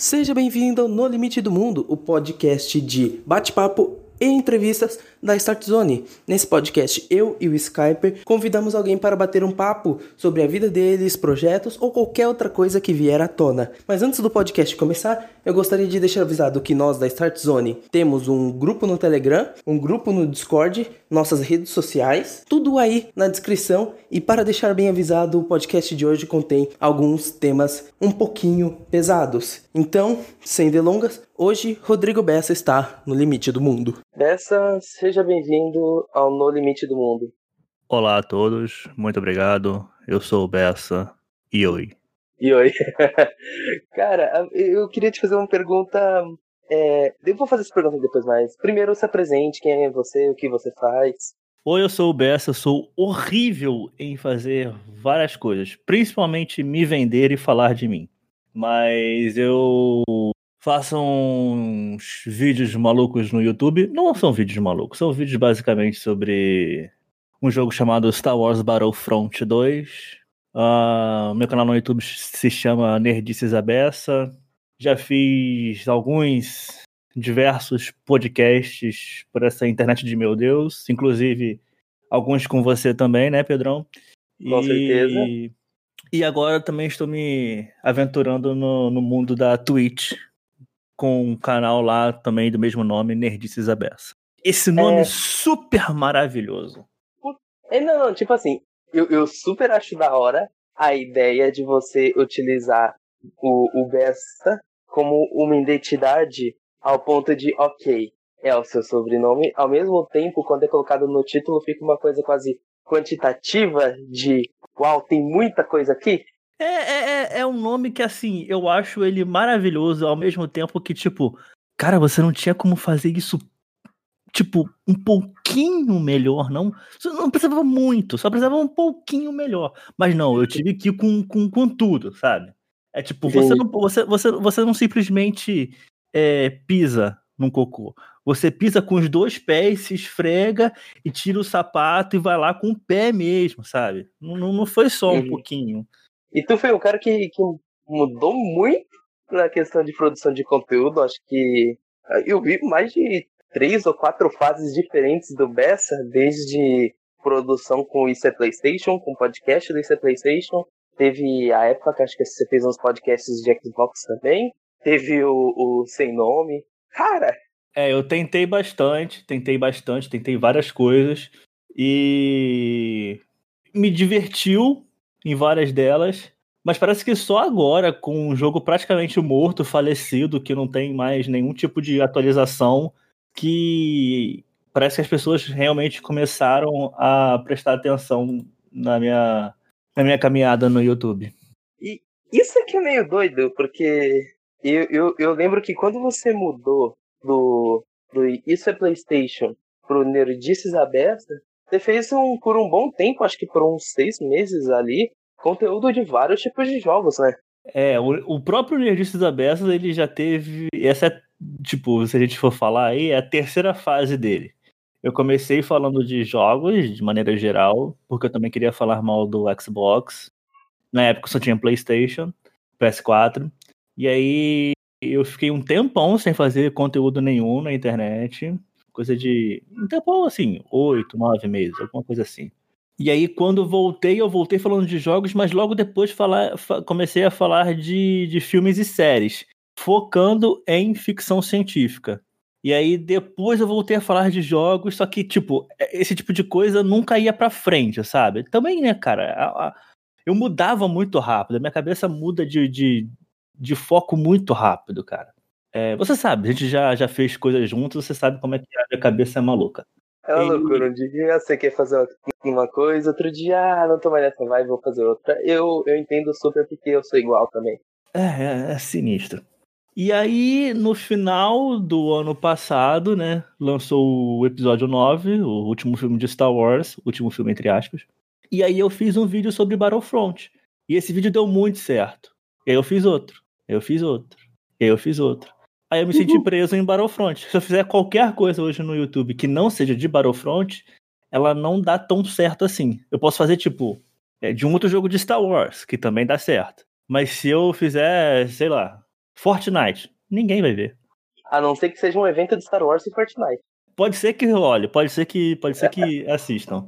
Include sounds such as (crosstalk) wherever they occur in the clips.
Seja bem-vindo ao No Limite do Mundo, o podcast de bate-papo e entrevistas da Start Zone. Nesse podcast, eu e o Skyper convidamos alguém para bater um papo sobre a vida deles, projetos ou qualquer outra coisa que vier à tona. Mas antes do podcast começar, eu gostaria de deixar avisado que nós da Start Zone temos um grupo no Telegram, um grupo no Discord, nossas redes sociais, tudo aí na descrição. E para deixar bem avisado, o podcast de hoje contém alguns temas um pouquinho pesados. Então, sem delongas, hoje Rodrigo Bessa está no limite do mundo. Bessa, seja bem-vindo ao No Limite do Mundo. Olá a todos, muito obrigado. Eu sou o Bessa e oi. E oi. (laughs) Cara, eu queria te fazer uma pergunta. É, eu vou fazer essa pergunta depois, mas primeiro se apresente, quem é você, o que você faz. Oi, eu sou o Bessa, sou horrível em fazer várias coisas, principalmente me vender e falar de mim. Mas eu uns vídeos malucos no YouTube. Não são vídeos malucos, são vídeos basicamente sobre um jogo chamado Star Wars Battlefront 2. Uh, meu canal no YouTube se chama Nerdices Abessa. Já fiz alguns diversos podcasts por essa internet de meu Deus, inclusive alguns com você também, né, Pedrão? Com e... certeza. E agora também estou me aventurando no, no mundo da Twitch, com um canal lá também do mesmo nome, Nerdices Abessa. Esse nome é... super maravilhoso. É, não, não, tipo assim, eu, eu super acho da hora a ideia de você utilizar o, o Besta como uma identidade ao ponto de, ok, é o seu sobrenome, ao mesmo tempo, quando é colocado no título, fica uma coisa quase quantitativa de, uau, tem muita coisa aqui. É, é, é, é um nome que, assim, eu acho ele maravilhoso, ao mesmo tempo que, tipo, cara, você não tinha como fazer isso tipo, um pouquinho melhor, não. Não precisava muito, só precisava um pouquinho melhor. Mas não, eu tive que ir com, com, com tudo, sabe? É tipo, você não, você, você, você não simplesmente é, pisa num cocô. Você pisa com os dois pés, se esfrega e tira o sapato e vai lá com o pé mesmo, sabe? Não, não foi só um uhum. pouquinho. E tu foi um cara que, que mudou muito na questão de produção de conteúdo. Acho que eu vi mais de três ou quatro fases diferentes do Bessa, desde produção com Isso é PlayStation, com podcast do Isso é PlayStation. Teve a época que acho que você fez uns podcasts de Xbox também. Teve o, o Sem Nome. Cara! É, eu tentei bastante, tentei bastante, tentei várias coisas. E me divertiu em várias delas. Mas parece que só agora, com um jogo praticamente morto, falecido, que não tem mais nenhum tipo de atualização, que parece que as pessoas realmente começaram a prestar atenção na minha, na minha caminhada no YouTube. E isso aqui é meio doido, porque eu, eu, eu lembro que quando você mudou do, do Isso é PlayStation pro Nerdices Aberta, você fez um, por um bom tempo, acho que por uns seis meses ali, conteúdo de vários tipos de jogos, né? É, o, o próprio Nerdices Abertas, ele já teve. Essa é tipo, se a gente for falar aí, é a terceira fase dele. Eu comecei falando de jogos, de maneira geral, porque eu também queria falar mal do Xbox. Na época só tinha PlayStation, PS4. E aí eu fiquei um tempão sem fazer conteúdo nenhum na internet. Coisa de. Tempão assim, oito, nove meses, alguma coisa assim. E aí, quando voltei, eu voltei falando de jogos, mas logo depois falar, comecei a falar de, de filmes e séries focando em ficção científica. E aí depois eu voltei a falar de jogos, só que, tipo, é, esse tipo de coisa nunca ia pra frente, sabe? Também, né, cara, eu mudava muito rápido, a minha cabeça muda de, de, de foco muito rápido, cara. É, você sabe, a gente já, já fez coisas juntos, você sabe como é que a minha cabeça é maluca. É uma loucura, um dia você quer fazer uma coisa, outro dia, ah, não tô mais nessa vibe, vou fazer outra. Eu, eu entendo super porque eu sou igual também. É, é, é sinistro. E aí, no final do ano passado, né, lançou o episódio 9, o último filme de Star Wars, último filme entre aspas. E aí eu fiz um vídeo sobre Battlefront. E esse vídeo deu muito certo. E aí eu fiz outro. Eu fiz outro. Eu fiz outro. Aí eu me senti uhum. preso em Battlefront. Se eu fizer qualquer coisa hoje no YouTube que não seja de Battlefront, ela não dá tão certo assim. Eu posso fazer, tipo, é, de um outro jogo de Star Wars, que também dá certo. Mas se eu fizer, sei lá, Fortnite. Ninguém vai ver. A não ser que seja um evento de Star Wars e Fortnite. Pode ser que olhe, pode ser que, pode ser que (laughs) assistam.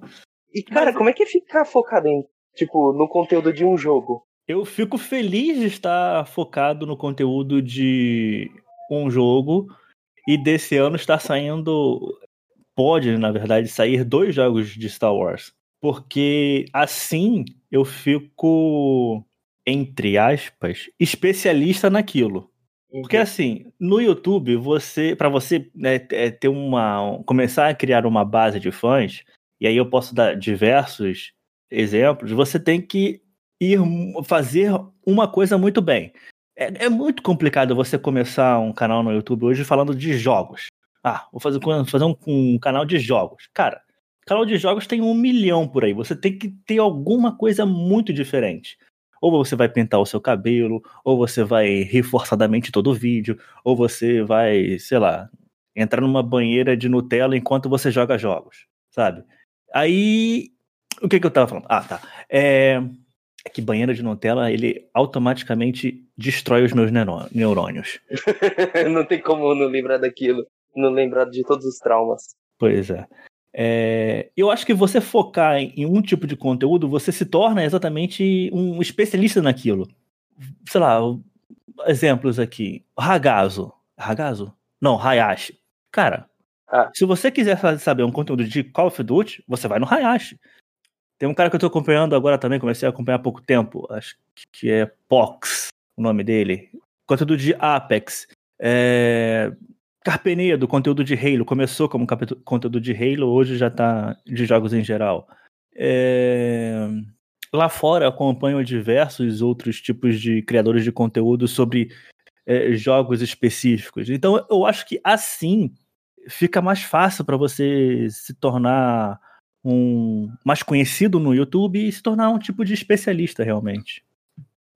E, cara, como é que é ficar focado em, tipo, no conteúdo de um jogo? Eu fico feliz de estar focado no conteúdo de um jogo e desse ano está saindo. Pode, na verdade, sair dois jogos de Star Wars. Porque assim eu fico, entre aspas, especialista naquilo. Porque uhum. assim, no YouTube, você, para você né, é, ter uma, começar a criar uma base de fãs, e aí eu posso dar diversos exemplos, você tem que ir fazer uma coisa muito bem. É, é, muito complicado você começar um canal no YouTube hoje falando de jogos. Ah, vou fazer, fazer um, um canal de jogos. Cara, canal de jogos tem um milhão por aí. Você tem que ter alguma coisa muito diferente. Ou você vai pintar o seu cabelo, ou você vai rir forçadamente todo o vídeo, ou você vai, sei lá, entrar numa banheira de Nutella enquanto você joga jogos, sabe? Aí, o que que eu tava falando? Ah, tá. É, é que banheira de Nutella, ele automaticamente destrói os meus neurônios. (laughs) não tem como não lembrar daquilo, não lembrar de todos os traumas. Pois é. é. eu acho que você focar em um tipo de conteúdo, você se torna exatamente um especialista naquilo. Sei lá, exemplos aqui. Ragazo. Ragazo? Não, Hayashi. Cara, ah. se você quiser saber um conteúdo de Call of Duty, você vai no Hayashi. Tem um cara que eu tô acompanhando agora também, comecei a acompanhar há pouco tempo, acho que é Pox, o nome dele. Conteúdo de Apex. É... Carpenedo, conteúdo de Halo. Começou como conteúdo de Halo, hoje já tá de jogos em geral. É... Lá fora acompanho diversos outros tipos de criadores de conteúdo sobre é, jogos específicos. Então eu acho que assim fica mais fácil para você se tornar um mais conhecido no YouTube e se tornar um tipo de especialista realmente.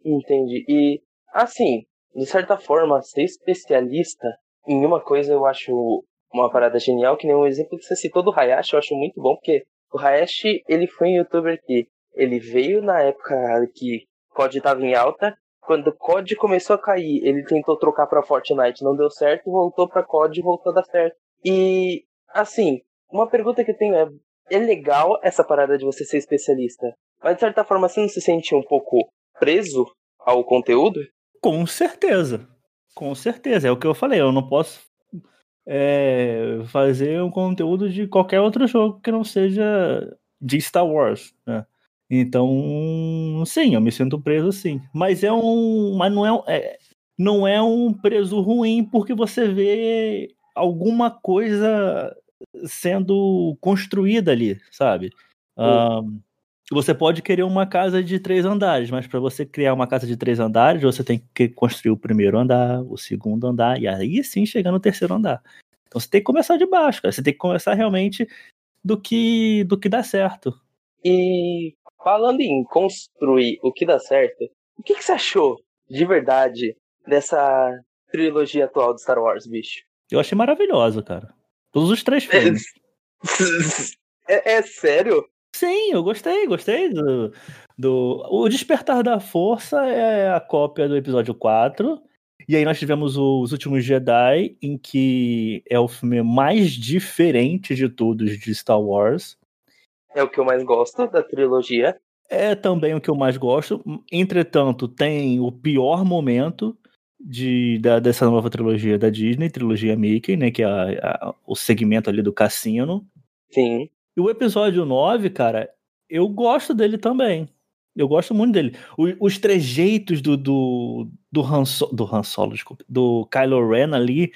Entendi. E assim, de certa forma, ser especialista em uma coisa eu acho uma parada genial, que nem um exemplo que você citou do Hayashi, eu acho muito bom, porque o Hayashi, ele foi um youtuber que ele veio na época que COD estava em alta, quando o COD começou a cair, ele tentou trocar para Fortnite, não deu certo, voltou para COD e voltou a dar certo. E assim, uma pergunta que eu tenho é, é legal essa parada de você ser especialista, mas de certa forma você não se sente um pouco preso ao conteúdo? Com certeza. Com certeza. É o que eu falei, eu não posso é, fazer um conteúdo de qualquer outro jogo que não seja de Star Wars, né? Então, sim, eu me sinto preso sim. Mas é um. Mas não é, é, não é um preso ruim porque você vê alguma coisa sendo construída ali, sabe? Um, você pode querer uma casa de três andares, mas para você criar uma casa de três andares, você tem que construir o primeiro andar, o segundo andar, e aí sim chegar no terceiro andar. Então você tem que começar de baixo, cara. Você tem que começar realmente do que do que dá certo. E falando em construir o que dá certo, o que, que você achou de verdade dessa trilogia atual de Star Wars, bicho? Eu achei maravilhosa, cara. Todos os três filmes. (laughs) É, é, sério? Sim, eu gostei, gostei do, do. O Despertar da Força é a cópia do episódio 4. E aí nós tivemos Os Últimos Jedi, em que é o filme mais diferente de todos de Star Wars. É o que eu mais gosto da trilogia. É também o que eu mais gosto. Entretanto, tem o pior momento, de, da, dessa nova trilogia da Disney, trilogia Mickey, né? Que é a, a, o segmento ali do cassino. Sim. E o episódio 9, cara, eu gosto dele também. Eu gosto muito dele. O, os trejeitos do, do, do, Han, so, do Han Solo, desculpa, do Kylo Ren ali,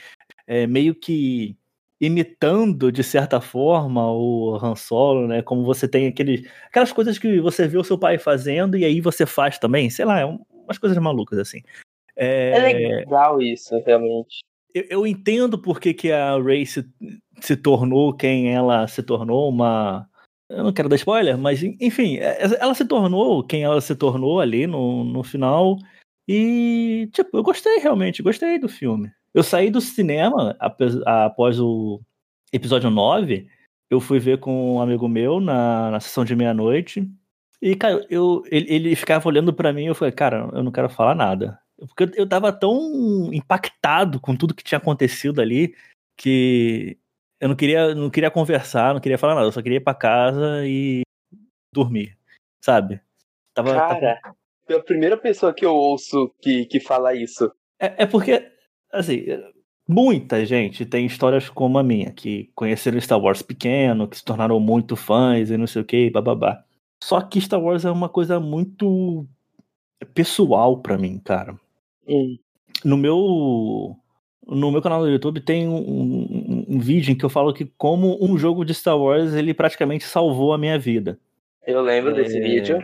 é, meio que imitando, de certa forma, o Han Solo, né? Como você tem aqueles, aquelas coisas que você vê o seu pai fazendo e aí você faz também. Sei lá, é um, umas coisas malucas, assim. É, é legal isso, realmente. Eu, eu, entendo por que, que a Ray se, se tornou quem ela se tornou, uma. Eu não quero dar spoiler, mas enfim, é, ela se tornou quem ela se tornou ali no, no final. E, tipo, eu gostei realmente, gostei do filme. Eu saí do cinema após o episódio 9. Eu fui ver com um amigo meu na, na sessão de meia-noite. E, cara, eu, ele, ele ficava olhando para mim e eu falei, cara, eu não quero falar nada Porque eu tava tão impactado com tudo que tinha acontecido ali que eu não queria, não queria conversar, não queria falar nada, eu só queria ir pra casa e dormir, sabe? Tava, Cara, tava... é a primeira pessoa que eu ouço que, que fala isso. É, é porque, assim, muita gente tem histórias como a minha, que conheceram Star Wars pequeno, que se tornaram muito fãs e não sei o que, bababá. Só que Star Wars é uma coisa muito pessoal para mim, cara. No meu no meu canal do YouTube tem um, um, um, vídeo em que eu falo que como um jogo de Star Wars ele praticamente salvou a minha vida. Eu lembro é... desse vídeo.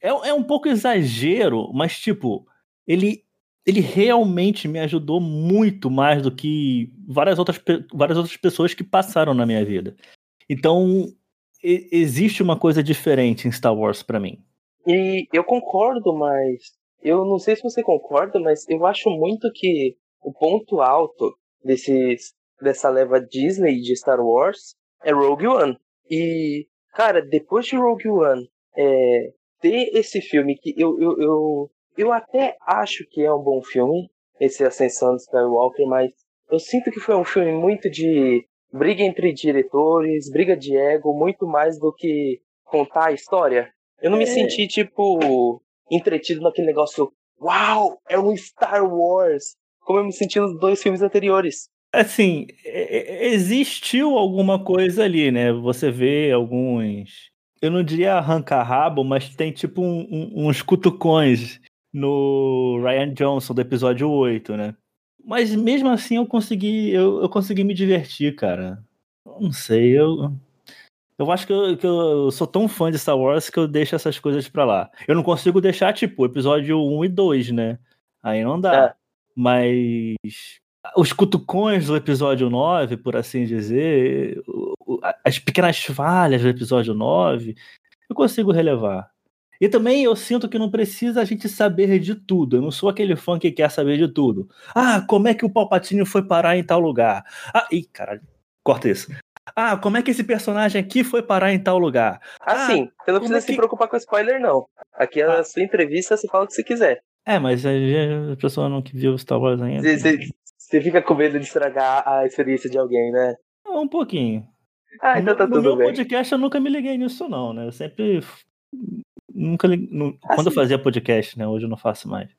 É, é um pouco exagero, mas tipo, ele ele realmente me ajudou muito mais do que várias outras, várias outras pessoas que passaram na minha vida. Então, e, existe uma coisa diferente em Star Wars para mim. E eu concordo, mas eu não sei se você concorda, mas eu acho muito que o ponto alto desses, dessa leva Disney de Star Wars é Rogue One. E, cara, depois de Rogue One é, ter esse filme que eu, eu, eu, eu até acho que é um bom filme, esse Ascensão de Skywalker, mas eu sinto que foi um filme muito de briga entre diretores, briga de ego, muito mais do que contar a história. Eu não é. me senti, tipo, entretido naquele negócio, uau, é um Star Wars, como eu me senti nos dois filmes anteriores. Assim, existiu alguma coisa ali, né? Você vê alguns. Eu não diria arrancar rabo, mas tem tipo um, um, uns cutucões no Ryan Johnson do episódio 8, né? Mas mesmo assim eu consegui, eu, eu consegui me divertir, cara. Não sei, eu. Eu acho que eu, que eu sou tão fã de Star Wars que eu deixo essas coisas pra lá. Eu não consigo deixar, tipo, episódio 1 e 2, né? Aí não dá. É. Mas os cutucões do episódio 9, por assim dizer, as pequenas falhas do episódio 9, eu consigo relevar. E também eu sinto que não precisa a gente saber de tudo. Eu não sou aquele fã que quer saber de tudo. Ah, como é que o Palpatine foi parar em tal lugar? Ah, ih, caralho, corta isso. Ah, como é que esse personagem aqui foi parar em tal lugar? Assim, ah, você não precisa é que... se preocupar com spoiler, não. Aqui ah. a sua entrevista você fala o que você quiser. É, mas a, pessoa não viu Star Wars ainda. Você, fica com medo de estragar a experiência de alguém, né? Um pouquinho. Ah, então tá no, tudo no meu bem. podcast eu nunca me liguei nisso, não, né? Eu sempre nunca assim. quando eu fazia podcast, né? Hoje eu não faço mais.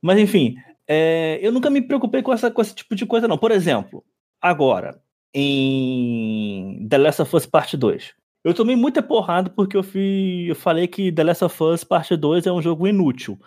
Mas enfim, é, eu nunca me preocupei com, essa, com esse tipo de coisa, não. Por exemplo, agora, em The Last of Us Parte 2. Eu tomei muita porrada porque eu, fui, eu falei que The Last of Us Parte 2 é um jogo inútil.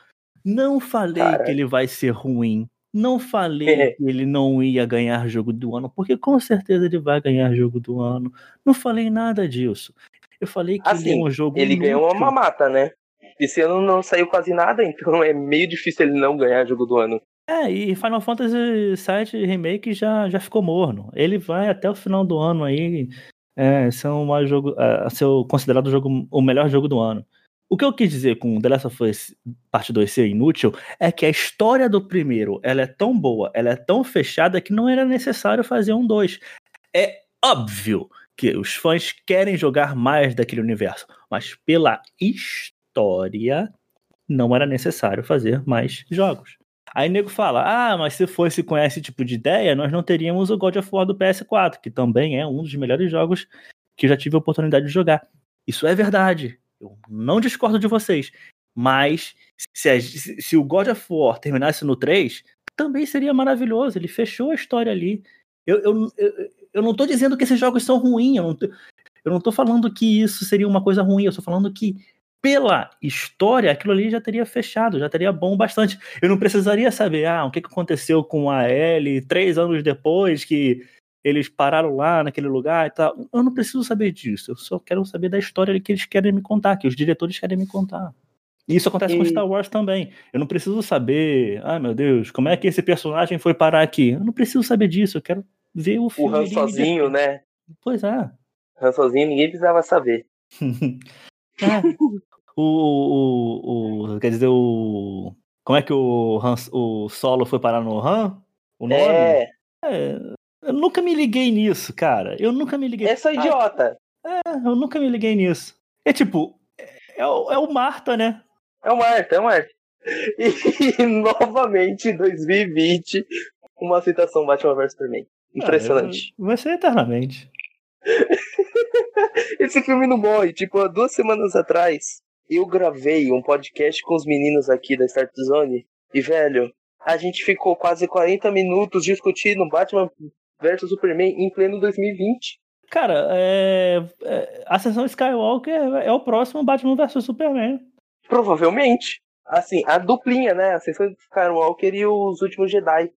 Não falei Cara. que ele vai ser ruim. Não falei (laughs) que ele não ia ganhar jogo do ano, porque com certeza ele vai ganhar jogo do ano. Não falei nada disso. Eu falei que assim, ele é um jogo. Ele inútil. ganhou uma mata, né? Esse ano não saiu quase nada, então (laughs) é meio difícil ele não ganhar jogo do ano. É, e Final Fantasy VII Remake já, já ficou morno. Ele vai até o final do ano aí é, ser, um jogo, é, ser considerado o, jogo, o melhor jogo do ano. O que eu quis dizer com The Last of Us Parte 2 ser inútil é que a história do primeiro ela é tão boa, ela é tão fechada que não era necessário fazer um 2. É óbvio que os fãs querem jogar mais daquele universo, mas pela história não era necessário fazer mais jogos. Aí nego fala: ah, mas se fosse com esse tipo de ideia, nós não teríamos o God of War do PS4, que também é um dos melhores jogos que eu já tive a oportunidade de jogar. Isso é verdade. Eu não discordo de vocês. Mas se, a, se, o God of War terminasse no 3, também seria maravilhoso. Ele fechou a história ali. Eu, eu, eu, eu não tô dizendo que esses jogos são ruins, eu não, tô, eu não tô falando que isso seria uma coisa ruim, eu tô falando que pela história, aquilo ali já teria fechado, já teria bom bastante. Eu não precisaria saber, ah, o que aconteceu com a Ellie três anos depois que eles pararam lá naquele lugar e tal. Eu não preciso saber disso, eu só quero saber da história que eles querem me contar, que os diretores querem me contar. E isso acontece e... com Star Wars também. Eu não preciso saber, ai meu Deus, como é que esse personagem foi parar aqui? Eu não preciso saber disso, eu quero ver o filme. O Han sozinho, né? Pois é. Han sozinho ninguém precisava saber. (laughs) é. O, o, o, quer dizer, o. Como é que o, Han, o solo foi parar no Han? O nome? É. é. Eu nunca me liguei nisso, cara. Eu nunca me liguei. É só idiota. Ah, é, eu nunca me liguei nisso. É tipo, é, é, o, é o Marta, né? É o Marta, é o Marta. E (laughs) novamente, em 2020, uma citação Batman vs Superman. Impressionante. Ah, vai ser eternamente. (laughs) Esse filme não morre. Tipo, há duas semanas atrás, eu gravei um podcast com os meninos aqui da Start Zone. E, velho, a gente ficou quase 40 minutos discutindo Batman vs Superman em pleno 2020. Cara, é, é, a sessão Skywalker é, é o próximo Batman vs Superman. Provavelmente. Assim, a duplinha, né? A sessão Skywalker e os últimos Jedi.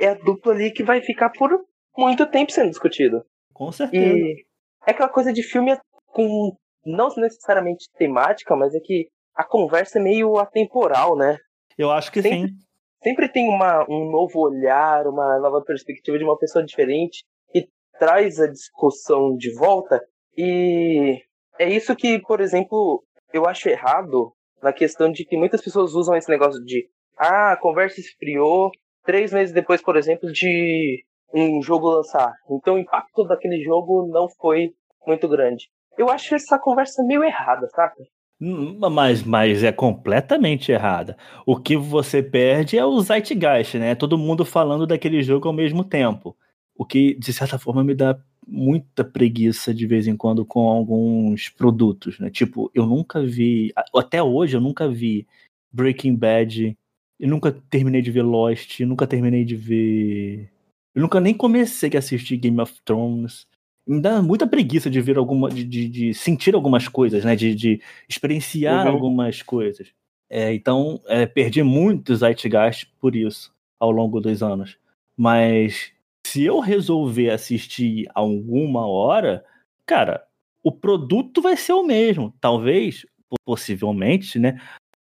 É. é a dupla ali que vai ficar por muito tempo sendo discutido. Com certeza. E é aquela coisa de filme com não necessariamente temática, mas é que a conversa é meio atemporal, né? Eu acho que sempre, sim. Sempre tem uma, um novo olhar, uma nova perspectiva de uma pessoa diferente que traz a discussão de volta. E é isso que, por exemplo, eu acho errado na questão de que muitas pessoas usam esse negócio de ah, a conversa esfriou três meses depois, por exemplo, de um jogo lançar. Então o impacto daquele jogo não foi muito grande. Eu acho essa conversa meio errada, saca? Hum, mas, mas é completamente errada. O que você perde é o zeitgeist, né? Todo mundo falando daquele jogo ao mesmo tempo. O que, de certa forma, me dá muita preguiça de vez em quando com alguns produtos, né? Tipo, eu nunca vi, até hoje eu nunca vi Breaking Bad, eu nunca terminei de ver Lost, eu nunca terminei de ver, eu nunca nem comecei a assistir Game of Thrones. Me dá muita preguiça de ver alguma, de, de, de sentir algumas coisas, né? De, de experienciar uhum. algumas coisas. É, então, é, perdi muitos Zeitgeist por isso ao longo dos anos. Mas se eu resolver assistir alguma hora, cara, o produto vai ser o mesmo. Talvez, possivelmente, né?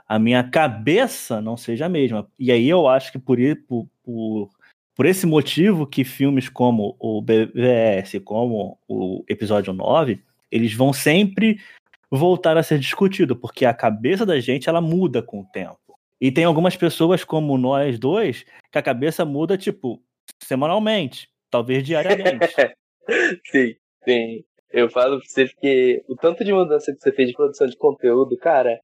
A minha cabeça não seja a mesma. E aí eu acho que por, por, por, por esse motivo que filmes como o BVS, como o episódio 9, eles vão sempre voltar a ser discutidos, porque a cabeça da gente ela muda com o tempo. E tem algumas pessoas como nós dois que a cabeça muda, tipo, semanalmente, talvez diariamente. (laughs) sim, sim. Eu falo pra você que o tanto de mudança que você fez de produção de conteúdo, cara,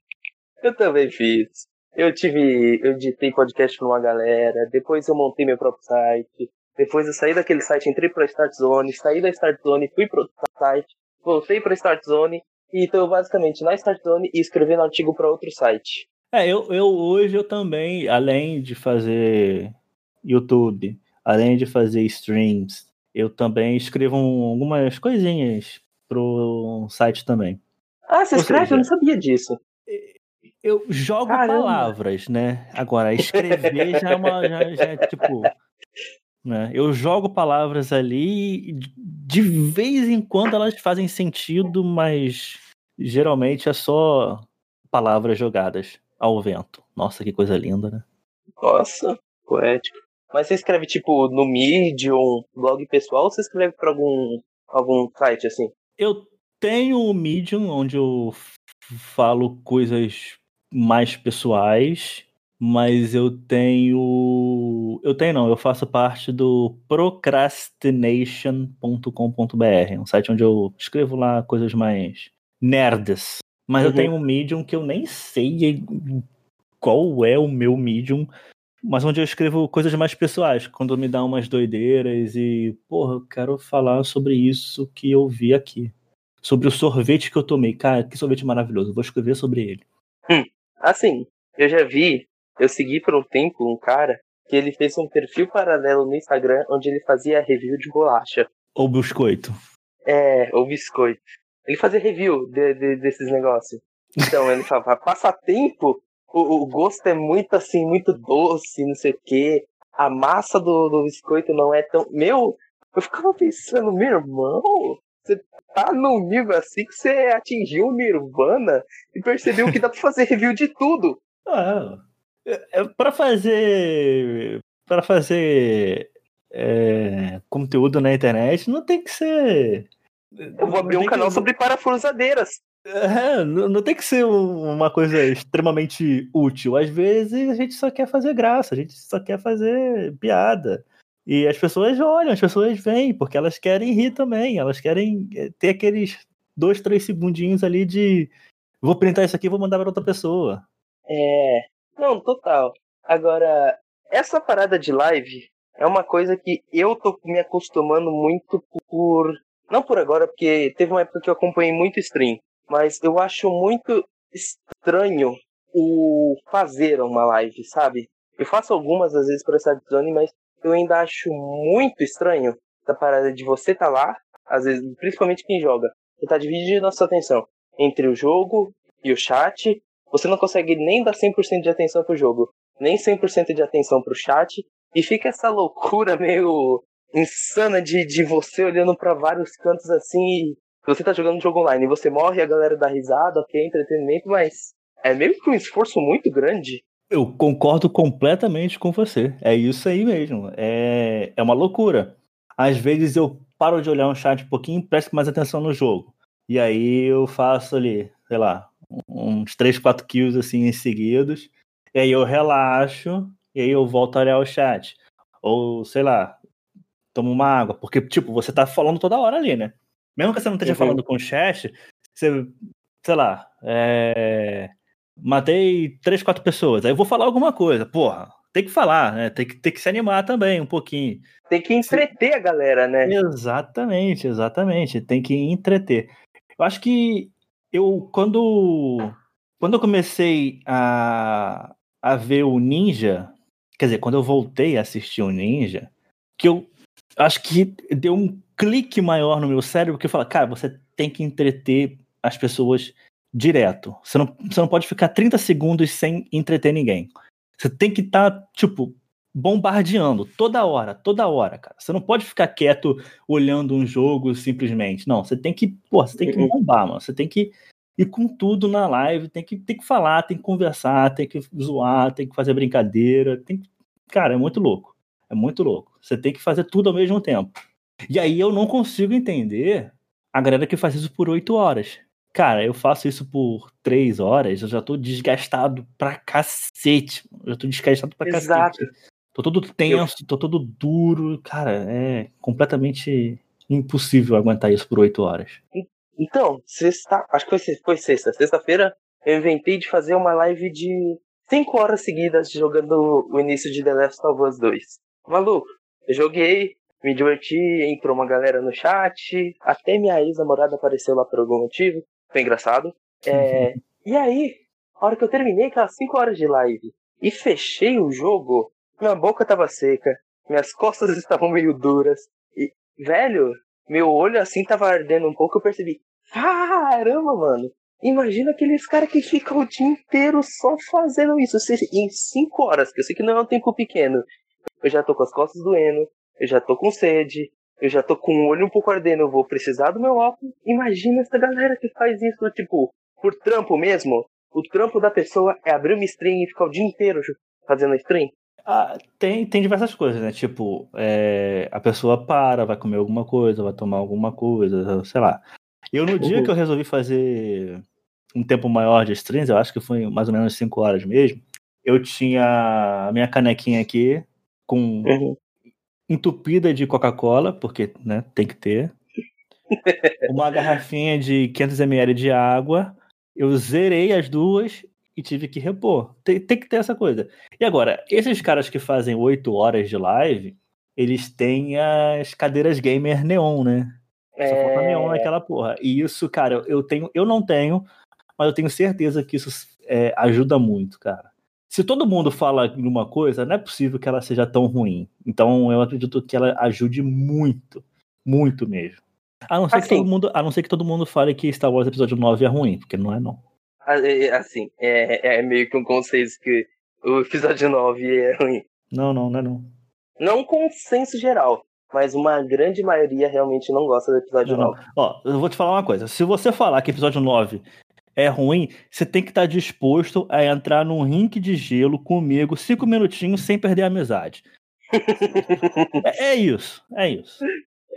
eu também fiz. Eu tive. Eu editei podcast com uma galera, depois eu montei meu próprio site. Depois eu saí daquele site, entrei pra Start Zone, saí da Start Zone, fui pro site, voltei pra Start Zone e tô basicamente na Start Zone e escrevendo artigo para outro site. É, eu, eu hoje eu também, além de fazer YouTube, além de fazer streams, eu também escrevo algumas coisinhas pro site também. Ah, você Ou escreve? Seja, eu não sabia disso. Eu jogo Caramba. palavras, né? Agora, escrever já é uma. Já, já é tipo. Né? Eu jogo palavras ali e de vez em quando elas fazem sentido, mas geralmente é só palavras jogadas ao vento. Nossa, que coisa linda, né? Nossa, poético. Mas você escreve tipo no Medium, blog pessoal, ou você escreve para algum algum site assim? Eu tenho o Medium onde eu falo coisas mais pessoais, mas eu tenho eu tenho não, eu faço parte do procrastination.com.br, um site onde eu escrevo lá coisas mais nerds. Mas uhum. eu tenho um Medium que eu nem sei qual é o meu Medium, mas onde eu escrevo coisas mais pessoais, quando me dá umas doideiras e, porra, eu quero falar sobre isso que eu vi aqui. Sobre o sorvete que eu tomei. Cara, que sorvete maravilhoso. Vou escrever sobre ele. Hum, assim, eu já vi, eu segui por um tempo um cara que ele fez um perfil paralelo no Instagram onde ele fazia review de bolacha. Ou biscoito. É, ou biscoito. Ele fazia review de, de, desses negócios. Então, ele falava, (laughs) passatempo o, o gosto é muito assim, muito doce, não sei o quê. A massa do, do biscoito não é tão. Meu, eu ficava pensando, meu irmão, você tá num nível assim que você atingiu o Nirvana e percebeu que dá pra fazer review de tudo. (laughs) Ah, é, é para fazer. para fazer é, conteúdo na internet não tem que ser. Eu vou abrir um canal que... sobre parafusadeiras. É, não, não, tem que ser uma coisa extremamente útil. Às vezes a gente só quer fazer graça, a gente só quer fazer piada. E as pessoas olham, as pessoas vêm, porque elas querem rir também. Elas querem eh, ter aqueles dois, três segundinhos ali de vou printar isso aqui vou mandar para outra pessoa. É, Não, total. Agora, essa parada de live é uma coisa que eu tô me acostumando muito por. Não por agora, porque teve uma época que eu acompanhei muito stream. Mas eu acho muito estranho o fazer uma live, sabe? Eu faço algumas às vezes para essa zone, mas eu ainda acho muito estranho essa parada de você tá lá, às vezes, principalmente quem joga, você tá dividindo a sua atenção entre o jogo e o chat, você não consegue nem dar 100% de atenção pro jogo, nem 100% de atenção pro chat, e fica essa loucura meio insana de, de você olhando para vários cantos assim e você tá jogando um jogo online e você morre a galera dá risada, ok, entretenimento, mas é meio que um esforço muito grande. Eu concordo completamente com você. É isso aí mesmo. É, é uma loucura. Às vezes eu paro de olhar um chat um pouquinho e presto mais atenção no jogo. E aí eu faço ali, sei lá, uns 3, 4 kills assim seguidos. E aí eu relaxo e aí eu volto a olhar o chat. Ou, sei lá, tomo uma água. Porque, tipo, você tá falando toda hora ali, né? Mesmo que você não esteja uhum. falando com o chat, você, sei lá, é... matei três, quatro pessoas. Aí eu vou falar alguma coisa. Porra, tem que falar, né? Tem que, tem que se animar também um pouquinho. Tem que entreter a galera, né? Exatamente, exatamente. Tem que entreter. Eu acho que eu, quando, quando eu comecei a, a ver o Ninja, Quer dizer, quando eu voltei a assistir o Ninja, que eu acho que deu um clique maior no meu cérebro, que eu falo, cara, você tem que entreter as pessoas direto. Você não, você não pode ficar 30 segundos sem entreter ninguém. Você tem que estar, tá, tipo, bombardeando toda hora, toda hora, cara. Você não pode ficar quieto olhando um jogo simplesmente. Não, você tem que, pô, você tem que uhum. bombar, mano. Você tem que ir com tudo na live, tem que, tem que falar, tem que conversar, tem que zoar, tem que fazer brincadeira, tem Cara, é muito louco. É muito louco. Você tem que fazer tudo ao mesmo tempo. E aí eu não consigo entender a galera que faz isso por oito horas. Cara, eu faço isso por três horas, eu já tô desgastado pra cacete. Eu já tô desgastado pra Exato. cacete. Tô todo tenso, eu... tô todo duro. Cara, é completamente impossível aguentar isso por oito horas. Então, sexta, acho que foi, foi sexta. Sexta-feira eu inventei de fazer uma live de cinco horas seguidas jogando o início de The Last of Us 2. Maluco, eu joguei, me diverti, entrou uma galera no chat, até minha ex-namorada apareceu lá por algum motivo, foi engraçado. É, e aí, a hora que eu terminei aquelas 5 horas de live e fechei o jogo, minha boca tava seca, minhas costas (laughs) estavam meio duras, e, velho, meu olho assim tava ardendo um pouco, eu percebi, caramba, mano, Imagina aqueles caras que ficam o dia inteiro só fazendo isso. Em 5 horas, que eu sei que não é um tempo pequeno. Eu já tô com as costas doendo, eu já tô com sede, eu já tô com o olho um pouco ardendo, eu vou precisar do meu óculos. Imagina essa galera que faz isso, tipo, por trampo mesmo. O trampo da pessoa é abrir uma stream e ficar o dia inteiro fazendo stream. Ah, tem, tem diversas coisas, né? Tipo, é, a pessoa para, vai comer alguma coisa, vai tomar alguma coisa, sei lá. Eu, no dia que eu resolvi fazer um tempo maior de streams, eu acho que foi mais ou menos 5 horas mesmo, eu tinha a minha canequinha aqui com uhum. Entupida de Coca-Cola, porque né, tem que ter. (laughs) Uma garrafinha de 500ml de água. Eu zerei as duas e tive que repor. Tem, tem que ter essa coisa. E agora, esses caras que fazem 8 horas de live, eles têm as cadeiras gamer neon, né? Só falta neon é. naquela porra. E isso, cara, eu tenho, eu não tenho, mas eu tenho certeza que isso é, ajuda muito, cara. Se todo mundo fala de uma coisa, não é possível que ela seja tão ruim. Então eu acredito que ela ajude muito, muito mesmo. A não ser, assim, que, todo mundo, a não ser que todo mundo fale que Star Wars Episódio 9 é ruim, porque não é não. Assim, é, é meio que um consenso que o episódio 9 é ruim. Não, não, não é não. Não um consenso geral mas uma grande maioria realmente não gosta do episódio não, 9. Ó, eu vou te falar uma coisa. Se você falar que episódio 9 é ruim, você tem que estar disposto a entrar num rink de gelo comigo cinco minutinhos sem perder a amizade. é, é, isso, é isso.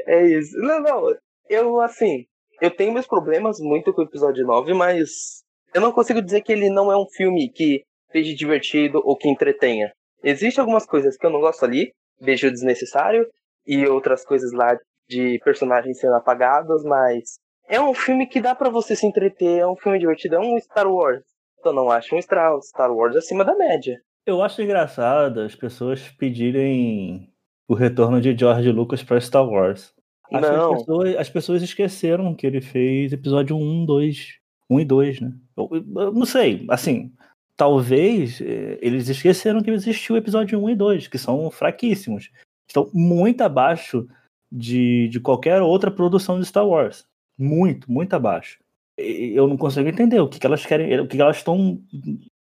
É isso. Não, não, eu assim, eu tenho meus problemas muito com o episódio 9, mas eu não consigo dizer que ele não é um filme que seja divertido ou que entretenha. Existem algumas coisas que eu não gosto ali, vejo desnecessário, e outras coisas lá de personagens sendo apagados, mas é um filme que dá para você se entreter, é um filme divertido, é um Star Wars. Só não acho um Star Wars acima da média. Eu acho engraçado as pessoas pedirem o retorno de George Lucas para Star Wars. Acho não. As pessoas, as pessoas, esqueceram que ele fez episódio 1, 2. 1 e 2, né? Eu, eu, não sei, assim, talvez eh, eles esqueceram que existiu o episódio 1 e 2, que são fraquíssimos. Estão muito abaixo de, de qualquer outra produção de Star Wars. Muito, muito abaixo. Eu não consigo entender o que, que elas querem, o que, que elas estão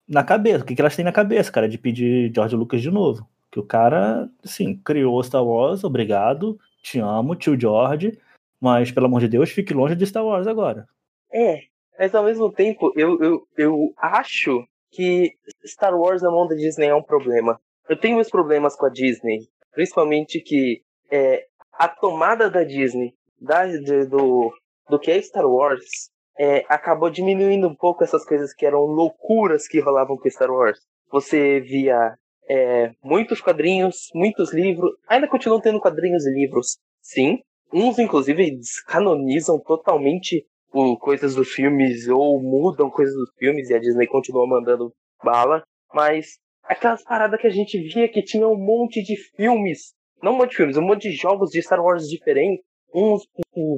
na cabeça, o que, que elas têm na cabeça, cara, de pedir George Lucas de novo. Que o cara, assim, criou Star Wars, obrigado, te amo, tio George, mas pelo amor de Deus, fique longe de Star Wars agora. É, mas ao mesmo tempo, eu, eu, eu acho que Star Wars na mão da Disney é um problema. Eu tenho meus problemas com a Disney, principalmente que é, a tomada da Disney da, do, do que é Star Wars é, acabou diminuindo um pouco essas coisas que eram loucuras que rolavam com Star Wars. Você via é, muitos quadrinhos, muitos livros, ainda continuam tendo quadrinhos e livros, sim. Uns, inclusive, descanonizam totalmente o, coisas dos filmes ou mudam coisas dos filmes e a Disney continua mandando bala. Mas aquelas paradas que a gente via que tinha um monte de filmes, não um monte de filmes, um monte de jogos de Star Wars diferentes, uns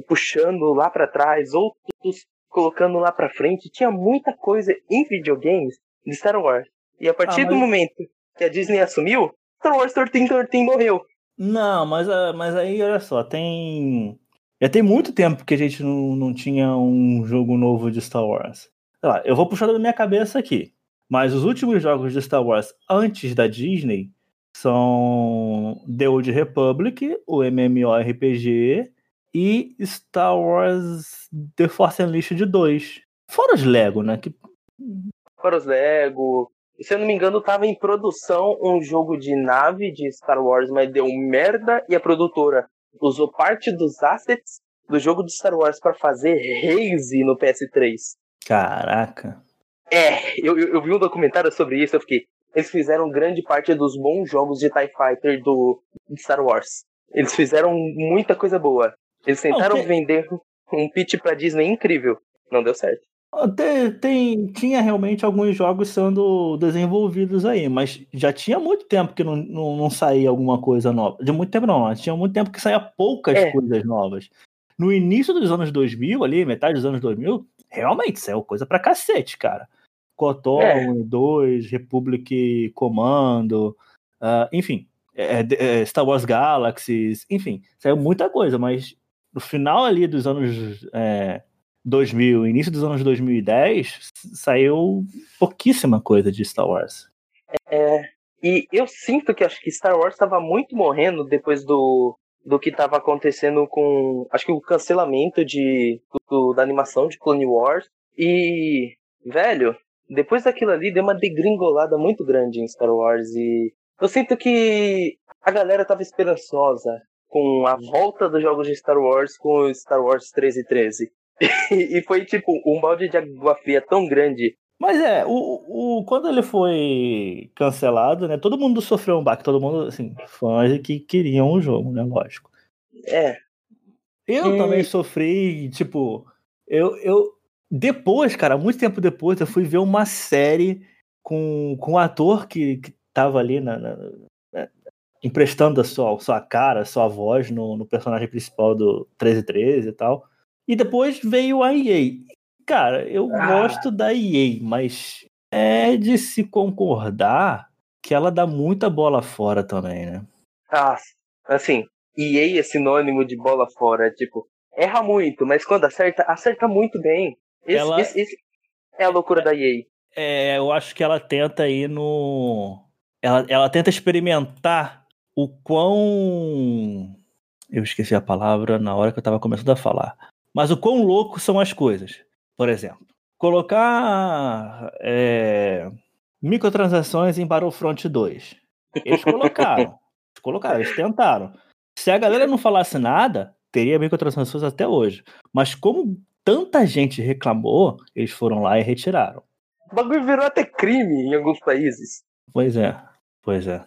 puxando lá para trás, outros colocando lá para frente. Tinha muita coisa em videogames de Star Wars. E a partir ah, mas... do momento que a Disney assumiu, Star Wars 1313 morreu. Não, mas, ah, mas aí, olha só, tem. Já tem muito tempo que a gente não, não tinha um jogo novo de Star Wars. Sei lá, eu vou puxar da minha cabeça aqui. Mas os últimos jogos de Star Wars antes da Disney são The Old Republic, o MMORPG e Star Wars The Force Unleashed 2. Fora os Lego, né? Que... Fora os Lego. Se eu não me engano, tava em produção um jogo de nave de Star Wars, mas deu merda e a produtora usou parte dos assets do jogo de Star Wars para fazer Haze no PS3. Caraca. É, eu, eu, eu, vi um documentário sobre isso, eu fiquei. Eles fizeram grande parte dos bons jogos de TIE Fighter do de Star Wars. Eles fizeram muita coisa boa. Eles tentaram Não, tem... vender um pitch pra Disney incrível. Não deu certo. Tem, tem, tinha realmente alguns jogos sendo desenvolvidos aí, mas já tinha muito tempo que não, não, não saía alguma coisa nova. De muito tempo não, tinha muito tempo que saía poucas é. coisas novas. No início dos anos 2000, ali, metade dos anos 2000, realmente saiu coisa pra cacete, cara. Kotor é. 2, Republic Commando, uh, enfim, é, é, Star Wars Galaxies, enfim, saiu muita coisa, mas no final ali dos anos é, 2000, início dos anos 2010, saiu pouquíssima coisa de Star Wars. É, e eu sinto que acho que Star Wars estava muito morrendo depois do, do que estava acontecendo com, acho que o cancelamento de, do, da animação de Clone Wars. E, velho, depois daquilo ali deu uma degringolada muito grande em Star Wars e eu sinto que a galera tava esperançosa com a volta dos jogos de Star Wars com Star Wars 13 e 13. (laughs) e foi tipo um balde de água fria tão grande. Mas é, o, o, quando ele foi cancelado, né? Todo mundo sofreu um baque, todo mundo, assim, fãs que queriam o jogo, né? Lógico. É. Eu e... também sofri, tipo, eu, eu. Depois, cara, muito tempo depois, eu fui ver uma série com, com um ator que, que tava ali na, na, emprestando a sua, sua cara, a sua voz no, no personagem principal do 1313 e tal. E depois veio a EA. Cara, eu ah. gosto da EA, mas é de se concordar que ela dá muita bola fora também, né? Ah, assim, EA é sinônimo de bola fora, tipo, erra muito, mas quando acerta, acerta muito bem. Esse, ela... esse, esse é a loucura da EA. É, eu acho que ela tenta ir no. Ela, ela tenta experimentar o quão. Eu esqueci a palavra na hora que eu estava começando a falar. Mas o quão louco são as coisas. Por exemplo, colocar é, microtransações em Battlefront 2. Eles colocaram. eles colocaram, eles tentaram. Se a galera não falasse nada, teria microtransações até hoje. Mas como tanta gente reclamou, eles foram lá e retiraram. O bagulho virou até crime em alguns países. Pois é, pois é.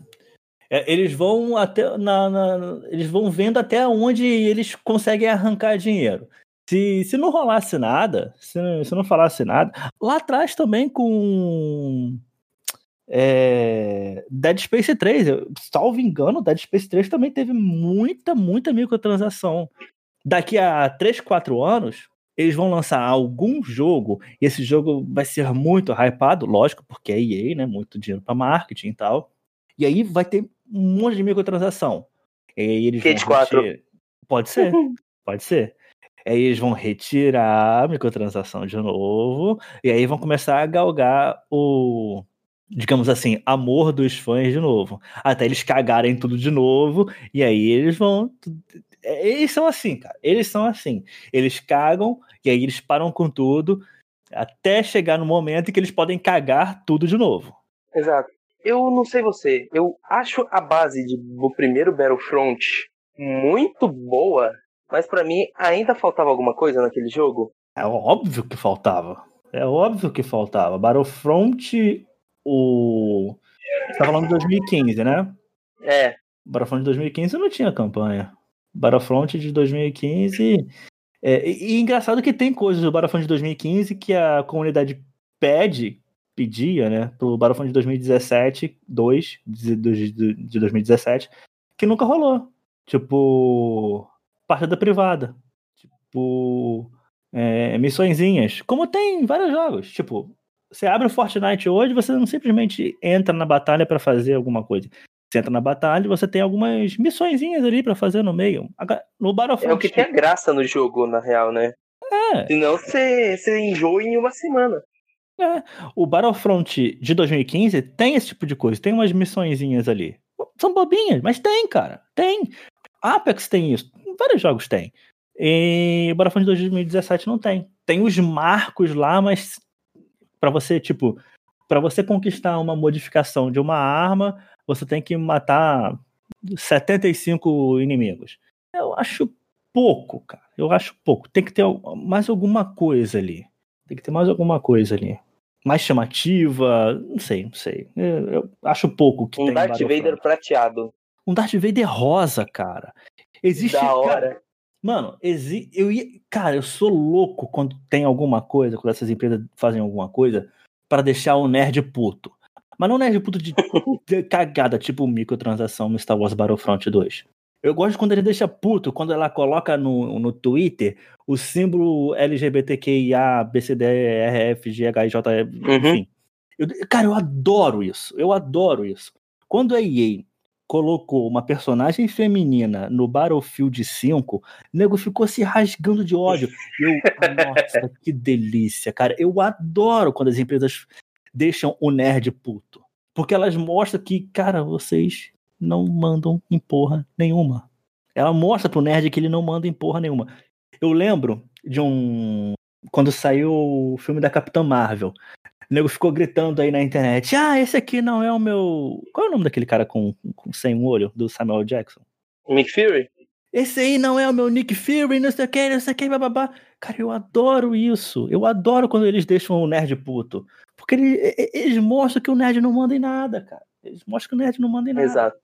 É, eles vão até na, na, eles vão vendo até onde eles conseguem arrancar dinheiro. Se, se não rolasse nada, se, se não falasse nada, lá atrás também com é, Dead Space 3, eu, salvo engano, Dead Space 3 também teve muita, muita microtransação. Daqui a 3, 4 anos, eles vão lançar algum jogo, e esse jogo vai ser muito hypado, lógico, porque é EA, né? Muito dinheiro para marketing e tal. E aí vai ter um monte de microtransação. E aí eles Skate 4. Retirar... Pode ser, (laughs) pode ser. Aí eles vão retirar a microtransação de novo, e aí vão começar a galgar o, digamos assim, amor dos fãs de novo. Até eles cagarem tudo de novo, e aí eles vão. É, eles são assim, cara. Eles são assim. Eles cagam, e aí eles param com tudo, até chegar no momento em que eles podem cagar tudo de novo. Exato. Eu não sei você, eu acho a base de, do primeiro Battlefront muito boa, mas para mim ainda faltava alguma coisa naquele jogo. É óbvio que faltava. É óbvio que faltava. Battlefront o. Você tá falando de 2015, né? É. Battlefront de 2015 não tinha campanha. Battlefront de 2015. É, e, e engraçado que tem coisas do Battlefront de 2015 que a comunidade pede, pedia, né, pro Battlefront de 2017, 2, de, de, de 2017, que nunca rolou. Tipo, partida privada. Tipo, é, missõezinhas. Como tem em vários jogos. Tipo, você abre o Fortnite hoje, você não simplesmente entra na batalha para fazer alguma coisa. Você entra na batalha, você tem algumas missõezinhas ali para fazer no meio. No Battlefront. É o que tem a graça no jogo, na real, né? É. Senão você, você enjoa em uma semana. É. O Battlefront de 2015 tem esse tipo de coisa, tem umas missõezinhas ali. São bobinhas, mas tem, cara. Tem. Apex tem isso. Vários jogos tem. E o Battlefront de 2017 não tem. Tem os marcos lá, mas para você, tipo, para você conquistar uma modificação de uma arma, você tem que matar 75 inimigos. Eu acho pouco, cara. Eu acho pouco. Tem que ter mais alguma coisa ali. Tem que ter mais alguma coisa ali. Mais chamativa, não sei, não sei. Eu, eu acho pouco que um tem Darth Vader prateado. Um Darth Vader rosa, cara. Existe. Da hora. Cara, Mano, exi... eu ia. Cara, eu sou louco quando tem alguma coisa, quando essas empresas fazem alguma coisa, para deixar o nerd puto. Mas não nerd puto de, (laughs) de cagada, tipo microtransação no Star Wars Battlefront 2. Eu gosto quando ele deixa puto, quando ela coloca no, no Twitter o símbolo LGBTQIA, BCDRFGHIJ, Uhum. enfim. Eu- cara, eu adoro isso. Eu adoro isso. Quando a EA colocou uma personagem feminina no Battlefield 5, o nego ficou se rasgando de ódio. Eu, nossa, (laughs) que delícia, cara. Eu adoro quando as empresas deixam o nerd puto. Porque elas mostram que, cara, vocês não mandam em porra nenhuma. Ela mostra pro nerd que ele não manda em porra nenhuma. Eu lembro de um. Quando saiu o filme da Capitã Marvel. O nego ficou gritando aí na internet: Ah, esse aqui não é o meu. Qual é o nome daquele cara com, com sem um olho? Do Samuel Jackson? Nick Fury? Esse aí não é o meu Nick Fury, não sei o que, não sei o que, bababá. Cara, eu adoro isso. Eu adoro quando eles deixam o nerd puto. Porque ele- eles mostram que o nerd não manda em nada, cara. Eles mostram que o nerd não manda em nada. Exato.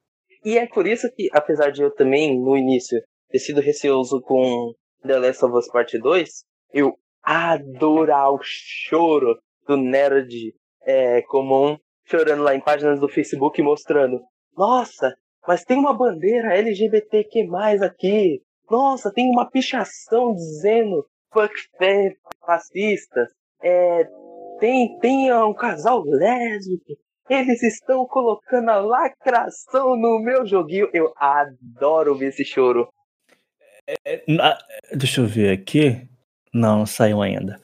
E é por isso que, apesar de eu também, no início, ter sido receoso com The Last of Us Part 2, eu adorar o choro do nerd é, comum chorando lá em páginas do Facebook mostrando nossa, mas tem uma bandeira LGBTQ+, aqui. Nossa, tem uma pichação dizendo fuck fa- fascistas. É, tem, tem um casal lésbico. Eles estão colocando a lacração no meu joguinho. Eu adoro ver esse choro. Na- deixa eu ver aqui. Não, não saiu ainda.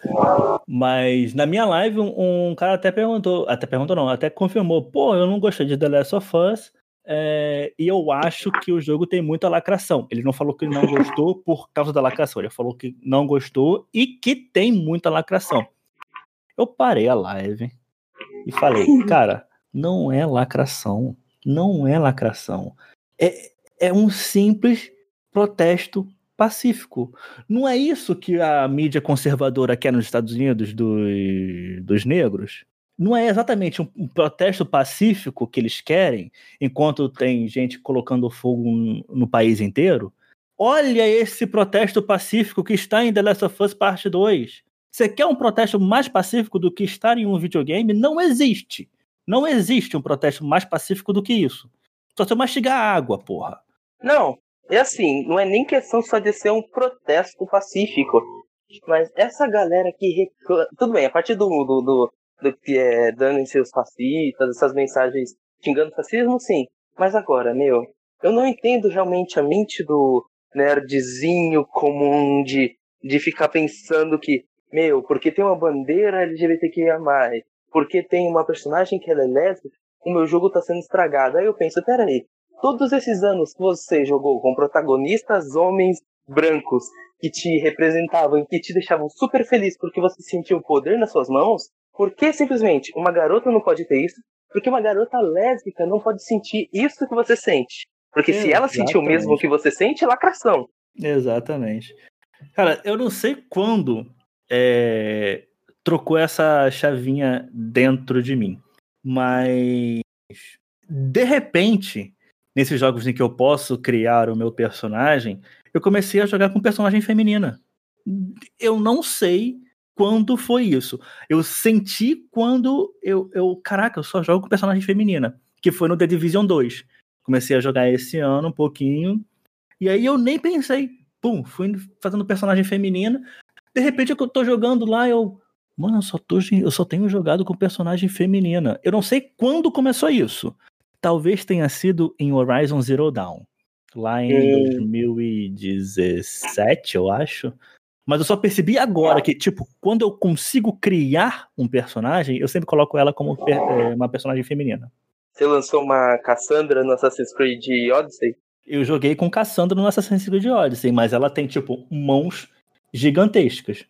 Mas na minha live, um, um cara até perguntou, até perguntou não, até confirmou, pô, eu não gostei de The Last of Us, é, e eu acho que o jogo tem muita lacração. Ele não falou que não gostou por causa da lacração, ele falou que não gostou e que tem muita lacração. Eu parei a live e falei, cara, não é lacração, não é lacração. É, é um simples protesto pacífico. Não é isso que a mídia conservadora quer nos Estados Unidos dos, dos negros? Não é exatamente um, protesto pacífico que eles querem, enquanto tem gente colocando fogo no, no país inteiro? Olha esse protesto pacífico que está em The Last of Us Parte 2. Você quer um protesto mais pacífico do que estar em um videogame? Não existe. Não existe um protesto mais pacífico do que isso. Só se eu mastigar água, porra. Não, é assim, não é nem questão só de ser um protesto pacífico. Mas essa galera que reclama. Tudo bem, a partir do, do, do, do que é dando seus fascistas, essas mensagens xingando fascismo, sim. Mas agora, meu, eu não entendo realmente a mente do nerdzinho comum de, de ficar pensando que, meu, porque tem uma bandeira LGBTQIA, porque tem uma personagem que ela é lésbica, o meu jogo tá sendo estragado. Aí eu penso, peraí, todos esses anos que você jogou com protagonistas homens brancos que te representavam e que te deixavam super feliz porque você sentia o poder nas suas mãos, por que simplesmente uma garota não pode ter isso? Porque uma garota lésbica não pode sentir isso que você sente. Porque Exatamente. se ela sentir o mesmo que você sente, é lacração. Exatamente. Cara, eu não sei quando é, trocou essa chavinha dentro de mim, mas de repente, nesses jogos em que eu posso criar o meu personagem, eu comecei a jogar com personagem feminina. Eu não sei quando foi isso. Eu senti quando eu, eu caraca, eu só jogo com personagem feminina, que foi no The Division 2. Comecei a jogar esse ano um pouquinho, e aí eu nem pensei, pum, fui fazendo personagem feminina. De repente eu tô jogando lá, eu, mano, eu só, tô, eu só tenho jogado com personagem feminina. Eu não sei quando começou isso. Talvez tenha sido em Horizon Zero Dawn, lá em 2017, eu acho. Mas eu só percebi agora que, tipo, quando eu consigo criar um personagem, eu sempre coloco ela como per é, uma personagem feminina. Você lançou uma Cassandra no Assassin's Creed Odyssey? Eu joguei com Cassandra no Assassin's Creed Odyssey, mas ela tem, tipo, mãos gigantescas.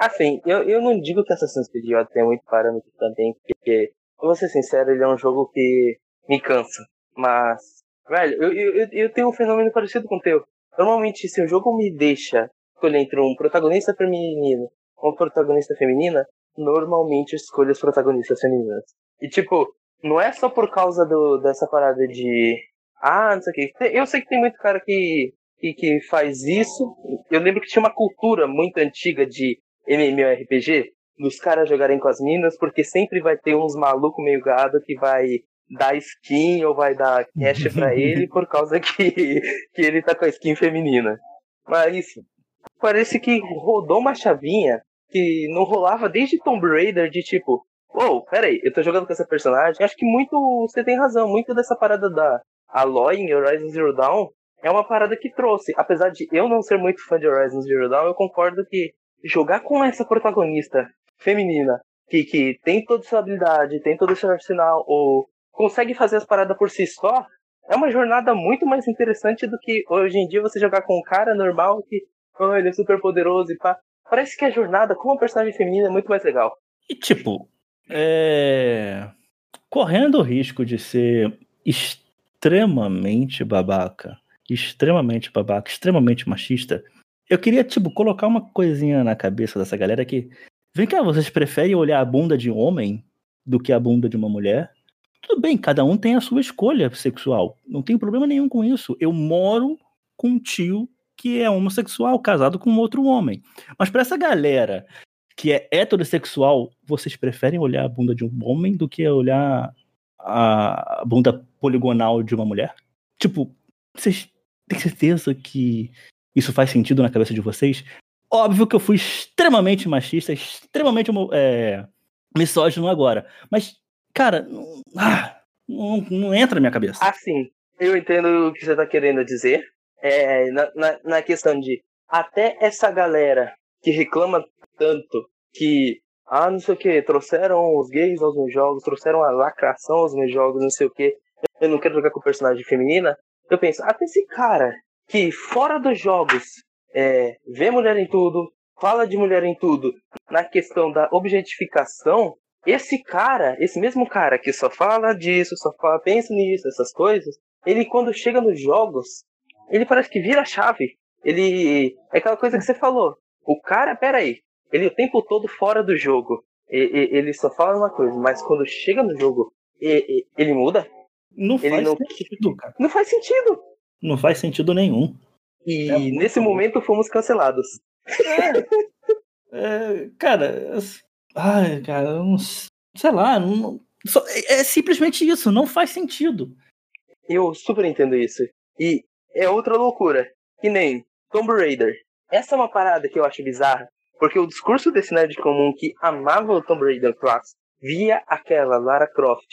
Assim, eu, eu não digo que Assassin's Creed Odyssey é muito parâmetro também, porque, vou ser sincero, ele é um jogo que me cansa. Mas, velho, eu, eu, eu tenho um fenômeno parecido com o teu. Normalmente, se o jogo me deixa escolher entre um protagonista feminino ou uma protagonista feminina, normalmente eu escolho as protagonistas femininas. E tipo, não é só por causa do, dessa parada de. Ah, não sei o que. Eu sei que tem muito cara que, que, que faz isso. Eu lembro que tinha uma cultura muito antiga de MMORPG, dos caras jogarem com as minas, porque sempre vai ter uns malucos meio gado que vai dar skin ou vai dar cash pra (laughs) ele por causa que, que ele tá com a skin feminina. Mas parece que rodou uma chavinha que não rolava desde Tomb Raider de tipo, uou, oh, peraí, eu tô jogando com essa personagem. Acho que muito você tem razão, muito dessa parada da Aloy em Horizon Zero Dawn é uma parada que trouxe. Apesar de eu não ser muito fã de Horizon Zero Dawn, eu concordo que jogar com essa protagonista feminina que, que tem toda essa habilidade, tem todo esse arsenal, ou consegue fazer as paradas por si só, é uma jornada muito mais interessante do que hoje em dia você jogar com um cara normal que oh, ele é super poderoso e pá. Parece que a jornada com uma personagem feminina é muito mais legal. E tipo, é... correndo o risco de ser extremamente babaca, extremamente babaca, extremamente machista, eu queria, tipo, colocar uma coisinha na cabeça dessa galera que. Vem cá, vocês preferem olhar a bunda de homem do que a bunda de uma mulher? Tudo bem, cada um tem a sua escolha sexual. Não tem problema nenhum com isso. Eu moro com um tio que é homossexual, casado com outro homem. Mas para essa galera que é heterossexual, vocês preferem olhar a bunda de um homem do que olhar a bunda poligonal de uma mulher? Tipo, vocês têm certeza que isso faz sentido na cabeça de vocês? Óbvio que eu fui extremamente machista, extremamente é, misógino agora. Mas, cara, não, ah, não, não entra na minha cabeça. Assim, eu entendo o que você está querendo dizer é, na, na, na questão de até essa galera que reclama tanto que, ah, não sei o que, trouxeram os gays aos meus jogos, trouxeram a lacração aos meus jogos, não sei o que, eu não quero jogar com personagem feminina, eu penso, até esse cara que fora dos jogos é, vê mulher em tudo, fala de mulher em tudo, na questão da objetificação, esse cara, esse mesmo cara que só fala disso, só fala, pensa nisso, essas coisas, ele quando chega nos jogos, ele parece que vira a chave. Ele. É aquela coisa que você falou. O cara, peraí, ele o tempo todo fora do jogo. Ele só fala uma coisa, mas quando chega no jogo, ele muda? Não faz não... sentido, cara. Não faz sentido. Não faz sentido nenhum. E é nesse momento fomos cancelados. É, é, cara, ai, cara, não, sei lá, não, só, é, é simplesmente isso, não faz sentido. Eu super entendo isso. E é outra loucura. Que nem Tomb Raider. Essa é uma parada que eu acho bizarra. Porque o discurso desse nerd comum que amava o Tomb Raider Class via aquela Lara Croft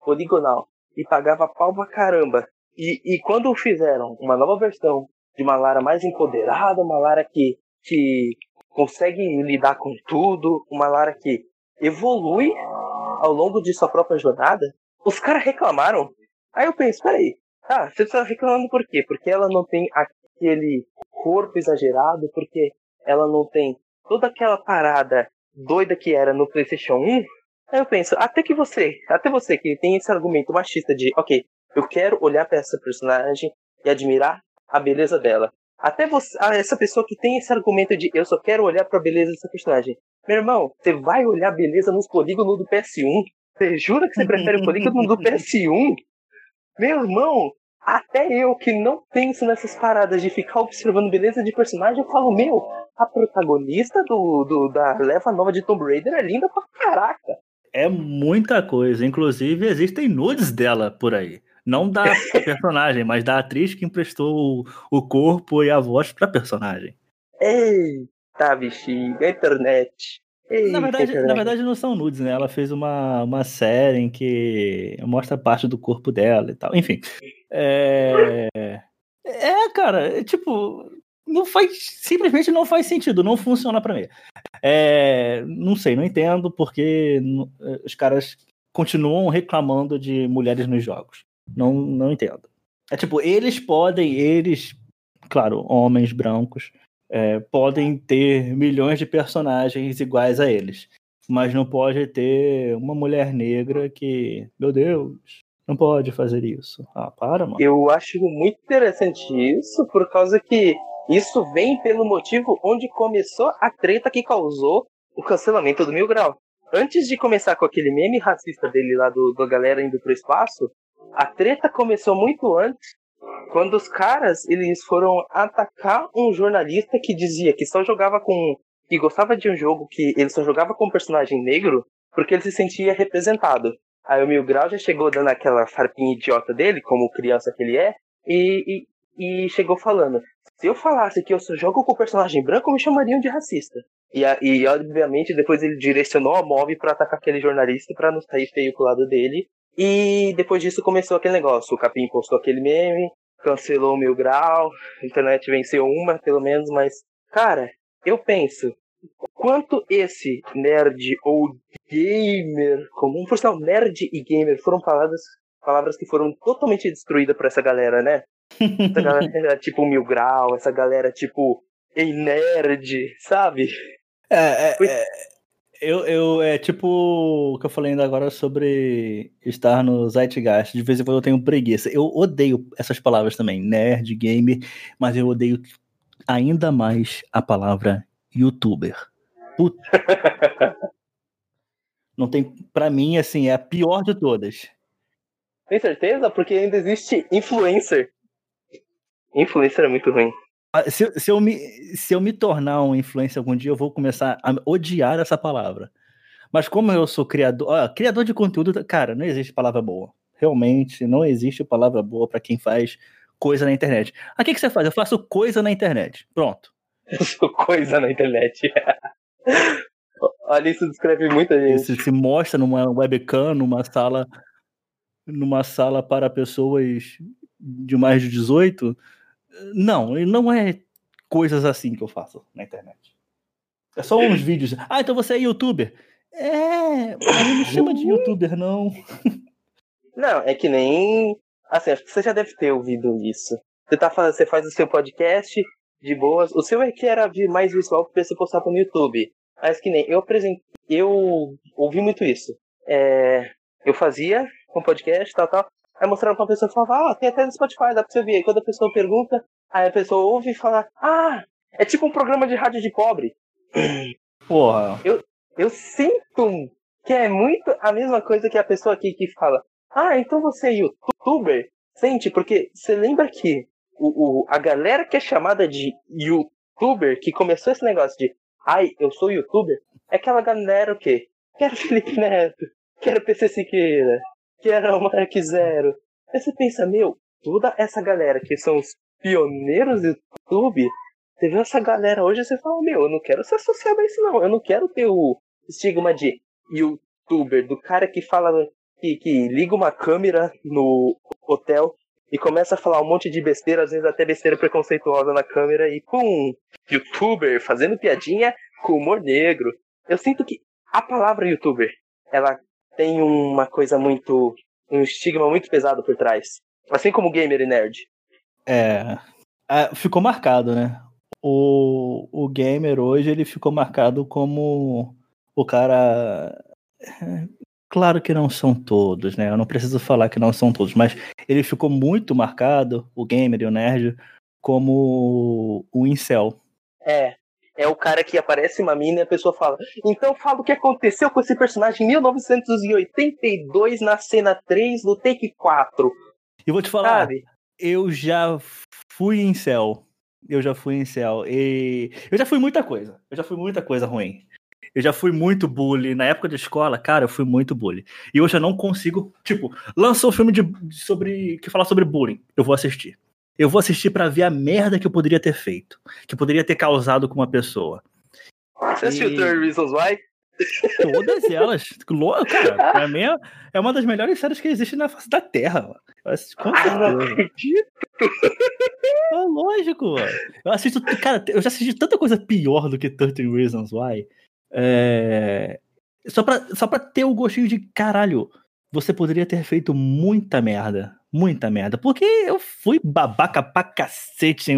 poligonal e pagava pau pra caramba. E, e quando fizeram uma nova versão de uma Lara mais empoderada, uma Lara que, que consegue lidar com tudo, uma Lara que evolui ao longo de sua própria jornada, os caras reclamaram. Aí eu penso, peraí, ah, você está reclamando por quê? Porque ela não tem aquele corpo exagerado, porque ela não tem toda aquela parada doida que era no PlayStation 1. Aí eu penso, até que você, até você que tem esse argumento machista de, ok, eu quero olhar para essa personagem e admirar a beleza dela. Até você, essa pessoa que tem esse argumento de eu só quero olhar para a beleza dessa personagem. Meu irmão, você vai olhar beleza nos polígonos do PS1? Você jura que você prefere o polígono do PS1? Meu irmão, até eu que não penso nessas paradas de ficar observando beleza de personagem, eu falo, meu, a protagonista do, do da leva nova de Tomb Raider é linda pra caraca. É muita coisa. Inclusive, existem nudes dela por aí. Não da (laughs) personagem, mas da atriz que emprestou o, o corpo e a voz pra personagem. Eita, bichinho, a internet. Eita, na, verdade, internet. na verdade, não são nudes, né? Ela fez uma, uma série em que mostra parte do corpo dela e tal. Enfim. É, é cara, é, tipo, não faz. Simplesmente não faz sentido, não funciona para mim. É, não sei, não entendo porque os caras continuam reclamando de mulheres nos jogos. Não, não entendo. É tipo, eles podem, eles, claro, homens brancos, é, podem ter milhões de personagens iguais a eles. Mas não pode ter uma mulher negra que, meu Deus, não pode fazer isso. Ah, para, mano. Eu acho muito interessante isso, por causa que isso vem pelo motivo onde começou a treta que causou o cancelamento do Mil Grau. Antes de começar com aquele meme racista dele lá do, da galera indo pro espaço, a treta começou muito antes, quando os caras eles foram atacar um jornalista que dizia que só jogava com. que gostava de um jogo que ele só jogava com um personagem negro porque ele se sentia representado. Aí o Mil Grau já chegou dando aquela farpinha idiota dele, como criança que ele é, e, e, e chegou falando: se eu falasse que eu só jogo com personagem branco, me chamariam de racista. E, e obviamente depois ele direcionou a mob para atacar aquele jornalista para não sair feio pro lado dele. E depois disso começou aquele negócio. O Capim postou aquele meme, cancelou o Mil Grau, a internet venceu uma, pelo menos, mas, cara, eu penso, quanto esse nerd ou gamer comum, por sinal, nerd e gamer foram palavras, palavras que foram totalmente destruídas por essa galera, né? Essa galera (laughs) tipo Mil Grau, essa galera tipo Ei Nerd, sabe? É, é, é, eu, eu, é tipo o que eu falei ainda agora sobre estar no Zeitgeist. De vez em quando eu tenho preguiça. Eu odeio essas palavras também, nerd, gamer, mas eu odeio ainda mais a palavra youtuber. Puta. (laughs) Não tem, para mim, assim, é a pior de todas. Tem certeza? Porque ainda existe influencer. Influencer é muito ruim. Ah, se, se, eu me, se eu me tornar um influencer algum dia, eu vou começar a odiar essa palavra. Mas como eu sou criador, ó, criador de conteúdo, cara, não existe palavra boa. Realmente, não existe palavra boa para quem faz coisa na internet. Ah, o que, que você faz? Eu faço coisa na internet. Pronto. (laughs) Eu sou coisa na internet. (laughs) Olha, isso descreve muita gente. Isso se mostra numa webcam, numa sala, numa sala para pessoas de mais de 18 não, não é coisas assim que eu faço na internet. É só uns vídeos. Ah, então você é youtuber? É, mas não me chama de youtuber, não. (laughs) Não, é que nem. Assim, acho que você já deve ter ouvido isso. Você, tá você faz o seu podcast de boas. O seu é que era mais visual porque você postava no YouTube. Mas que nem eu apresentei. Eu ouvi muito isso. É, eu fazia um podcast, tal, tal. Aí mostrava pra uma pessoa e falava, ah, tem até no Spotify, dá pra você ver. Aí quando a pessoa pergunta, aí a pessoa ouve e fala, ah, é tipo um programa de rádio de pobre. (clears throat) Porra. Eu, eu sinto que é muito a mesma coisa que a pessoa aqui que fala, ah, então você é youtuber? Sente, porque você lembra que o, o, a galera que é chamada de youtuber, que começou esse negócio de ai, eu sou youtuber, é aquela galera o quê? Quero (laughs) Felipe Neto, quero PC Siqueira, quero o Mark Zero. Aí você pensa, meu, toda essa galera que são os pioneiros do YouTube, vê essa galera hoje você fala, meu, eu não quero ser associado a isso não, eu não quero ter o estigma de youtuber, do cara que fala, que, que liga uma câmera no hotel e começa a falar um monte de besteira, às vezes até besteira preconceituosa na câmera, e pum, youtuber fazendo piadinha com humor negro. Eu sinto que a palavra youtuber, ela tem uma coisa muito. um estigma muito pesado por trás. Assim como gamer e nerd. É. é ficou marcado, né? O, o gamer hoje ele ficou marcado como o cara Claro que não são todos, né? Eu não preciso falar que não são todos, mas ele ficou muito marcado, o gamer e o nerd, como o incel. É, é o cara que aparece uma mina e a pessoa fala: Então fala o que aconteceu com esse personagem em 1982 na cena 3 do Take 4. E vou te falar, Sabe? eu já fui incel. Eu já fui incel. E eu já fui muita coisa. Eu já fui muita coisa ruim. Eu já fui muito bully. Na época de escola, cara, eu fui muito bully. E hoje eu não consigo. Tipo, lançou um filme de, sobre que fala sobre bullying. Eu vou assistir. Eu vou assistir para ver a merda que eu poderia ter feito. Que poderia ter causado com uma pessoa. Você assistiu 30 Reasons Why? Todas elas. Cara, (laughs) pra mim é, é uma das melhores séries que existe na face da Terra. Mano. Com ah, não acredito. É lógico, mano. Eu assisto. Cara, eu já assisti tanta coisa pior do que 30 Reasons Why. É... Só, pra, só pra ter o gostinho de caralho, você poderia ter feito muita merda. Muita merda. Porque eu fui babaca pra cacete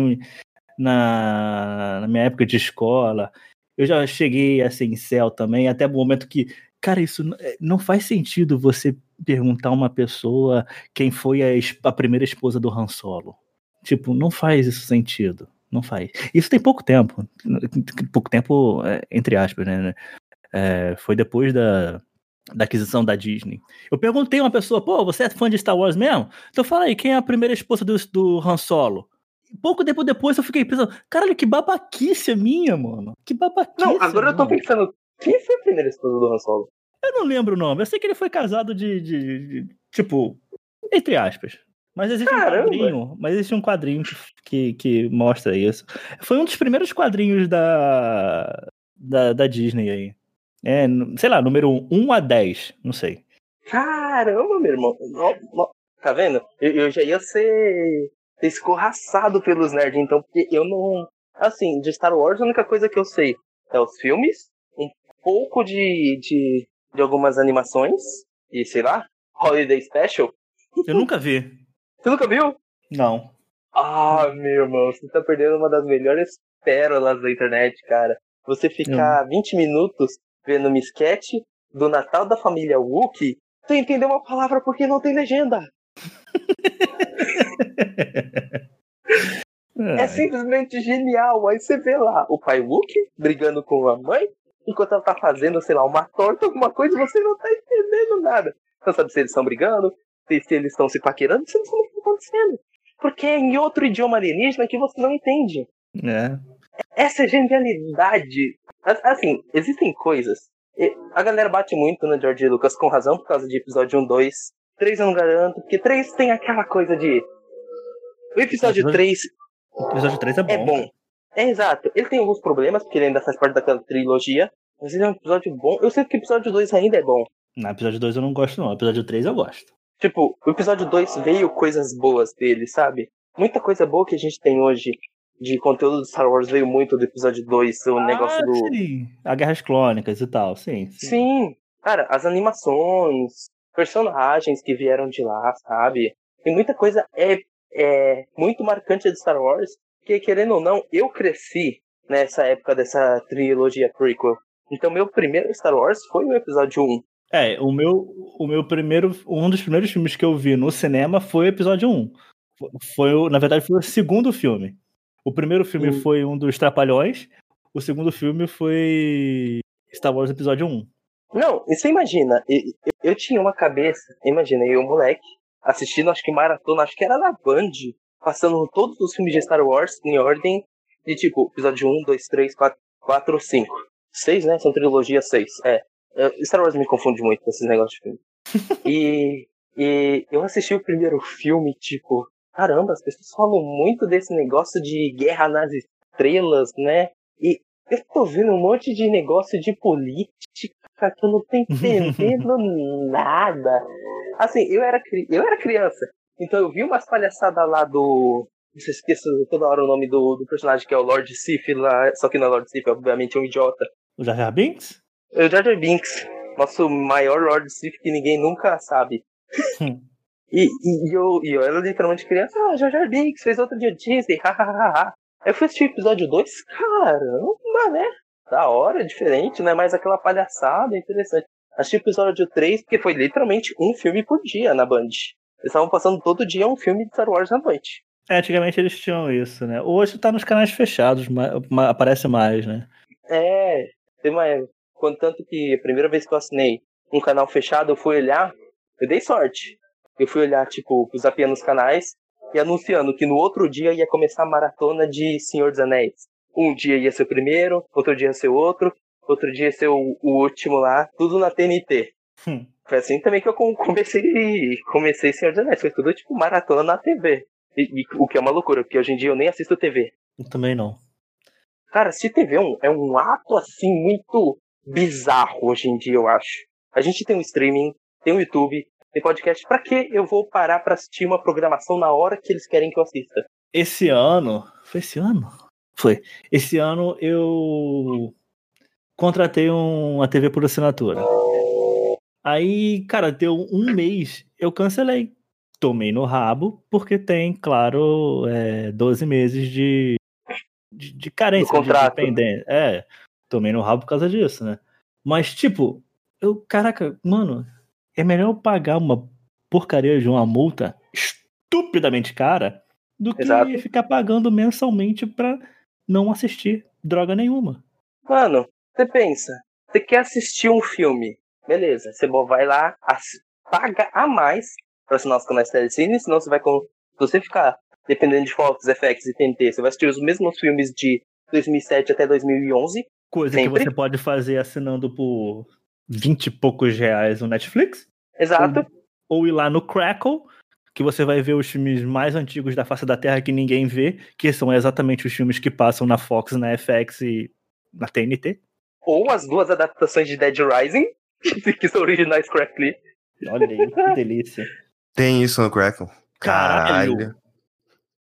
na, na minha época de escola. Eu já cheguei a ser em céu também, até o momento que, cara, isso é, não faz sentido você perguntar uma pessoa quem foi a, a primeira esposa do Han Solo. Tipo, não faz isso sentido não faz. Isso tem pouco tempo. Pouco tempo, é, entre aspas, né? É, foi depois da, da aquisição da Disney. Eu perguntei a uma pessoa, pô, você é fã de Star Wars mesmo? Então fala aí, quem é a primeira esposa do, do Han Solo? Pouco tempo depois eu fiquei pensando, caralho, que babaquice minha, mano. Que babaquice. Não, agora mano. eu tô pensando, quem foi a primeira esposa do Han Solo? Eu não lembro o nome. Eu sei que ele foi casado de, de, de tipo, entre aspas. Mas existe Caramba. um quadrinho, mas existe um quadrinho que, que mostra isso. Foi um dos primeiros quadrinhos da, da, da Disney aí. É, sei lá, número 1 a 10, não sei. Caramba, meu irmão. Tá vendo? Eu, eu já ia ser escorraçado pelos nerds, então, porque eu não. Assim, de Star Wars, a única coisa que eu sei é os filmes, um pouco de, de, de algumas animações, e sei lá, Holiday Special. Eu nunca vi. Você nunca viu? Não. Ah, meu irmão, você tá perdendo uma das melhores pérolas da internet, cara. Você ficar hum. 20 minutos vendo um sketch do Natal da família Wookie sem entender uma palavra porque não tem legenda. (laughs) é simplesmente genial. Aí você vê lá o pai Wookie brigando com a mãe, enquanto ela tá fazendo, sei lá, uma torta, alguma coisa, você não tá entendendo nada. Não sabe se eles estão brigando, se, eles estão se paquerando, você não sabe o que está acontecendo. Porque é em outro idioma alienígena que você não entende. É. Essa é genialidade. Assim, existem coisas. A galera bate muito no George Lucas com razão por causa de episódio 1, 2. 3 eu não garanto, porque 3 tem aquela coisa de. O episódio 3. O episódio 3 é bom. É bom. É exato. Ele tem alguns problemas, porque ele ainda faz parte daquela trilogia. Mas ele é um episódio bom. Eu sei que o episódio 2 ainda é bom. No episódio 2 eu não gosto, não. O episódio 3 eu gosto. Tipo, o episódio 2 veio coisas boas dele, sabe? Muita coisa boa que a gente tem hoje de conteúdo do Star Wars veio muito do episódio 2, o ah, negócio do. Sim, a Guerras Clônicas e tal, sim, sim. Sim, cara, as animações, personagens que vieram de lá, sabe? Tem muita coisa é, é muito marcante de Star Wars, que querendo ou não, eu cresci nessa época dessa trilogia prequel. Então meu primeiro Star Wars foi o episódio 1. É, o meu, o meu primeiro, um dos primeiros filmes que eu vi no cinema foi o episódio 1. Foi, na verdade, foi o segundo filme. O primeiro filme hum. foi um dos Trapalhões, o segundo filme foi Star Wars Episódio 1. Não, e você imagina, eu, eu tinha uma cabeça, imagina, eu moleque, assistindo, acho que maratona, acho que era na Band, passando todos os filmes de Star Wars em ordem de tipo, episódio 1, 2, 3, 4, 4 5. 6, né? São trilogia 6. É. Star Wars me confunde muito com esses negócios de filme. (laughs) e, e eu assisti o primeiro filme, tipo, caramba, as pessoas falam muito desse negócio de guerra nas estrelas, né? E eu tô vendo um monte de negócio de política que eu não tô entendendo (laughs) nada. Assim, eu era, eu era criança, então eu vi umas palhaçadas lá do. Não se esqueça toda hora o nome do, do personagem que é o Lord Sif lá, só que não é Lord Sif, obviamente é um idiota. O Jar Jar Binks? O Jar Jar Binks, nosso maior Lord Sif que ninguém nunca sabe. (laughs) E, e, e, eu, e eu era literalmente criança, ah, Jar Jar Binks fez outro dia Disney, hahaha. Aí eu fui assistir o episódio 2, caramba, né? Da hora, diferente, né? Mas aquela palhaçada interessante. Assisti o episódio 3 porque foi literalmente um filme por dia na Band. Eles estavam passando todo dia um filme de Star Wars na noite. É, antigamente eles tinham isso, né? Hoje tá nos canais fechados, aparece mais, né? É, tem uma. Contanto que a primeira vez que eu assinei um canal fechado, eu fui olhar, eu dei sorte. Eu fui olhar, tipo, os canais e anunciando que no outro dia ia começar a maratona de Senhor dos Anéis. Um dia ia ser o primeiro, outro dia ia ser o outro, outro dia ia ser o, o último lá, tudo na TNT. Hum. Foi assim também que eu comecei, comecei Senhor dos Anéis, foi tudo tipo maratona na TV. E, e, o que é uma loucura, porque hoje em dia eu nem assisto TV. Eu também não. Cara, assistir TV é um, é um ato assim muito bizarro hoje em dia, eu acho. A gente tem um streaming, tem um YouTube, tem podcast. Pra que eu vou parar pra assistir uma programação na hora que eles querem que eu assista? Esse ano. Foi esse ano? Foi. Esse ano eu contratei um, uma TV por assinatura. Aí, cara, deu um mês, eu cancelei. Tomei no rabo, porque tem, claro, é, 12 meses de, de, de carência, de dependência. É, tomei no rabo por causa disso, né? Mas, tipo, eu, caraca, mano, é melhor eu pagar uma porcaria de uma multa estupidamente cara do que Exato. ficar pagando mensalmente pra não assistir droga nenhuma. Mano, você pensa, você quer assistir um filme, beleza, você vai lá, paga a mais pra assinar os canais telecine, senão você vai com. Se você ficar dependendo de Fox, FX e TNT, você vai assistir os mesmos filmes de 2007 até 2011. Coisa sempre. que você pode fazer assinando por 20 e poucos reais no Netflix. Exato. Ou, ou ir lá no Crackle, que você vai ver os filmes mais antigos da face da Terra que ninguém vê, que são exatamente os filmes que passam na Fox, na FX e na TNT. Ou as duas adaptações de Dead Rising, (laughs) que são originais Crackle. Olha aí, que delícia. Tem isso no Crackle. Caralho. Caralho.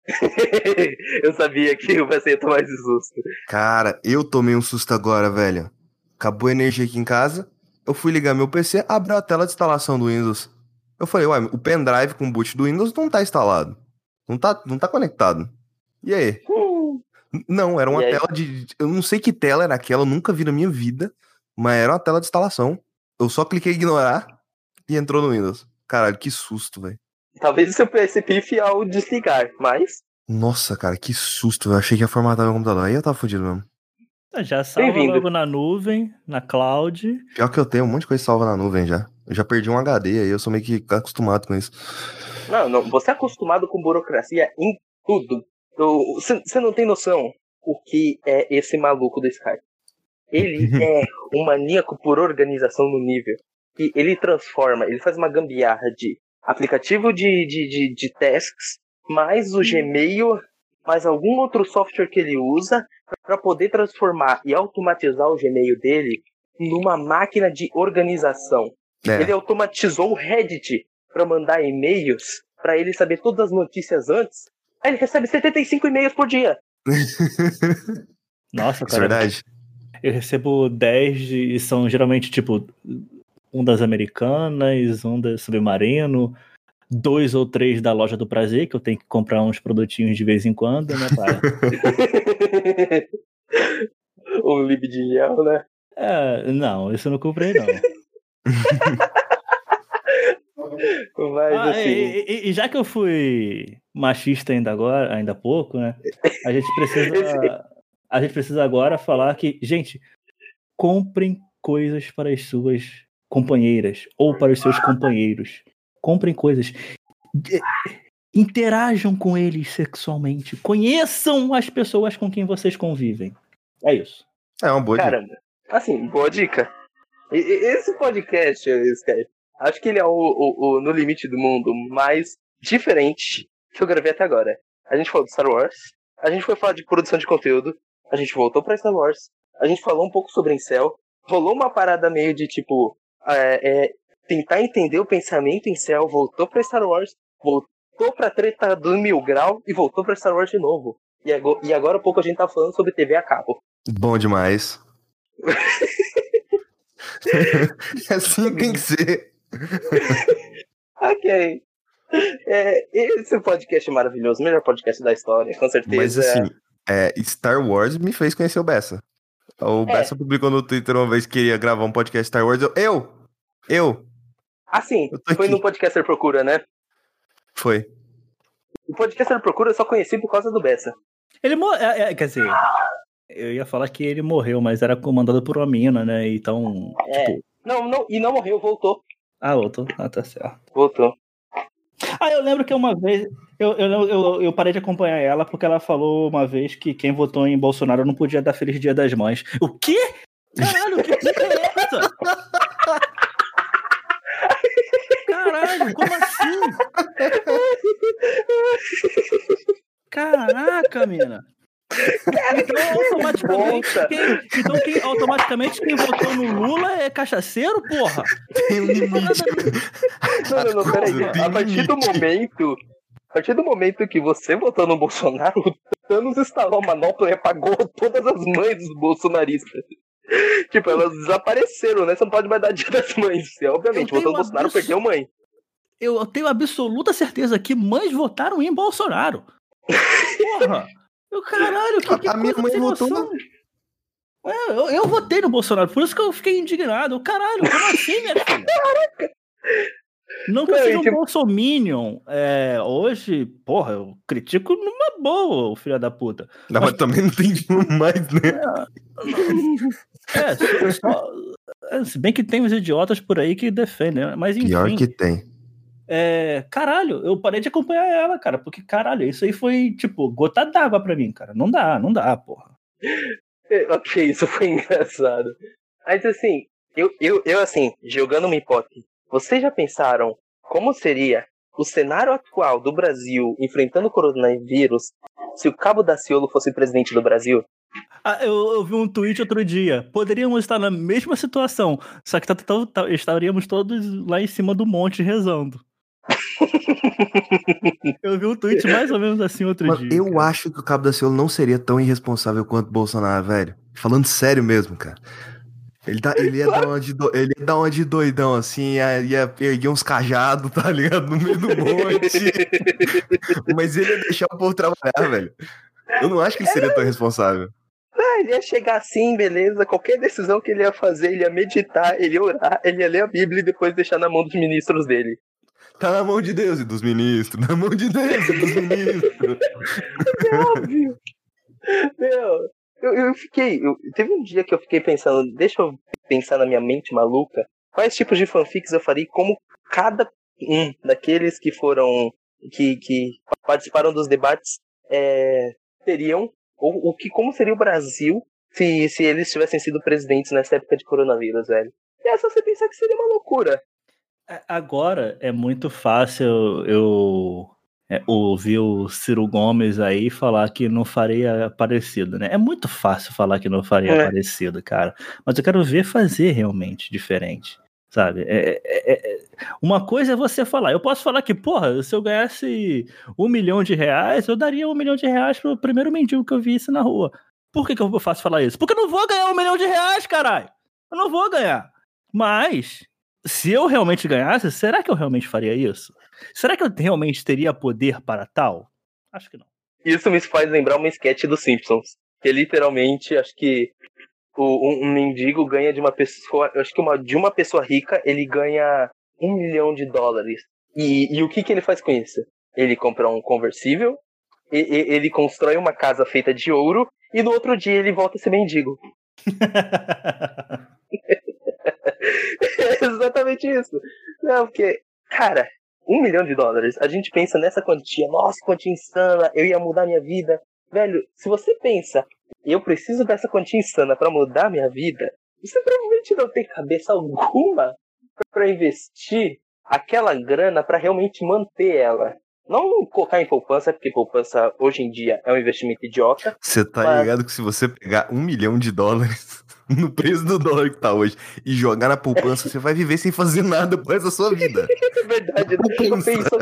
(laughs) eu sabia que você ia tomar esse susto. Cara, eu tomei um susto agora, velho. Acabou a energia aqui em casa. Eu fui ligar meu PC, abriu a tela de instalação do Windows. Eu falei, ué, o pendrive com o boot do Windows não tá instalado. Não tá, não tá conectado. E aí? Hum. Não, era uma tela de. Eu não sei que tela era aquela, eu nunca vi na minha vida. Mas era uma tela de instalação. Eu só cliquei em ignorar e entrou no Windows. Caralho, que susto, velho. Talvez o seu PC pife ao desligar, mas. Nossa, cara, que susto. Eu achei que ia formatar meu computador. Aí eu tava fodido mesmo. Ah, já salva logo na nuvem, na cloud. Pior que eu tenho um monte de coisa salva na nuvem já. Eu já perdi um HD aí, eu sou meio que acostumado com isso. Não, não você é acostumado com burocracia em tudo. Você não tem noção o que é esse maluco do Skype. Ele (laughs) é um maníaco por organização no nível. E ele transforma, ele faz uma gambiarra de aplicativo de, de, de, de tasks, mais o hum. Gmail, mais algum outro software que ele usa para poder transformar e automatizar o Gmail dele numa máquina de organização. É. Ele automatizou o Reddit para mandar e-mails para ele saber todas as notícias antes. Aí ele recebe 75 e-mails por dia. (laughs) Nossa, cara. É verdade. Eu recebo 10 e são geralmente tipo um das americanas, um da submarino, dois ou três da loja do prazer, que eu tenho que comprar uns produtinhos de vez em quando, né, pai? (laughs) um lib de gel, né? É, não, isso eu não comprei, não. (laughs) Mas, ah, assim... e, e, e, já que eu fui machista ainda agora, ainda há pouco, né? A gente precisa. (laughs) A gente precisa agora falar que, gente, comprem coisas para as suas companheiras ou para os seus companheiros. Comprem coisas. Interajam com eles sexualmente. Conheçam as pessoas com quem vocês convivem. É isso. É uma boa dica. Caramba. Assim, boa dica. Esse podcast, Skype, acho que ele é o, o- o No Limite do Mundo mais diferente que eu gravei até agora. A gente falou de Star Wars, a gente foi falar de produção de conteúdo, a gente voltou pra Star Wars, a gente falou um pouco sobre Incel, rolou uma parada meio de tipo, é, é, tentar entender o pensamento Incel, voltou pra Star Wars, voltou pra treta do Mil Grau e voltou pra Star Wars de novo. E agora, e agora há pouco a gente tá falando sobre TV a cabo. Bom demais. (laughs) assim tem que ser. Ok. É, esse podcast é maravilhoso, o melhor podcast da história, com certeza. Mas assim, é, Star Wars me fez conhecer o Bessa. O É. Bessa publicou no Twitter uma vez que queria gravar um podcast Star Wars. Eu, eu, eu, Assim, tô foi no Podcaster Procura, né? foi. O Podcaster Procura eu só conheci por causa do Bessa. Ele mo- é, é, quer dizer, eu ia falar que ele morreu, mas era comandado por uma mina, né? Então. É. Tipo, Não, não, e não morreu, voltou. ah, voltou. Ah, tá certo. Voltou. Ah, eu lembro que uma vez. Eu, eu, eu, eu parei de acompanhar ela porque ela falou uma vez que quem votou em Bolsonaro não podia dar Feliz Dia das Mães. O quê? Caralho, que é essa? Caralho, como assim? Caraca, mina. Então, automaticamente, quem, então quem, automaticamente quem votou no Lula é cachaceiro, porra? Tem um limite. Não, não, não, peraí. Tem A partir do limite. momento. A partir do momento que você votou no Bolsonaro, o Thanos instalou a manopla e apagou todas as mães dos bolsonaristas. Tipo, elas desapareceram, né? Você não pode mais dar dia das mães. Você, obviamente, Eu tenho votou no Bolsonaro, abs- perdeu mãe. Eu tenho absoluta certeza que mães votaram em Bolsonaro. Porra! Eu, caralho, (laughs) que, que A minha mãe votou. É, eu, eu votei no Bolsonaro, por isso que eu fiquei indignado. Caralho, como assim, minha filha? Não que eu seja um tipo- bolsominion. É, hoje, porra, eu critico numa boa, o filho da puta. Não, mas também não tem mais, né? É, só- só- é, se bem que tem os idiotas por aí que defendem, né? mas enfim. Pior que tem. É, caralho, eu parei de acompanhar ela, cara, porque caralho, isso aí foi tipo gota d'água pra mim, cara. Não dá, não dá, porra. (laughs) Ok, isso foi engraçado. Mas assim, eu, eu, eu assim, jogando uma hipótese, vocês já pensaram como seria o cenário atual do Brasil enfrentando o coronavírus se o Cabo Daciolo fosse presidente do Brasil? Ah, eu, eu vi um tweet outro dia. Poderíamos estar na mesma situação, só que tá- tá- tá- estaríamos todos lá em cima do monte rezando. (laughs) eu vi um tweet mais ou menos assim outro Mano, dia. eu cara. acho que o Cabo da Ciolo não seria tão irresponsável quanto o Bolsonaro, velho. Falando sério mesmo, cara. Ele, tá, ele, ia dar uma de do- ele ia dar uma de doidão, assim, ia, ia erguer uns cajados, tá ligado? No meio do monte. (laughs) Mas ele ia deixar o povo trabalhar, velho. Eu não acho que ele seria tão responsável. Ah, ele ia chegar assim, beleza. Qualquer decisão que ele ia fazer, ele ia meditar, ele ia orar, ele ia ler a Bíblia e depois deixar na mão dos ministros dele. Tá na mão de Deus e dos ministros. (laughs) Na mão de Deus e dos ministros. É óbvio. Meu, eu, eu fiquei. eu- teve um dia que eu fiquei pensando, deixa eu pensar na minha mente maluca, quais tipos de fanfics eu faria e como cada um daqueles que foram. que, que participaram dos debates é, teriam. Ou o que como seria o Brasil se, se eles tivessem sido presidentes nessa época de coronavírus, velho. E essa você pensar que seria uma loucura. É, Agora é muito fácil eu é, ouvir o Ciro Gomes aí falar que não faria parecido, né? É muito fácil falar que não faria É. parecido, cara. Mas eu quero ver fazer realmente diferente, sabe? É, é- é- uma coisa é você falar. Eu posso falar que, porra, se eu ganhasse um milhão de reais, eu daria um milhão de reais pro primeiro mendigo que eu visse na rua. Por que, que eu faço falar isso? Porque eu não vou ganhar um milhão de reais, caralho! Eu não vou ganhar. Mas, se eu realmente ganhasse, será que eu realmente faria isso? Será que eu realmente teria poder para tal? Acho que não. Isso me faz lembrar uma sketch dos Simpsons. Que literalmente, acho que o- um, um mendigo ganha de uma pessoa. Acho que uma, de uma pessoa rica, ele ganha um milhão de dólares. E, e o que, que ele faz com isso? Ele compra um conversível, e- e- ele constrói uma casa feita de ouro, e no outro dia ele volta a ser mendigo. (laughs) É (laughs) exatamente isso. Não, porque, cara, um milhão de dólares. A gente pensa nessa quantia, nossa, quantia insana, eu ia mudar minha vida. Velho, se você pensa, eu preciso dessa quantia insana para mudar minha vida, você provavelmente não tem cabeça alguma para investir aquela grana para realmente manter ela. Não colocar em poupança, porque poupança hoje em dia é um investimento idiota. Você tá Mas- ligado que se você pegar um milhão de dólares (laughs) no preço do dólar que tá hoje e jogar na poupança, você vai viver sem fazer nada por essa sua vida. (laughs) É verdade. Eu penso,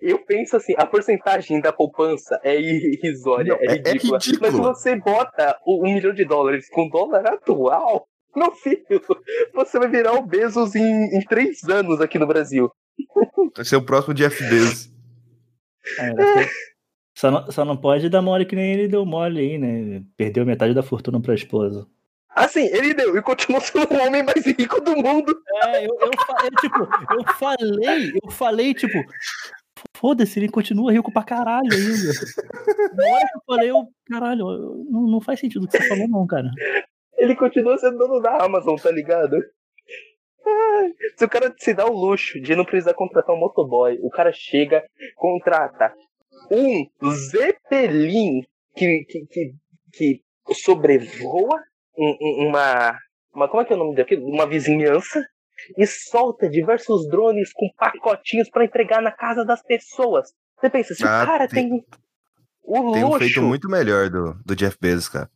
eu penso assim, a porcentagem da poupança é irrisória, Não, é é- é ridícula. Mas se ridícula. você bota um milhão de dólares com dólar atual, (laughs) meu filho, você vai virar o Bezos em, em três anos aqui no Brasil. Vai ser o próximo Jeff Bezos. É, só, não, só não pode dar mole que nem ele deu mole aí, né? Perdeu metade da fortuna pra esposa. Assim, ele deu e continuou sendo o homem mais rico do mundo. É, eu, eu, eu, tipo, eu falei, eu falei, tipo, foda-se, ele continua rico pra caralho ainda. Na hora que eu falei, eu, caralho, não, não faz sentido o que você falou, não, cara. Ele continua sendo dono da Amazon, tá ligado? Ai, Se o cara se dá o luxo de não precisar contratar um motoboy, o cara chega, contrata um Zeppelin que, que, que, que sobrevoa um- um- uma, uma. Como é que é o nome daquilo? Uma vizinhança e solta diversos drones com pacotinhos pra entregar na casa das pessoas. Você pensa, se Ah, o cara tem- tem, o Tem um feito muito melhor do, do Jeff Bezos, cara.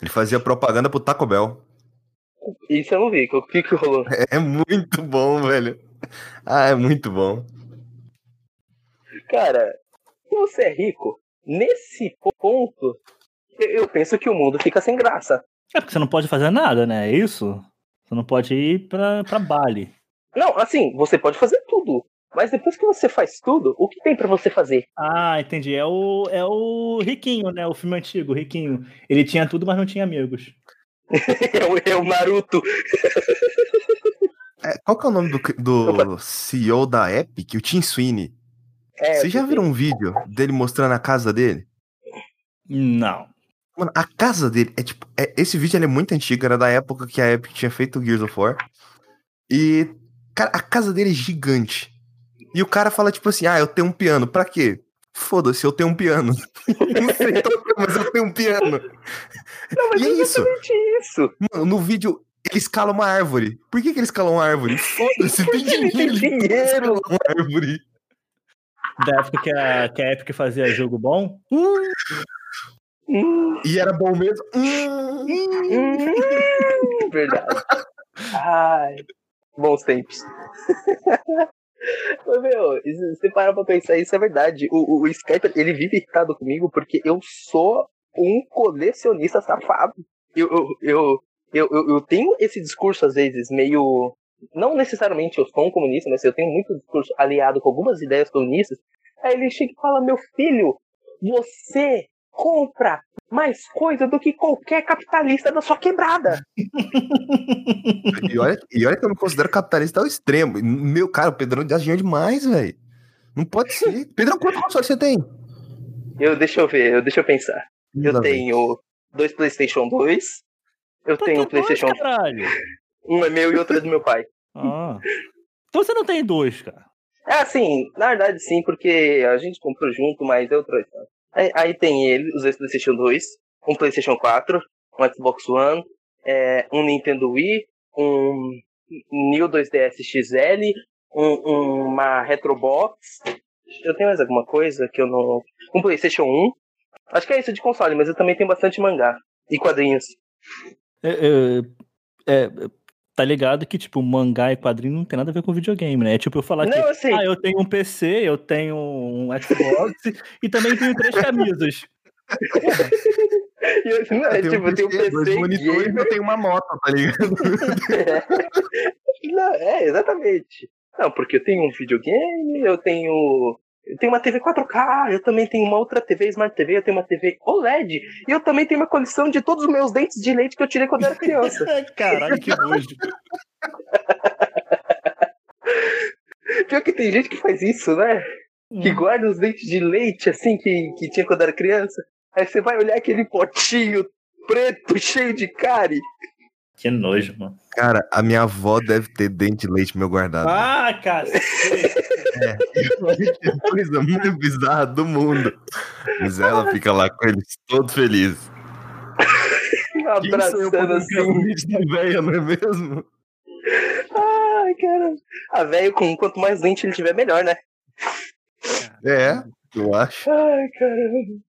Ele fazia propaganda pro Taco Bell. Isso eu não vi. O que, que rolou? (laughs) É muito bom, velho. Ah, é muito bom. Cara, se você é rico, nesse ponto, eu penso que o mundo fica sem graça. É porque você não pode fazer nada, né? É isso? Você não pode ir pra, pra Bali. Não, assim, você pode fazer tudo. Mas depois que você faz tudo, o que tem pra você fazer? Ah, entendi. É o, é o Riquinho, né? O filme antigo, Riquinho. Ele tinha tudo, mas não tinha amigos. (laughs) É o, é o Naruto. É, qual que é o nome do, do CEO da Epic? O Tim Sweeney. É, Vocês já você- viram um vídeo dele mostrando a casa dele? Não. Mano, a casa dele é tipo. é- esse vídeo ele é muito antigo, era da época que a Epic tinha feito o Gears of War. E, cara, a casa dele é gigante. E o cara fala, tipo assim, ah, eu tenho um piano. Pra quê? Foda-se, eu tenho um piano. (laughs) Não sei tocar, mas eu tenho um piano. Não, mas E é é isso. isso. Mano, no vídeo, ele escala uma árvore. Por que, que ele escala uma árvore? (laughs) Foda-se, tem Ele tem dinheiro. dinheiro. uma árvore. Da época que a, que a Epic fazia jogo bom? (laughs) Hum, E era bom mesmo. Hum. hum, (laughs) verdade. Ai, bons tempos. Mas, meu, se você parar pra pensar, isso é verdade. O, o, o Skype, ele vive irritado comigo porque eu sou um colecionista safado. Eu, eu, eu, eu, eu, eu tenho esse discurso, às vezes, meio. Não necessariamente eu sou um comunista, mas eu tenho muito discurso aliado com algumas ideias comunistas. Aí ele chega e fala: Meu filho, você compra mais coisa do que qualquer capitalista da sua quebrada. E olha, e olha que eu me considero capitalista ao extremo. Meu, cara, o Pedrão gasta dinheiro demais, velho. Não pode ser. (laughs) Pedrão, quanto console você tem? Eu, deixa eu ver, eu, deixa eu pensar. Eu tenho dois PlayStation 2. Eu Pra tenho um dois, PlayStation. caralho. (laughs) Um é meu e outro é do meu pai. Ah. Então você não tem dois, cara. É assim, na verdade sim, porque a gente comprou junto, mas eu trouxe. Aí, aí tem ele, os dois PlayStation 2, um PlayStation 4, um Xbox One, é, um Nintendo Wii, um New 2DS XL, um- uma Retrobox. Eu tenho mais alguma coisa que eu não. Um PlayStation 1. Acho que é isso de console, mas eu também tenho bastante mangá e quadrinhos. É, é, é, tá ligado que, tipo, mangá e quadrinho não tem nada a ver com videogame, né? É tipo eu falar que, Não, assim, ah, eu tenho um PC, eu tenho um Xbox (laughs) e também tenho três camisas. (laughs) eu, não, é, tipo, eu tenho um PC, dois PC monitores e gamer. eu tenho uma moto, tá ligado? (laughs) Não, é, exatamente. Não, porque eu tenho um videogame, eu tenho. Eu tenho uma TV 4K, eu também tenho uma outra TV Smart TV, eu tenho uma TV OLED, e eu também tenho uma coleção de todos os meus dentes de leite que eu tirei quando era criança. (laughs) Caralho, que nojo. (laughs) Pior que tem gente que faz isso, né? Que guarda os dentes de leite assim que, que tinha quando era criança. Aí você vai olhar aquele potinho preto cheio de cárie. Que nojo, mano. Cara, a minha avó deve ter dente de leite meu guardado. Ah, cara. É, que (laughs) coisa muito bizarra do mundo. Mas ela fica lá com eles todo feliz. (laughs) Abraçando assim. da véia, não é mesmo? Ai, cara. A velho, com quanto mais dente ele tiver, melhor, né? É, eu acho. Ai, caramba.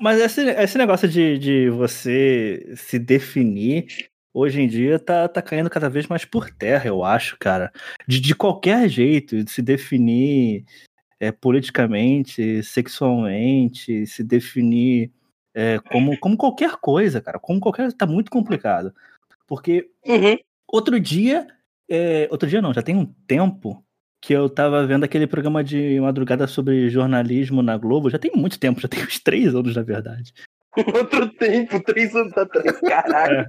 Mas esse, esse negócio de, de você se definir hoje em dia tá, tá caindo cada vez mais por terra, eu acho, cara. De, de qualquer jeito, de se definir é, politicamente, sexualmente, se definir é, como, como qualquer coisa, cara. Como qualquer. Tá muito complicado. Porque Uhum. outro dia. é, outro dia não, já tem um tempo que eu tava vendo aquele programa de madrugada sobre jornalismo na Globo. Já tem muito tempo, já tem uns três anos, na verdade. (laughs) Outro tempo, três anos atrás, caralho.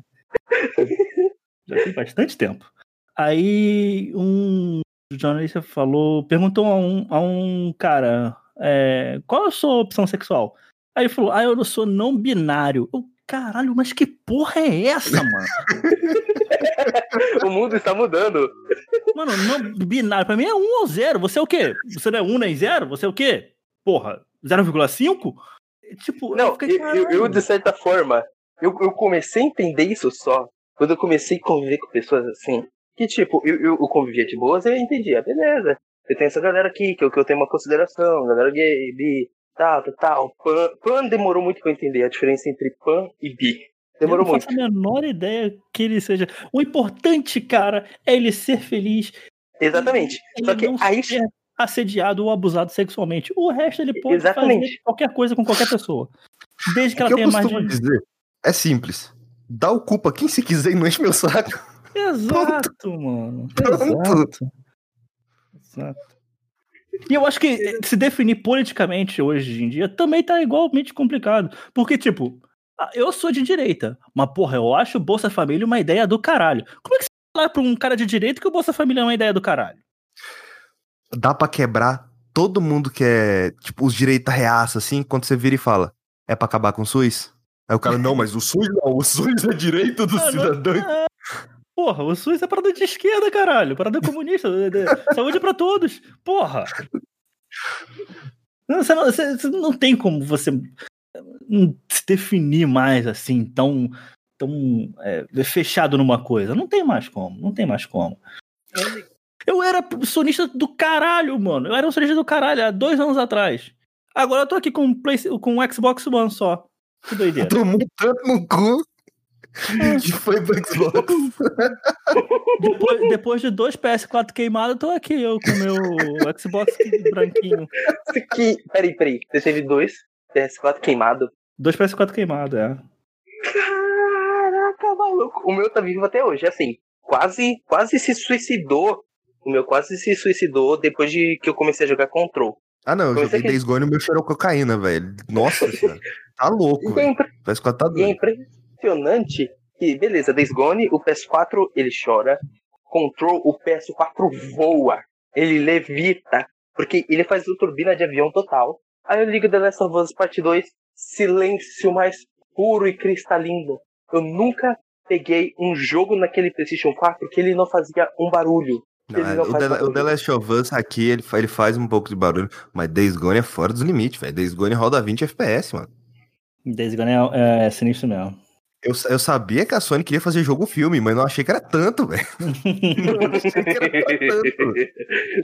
(laughs) Já tem bastante tempo. Aí um jornalista falou, perguntou a um, a um cara é, qual a sua opção sexual? Aí ele falou, ah, eu não sou não binário. Eu, caralho, mas que porra é essa, mano? (laughs) o mundo está mudando. Mano, não binário, pra mim é um ou zero. Você é o quê? Você não é um nem zero? Você é o quê? Porra, 0,5? Tipo, Não, fiquei, eu, eu, eu, de certa forma, eu, eu comecei a entender isso só quando eu comecei a conviver com pessoas assim. Que tipo, eu, eu, eu convivia de boas e eu entendia, beleza. Eu tenho essa galera aqui, que eu, que eu tenho uma consideração, galera gay, bi, tal, tal, tal. Pan, pan demorou muito pra eu entender a diferença entre pan e bi. Demorou eu não muito. faço a menor ideia que ele seja. O importante, cara, é ele ser feliz. Exatamente. Ele Só que não aí ser assediado ou abusado sexualmente. O resto ele pode Exatamente. fazer qualquer coisa com qualquer pessoa. Desde que ela que eu tenha mais de. dizer é simples. Dá o culpa quem se quiser e não enche meu saco. Exato, mano. Pronto. Exato. Exato. E eu acho que se definir politicamente hoje em dia também tá igualmente complicado. Porque, tipo, ah, eu sou de direita, mas, porra, eu acho o Bolsa Família uma ideia do caralho. Como é que você fala pra um cara de direita que o Bolsa Família é uma ideia do caralho? Dá pra quebrar todo mundo que é, tipo, os direita reaça, assim, quando você vira e fala, é pra acabar com o SUS? Aí o cara, não, mas o SUS não, o SUS é direito do Ah, não- cidadão. é. Porra, o SUS é parada de esquerda, caralho. Parada comunista. Saúde pra todos. Porra. Não, Você não, você- você não tem como você se definir mais assim, tão, tão é, fechado numa coisa. Não tem mais como. Não tem mais como. Eu era sonista do caralho, mano. Eu era um sonista do caralho há dois anos atrás. Agora eu tô aqui com um, Play, com um Xbox One só. Que doideira. Tomou tanto no cu que foi pro Xbox. Depois, depois de dois PS4 queimados, tô aqui eu com o meu Xbox branquinho. que. Peraí, peraí. Você teve dois PS4 queimado. Dois PS4 queimados, é. Caraca, maluco. O meu tá vivo até hoje. Assim, quase, quase se suicidou. O meu quase se suicidou depois de que eu comecei a jogar Control. Ah, não, eu Você joguei que- Days Gone e o meu cheirou cocaína, velho. Nossa senhora. Tá louco, E é, impre- Parece que tá e é doido. impressionante que, beleza, Days Gone, o PS4 ele chora. Control, o PS4 voa. Ele levita. Porque ele faz o turbina de avião total. Aí eu ligo The Last of Us Part 2. Silêncio mais puro e cristalino. Eu nunca peguei um jogo naquele PlayStation 4 que ele não fazia um barulho. Não, é, o, The, barulho. o The Last of Us aqui, ele, ele faz um pouco de barulho, mas Days Gone é fora dos limites, velho. Days Gone roda 20 FPS, mano. Days Gone é, é sinistro mesmo. Eu, eu sabia que a Sony queria fazer jogo filme, mas não achei que era tanto, velho. (laughs) Eu não achei que era tanto.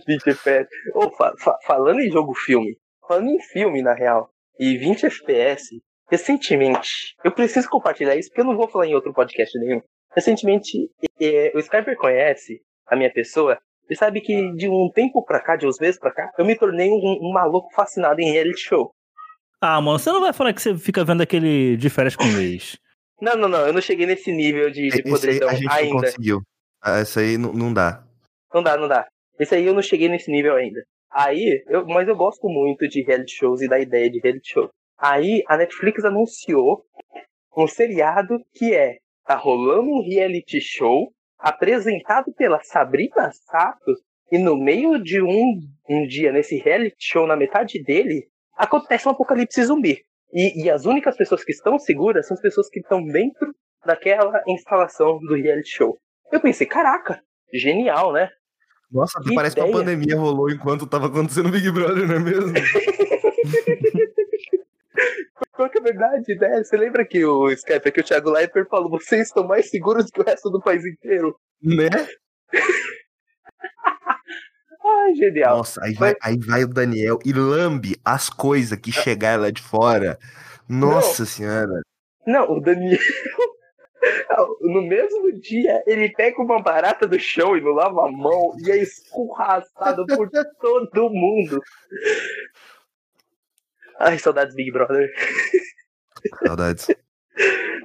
20 FPS. Ô, fa- fa- falando em jogo filme, falando em filme na real, e 20 FPS, recentemente, eu preciso compartilhar isso porque eu não vou falar em outro podcast nenhum. Recentemente, é, o Skyper conhece a minha pessoa e sabe que de um tempo pra cá, de uns meses pra cá, eu me tornei um, um maluco fascinado em reality show. Ah, mano, você não vai falar que você fica vendo aquele de férias com o ex. (laughs) Não, não, não, eu não cheguei nesse nível de, de aí podridão a gente não ainda. conseguiu. Ah, Essa aí não, não dá. Não dá, não dá. Esse aí eu não cheguei nesse nível ainda. Aí, eu, mas eu gosto muito de reality shows e da ideia de reality show. Aí a Netflix anunciou um seriado que é tá rolando um reality show apresentado pela Sabrina Sato e no meio de um, um dia nesse reality show na metade dele acontece um apocalipse zumbi. E, e as únicas pessoas que estão seguras são as pessoas que estão dentro daquela instalação do reality show. Eu pensei, caraca, genial, né? Nossa, Que parece que a ideia. pandemia rolou enquanto tava acontecendo o Big Brother, não é mesmo? (laughs) Qual que é a verdade, né? Você lembra que o Skype, que o Thiago Leifert falou, vocês estão mais seguros que o resto do país inteiro? né? (laughs) Ai, genial. Nossa, aí vai, aí vai o Daniel e lambe as coisas que chegaram lá de fora. Nossa senhora. Não, o Daniel. (laughs) No mesmo dia, ele pega uma barata do chão e não lava a mão e é escorraçado por (laughs) todo mundo. Ai, saudades Big Brother. (laughs) Saudades.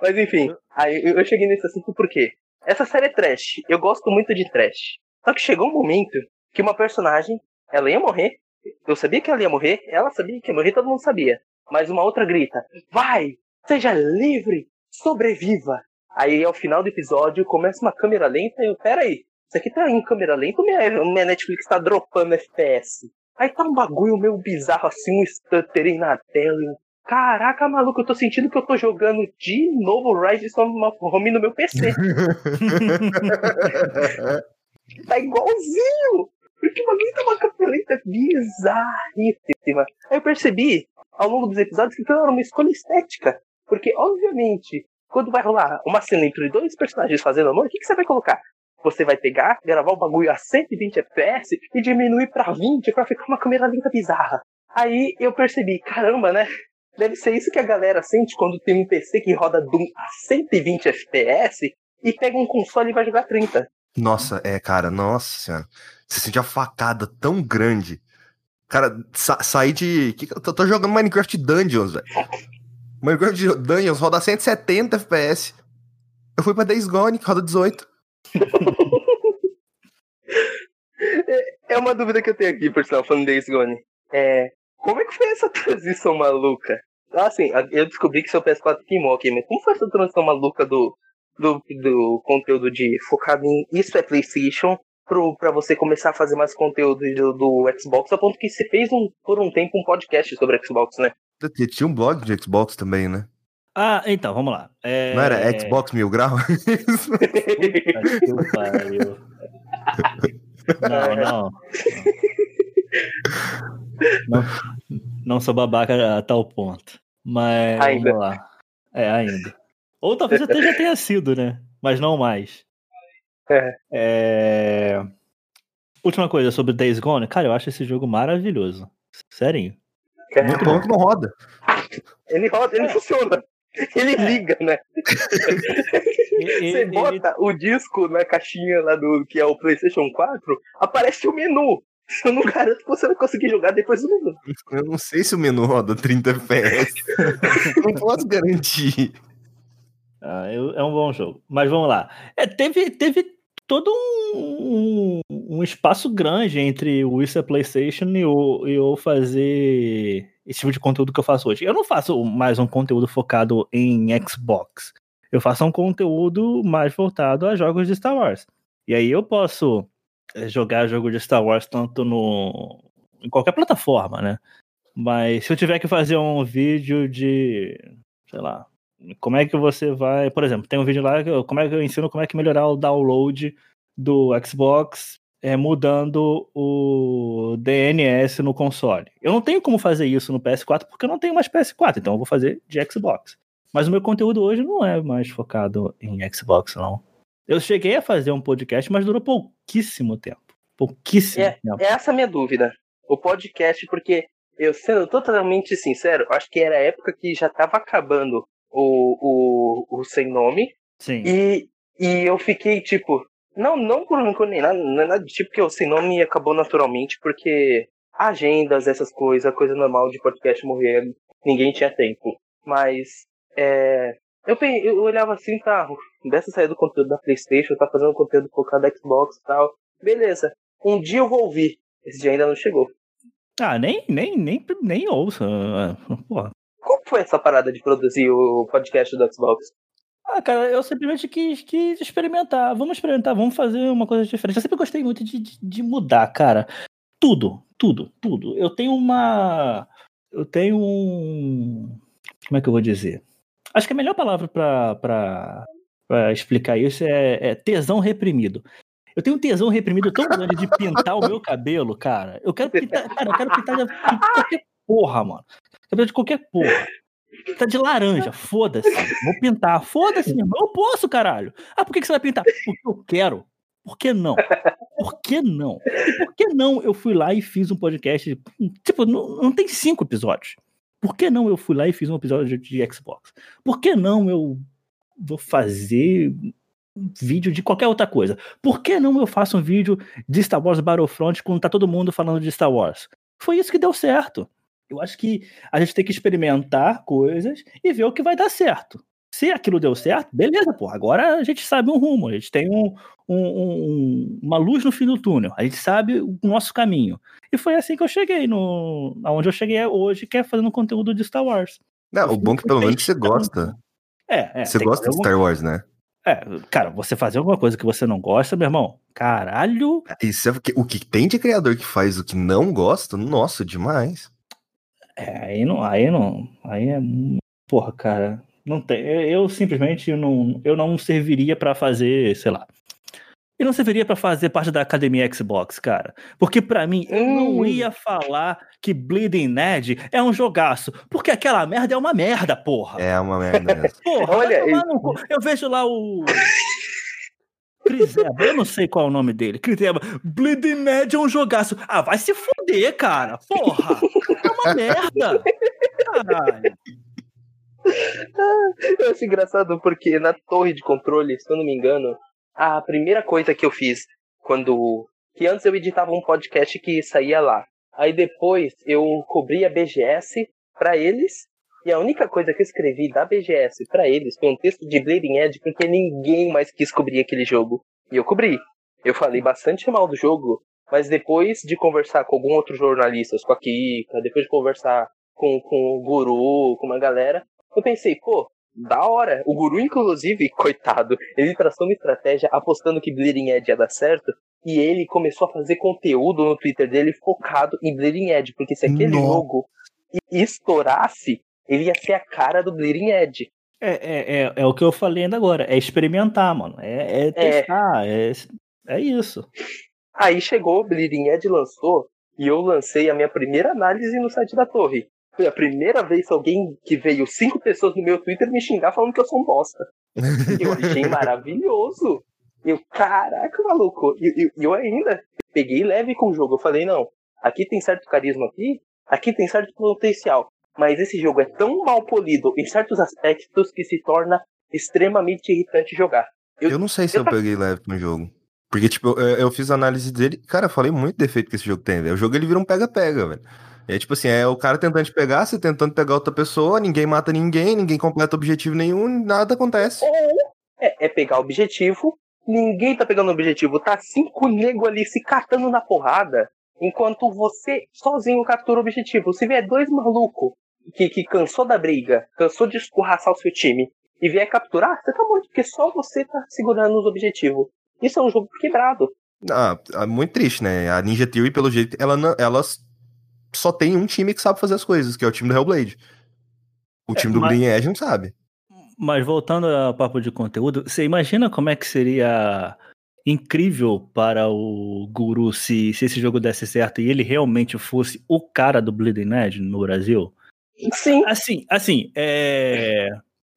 Mas enfim, aí eu cheguei nesse assunto porque essa série é trash. Eu gosto muito de trash. Só que chegou um momento que uma personagem, ela ia morrer. Eu sabia que ela ia morrer, ela sabia que ia morrer, todo mundo sabia. Mas uma outra grita: Vai! Seja livre! Sobreviva! Aí ao final do episódio começa uma câmera lenta e eu, peraí, isso aqui tá em câmera lenta ou minha, minha Netflix tá dropando FPS? Aí tá um bagulho meio bizarro assim, um stuttering na tela. eu, Caraca, maluco, eu tô sentindo que eu tô jogando de novo Rise of Home no meu PC. (laughs) tá igualzinho! Porque o bagulho tá uma lenta bizarríssima. Aí eu percebi, ao longo dos episódios, que aquilo era uma escolha estética. Porque, obviamente, quando vai rolar uma cena entre dois personagens fazendo amor, o que, que você vai colocar? Você vai pegar, gravar o bagulho a 120 FPS e diminuir pra 20 pra ficar uma câmera lenta bizarra. Aí eu percebi, caramba, né? Deve ser isso que a galera sente quando tem um PC que roda Doom a 120 FPS e pega um console e vai jogar 30. Nossa, é, cara, nossa senhora. Você sente a facada tão grande. Cara, sa sair de. eu tô, tô jogando Minecraft Dungeons, velho. Minecraft Dungeons roda 170 FPS. Eu fui pra Days Gone, que roda 18. (laughs) É uma dúvida que eu tenho aqui, por sinal, falando de Gone. É, como é que foi essa (laughs) transição maluca? Assim, eu descobri que seu PS4 queimou aqui, mas como foi essa transição maluca do, do, do conteúdo de focado em isso é PlayStation pro, pra você começar a fazer mais conteúdo do, do Xbox, a ponto que você fez um, por um tempo um podcast sobre Xbox, né? Tinha um blog de Xbox também, né? Ah, então, vamos lá. É... Não era Xbox Mil Grau? (laughs) Puta que pariu. Não, não. Não, não sou babaca a tal ponto. Mas Ainda. vamos lá. É, ainda. Ou talvez até já tenha sido, né? Mas não mais. É. É, Última coisa sobre Days Gone. Cara, eu acho esse jogo maravilhoso. Sério. Muito bom que não roda. Ele roda, ele funciona. (laughs) Ele liga, né? Você bota o disco na caixinha lá do que é o PlayStation 4, aparece o menu. Eu não garanto que você vai conseguir jogar depois do menu. Eu não sei se o menu roda 30 FPS. (laughs) não posso garantir. Ah, eu- é um bom jogo. Mas vamos lá. É, teve, teve todo um, um- espaço grande entre o Isso é PlayStation e e eu fazer esse tipo de conteúdo que eu faço hoje. Eu não faço mais um conteúdo focado em Xbox. Eu faço um conteúdo mais voltado a jogos de Star Wars. E aí eu posso eh, jogar jogo de Star Wars tanto no em qualquer plataforma, né? Mas se eu tiver que fazer um vídeo de, sei lá, como é que você vai, por exemplo, tem um vídeo lá que eu- como é que eu ensino como é que melhorar o download do Xbox é, mudando o DNS no console. Eu não tenho como fazer isso no PS4 porque eu não tenho mais PS4, então eu vou fazer de Xbox. Mas o meu conteúdo hoje não é mais focado em Xbox, não. Eu cheguei a fazer um podcast, mas durou pouquíssimo tempo. Pouquíssimo É, tempo. é essa a minha dúvida. O podcast, porque eu sendo totalmente sincero, acho que era a época que já tava acabando o, o, o sem nome. Sim. E, e eu fiquei tipo. Não, não por rancor nem nada, não é nada tipo que o sem nome acabou naturalmente, porque agendas, essas coisas, coisa normal de podcast morrer, ninguém tinha tempo. Mas é, eu, eu olhava assim, tá, dessa saída do conteúdo da Playstation, tá fazendo conteúdo focado da Xbox e tal. Beleza. Um dia eu vou ouvir. Esse dia ainda não chegou. Ah, nem, nem, nem, nem ouça. Porra. Como foi essa parada de produzir o podcast do Xbox? Ah, cara, eu simplesmente quis, quis experimentar. Vamos experimentar, vamos fazer uma coisa diferente. Eu sempre gostei muito de, de, de mudar, cara. Tudo, tudo, tudo. Eu tenho uma. Eu tenho um. Como é que eu vou dizer? Acho que a melhor palavra pra explicar isso, é, é tesão reprimido. Eu tenho um tesão reprimido tão grande de pintar o meu cabelo, cara. Eu quero pintar, cara, eu quero pintar de qualquer porra, mano. Cabelo de qualquer porra. Tá de laranja, foda-se. Vou pintar, foda-se, meu. Eu posso, caralho. Ah, por que, que você vai pintar? Porque eu quero. Por que não? Por que não? E por que não eu fui lá e fiz um podcast? Tipo, não, não tem cinco episódios. Por que não eu fui lá e fiz um episódio de Xbox? Por que não eu vou fazer vídeo de qualquer outra coisa? Por que não eu faço um vídeo de Star Wars Battlefront quando tá todo mundo falando de Star Wars? Foi isso que deu certo. Eu acho que a gente tem que experimentar coisas e ver o que vai dar certo. Se aquilo deu certo, beleza, pô. Agora a gente sabe um rumo, a gente tem um, um, um, uma luz no fim do túnel, a gente sabe o nosso caminho. E foi assim que eu cheguei no. aonde eu cheguei hoje, que é fazendo conteúdo de Star Wars. Não, o bom é que pelo menos você gosta. É, é. Você gosta de Star Wars, né? É, cara, você fazer alguma coisa que você não gosta, meu irmão, caralho. Isso é o que, o que tem de criador que faz o que não gosta, nossa, demais. É, aí não, aí não, aí é, porra, cara, não tem, eu simplesmente não, eu não serviria para fazer, sei lá. Eu não serviria para fazer parte da academia Xbox, cara. Porque para mim, eu não Hum. ia falar que Bleeding Ned é um jogaço. Porque aquela merda é uma merda, porra. É uma merda mesmo. Porra, Olha, cu. eu vejo lá o. Chris Eba, eu não sei qual é o nome dele. Chris Eba, Bleeding Ned é um jogaço. Ah, vai se fuder, cara. Porra. É uma merda. Caralho. Eu acho engraçado porque na torre de controle, se eu não me engano, a primeira coisa que eu fiz quando. Que antes eu editava um podcast que saía lá. Aí depois eu cobri a BGS pra eles. E a única coisa que eu escrevi da BGS pra eles foi um texto de Bleeding Edge, porque ninguém mais quis cobrir aquele jogo. E eu cobri. Eu falei bastante mal do jogo, mas depois de conversar com algum outro jornalista, com a Kika, depois de conversar com, com o Guru, com uma galera, eu pensei, pô, da hora. O Guru, inclusive, (laughs) coitado, ele traçou uma estratégia apostando que Bleeding Edge ia dar certo. E ele começou a fazer conteúdo no Twitter dele focado em Bleeding Edge. Porque se aquele Nossa. jogo estourasse, ele ia ser a cara do Bleeding Edge. É, é, é, é o que eu falei ainda agora. É experimentar, mano. É, é testar. É, é isso. Aí chegou, o Bleeding Edge lançou. E eu lancei a minha primeira análise no site da torre. Foi a primeira vez que alguém que veio cinco pessoas no meu Twitter me xingar falando que eu sou um bosta. Eu achei (laughs) maravilhoso. Eu, caraca, maluco. E e- e eu, ainda peguei leve com o jogo. Eu falei, não, aqui tem certo carisma aqui, aqui tem certo potencial. Mas esse jogo é tão mal polido em certos aspectos que se torna extremamente irritante jogar. Eu- Eu não sei se eu peguei leve com o jogo. Porque, tipo, eu, eu fiz a análise dele. Cara, eu falei muito defeito que esse jogo tem, velho. O jogo ele vira um pega-pega, velho. É tipo assim, é o cara tentando te pegar, você tentando pegar outra pessoa, ninguém mata ninguém, ninguém completa objetivo nenhum, nada acontece. Ou é, é pegar objetivo, ninguém tá pegando objetivo, tá cinco nego ali se catando na porrada, enquanto você sozinho captura o objetivo. Se vier dois malucos que, que cansou da briga, cansou de escorraçar o seu time, e vier capturar, você tá morto, porque só você tá segurando os objetivos. Isso é um jogo quebrado. Ah, é muito triste, né? A Ninja Theory, pelo jeito, ela, não- ela só tem um time que sabe fazer as coisas, que é o time do Hellblade. O time do mas- Bleeding Edge não sabe. Mas voltando ao papo de conteúdo, você imagina como é que seria incrível para o Guru se, se esse jogo desse certo e ele realmente fosse o cara do Bleeding Edge no Brasil? Sim, Assim, assim, é...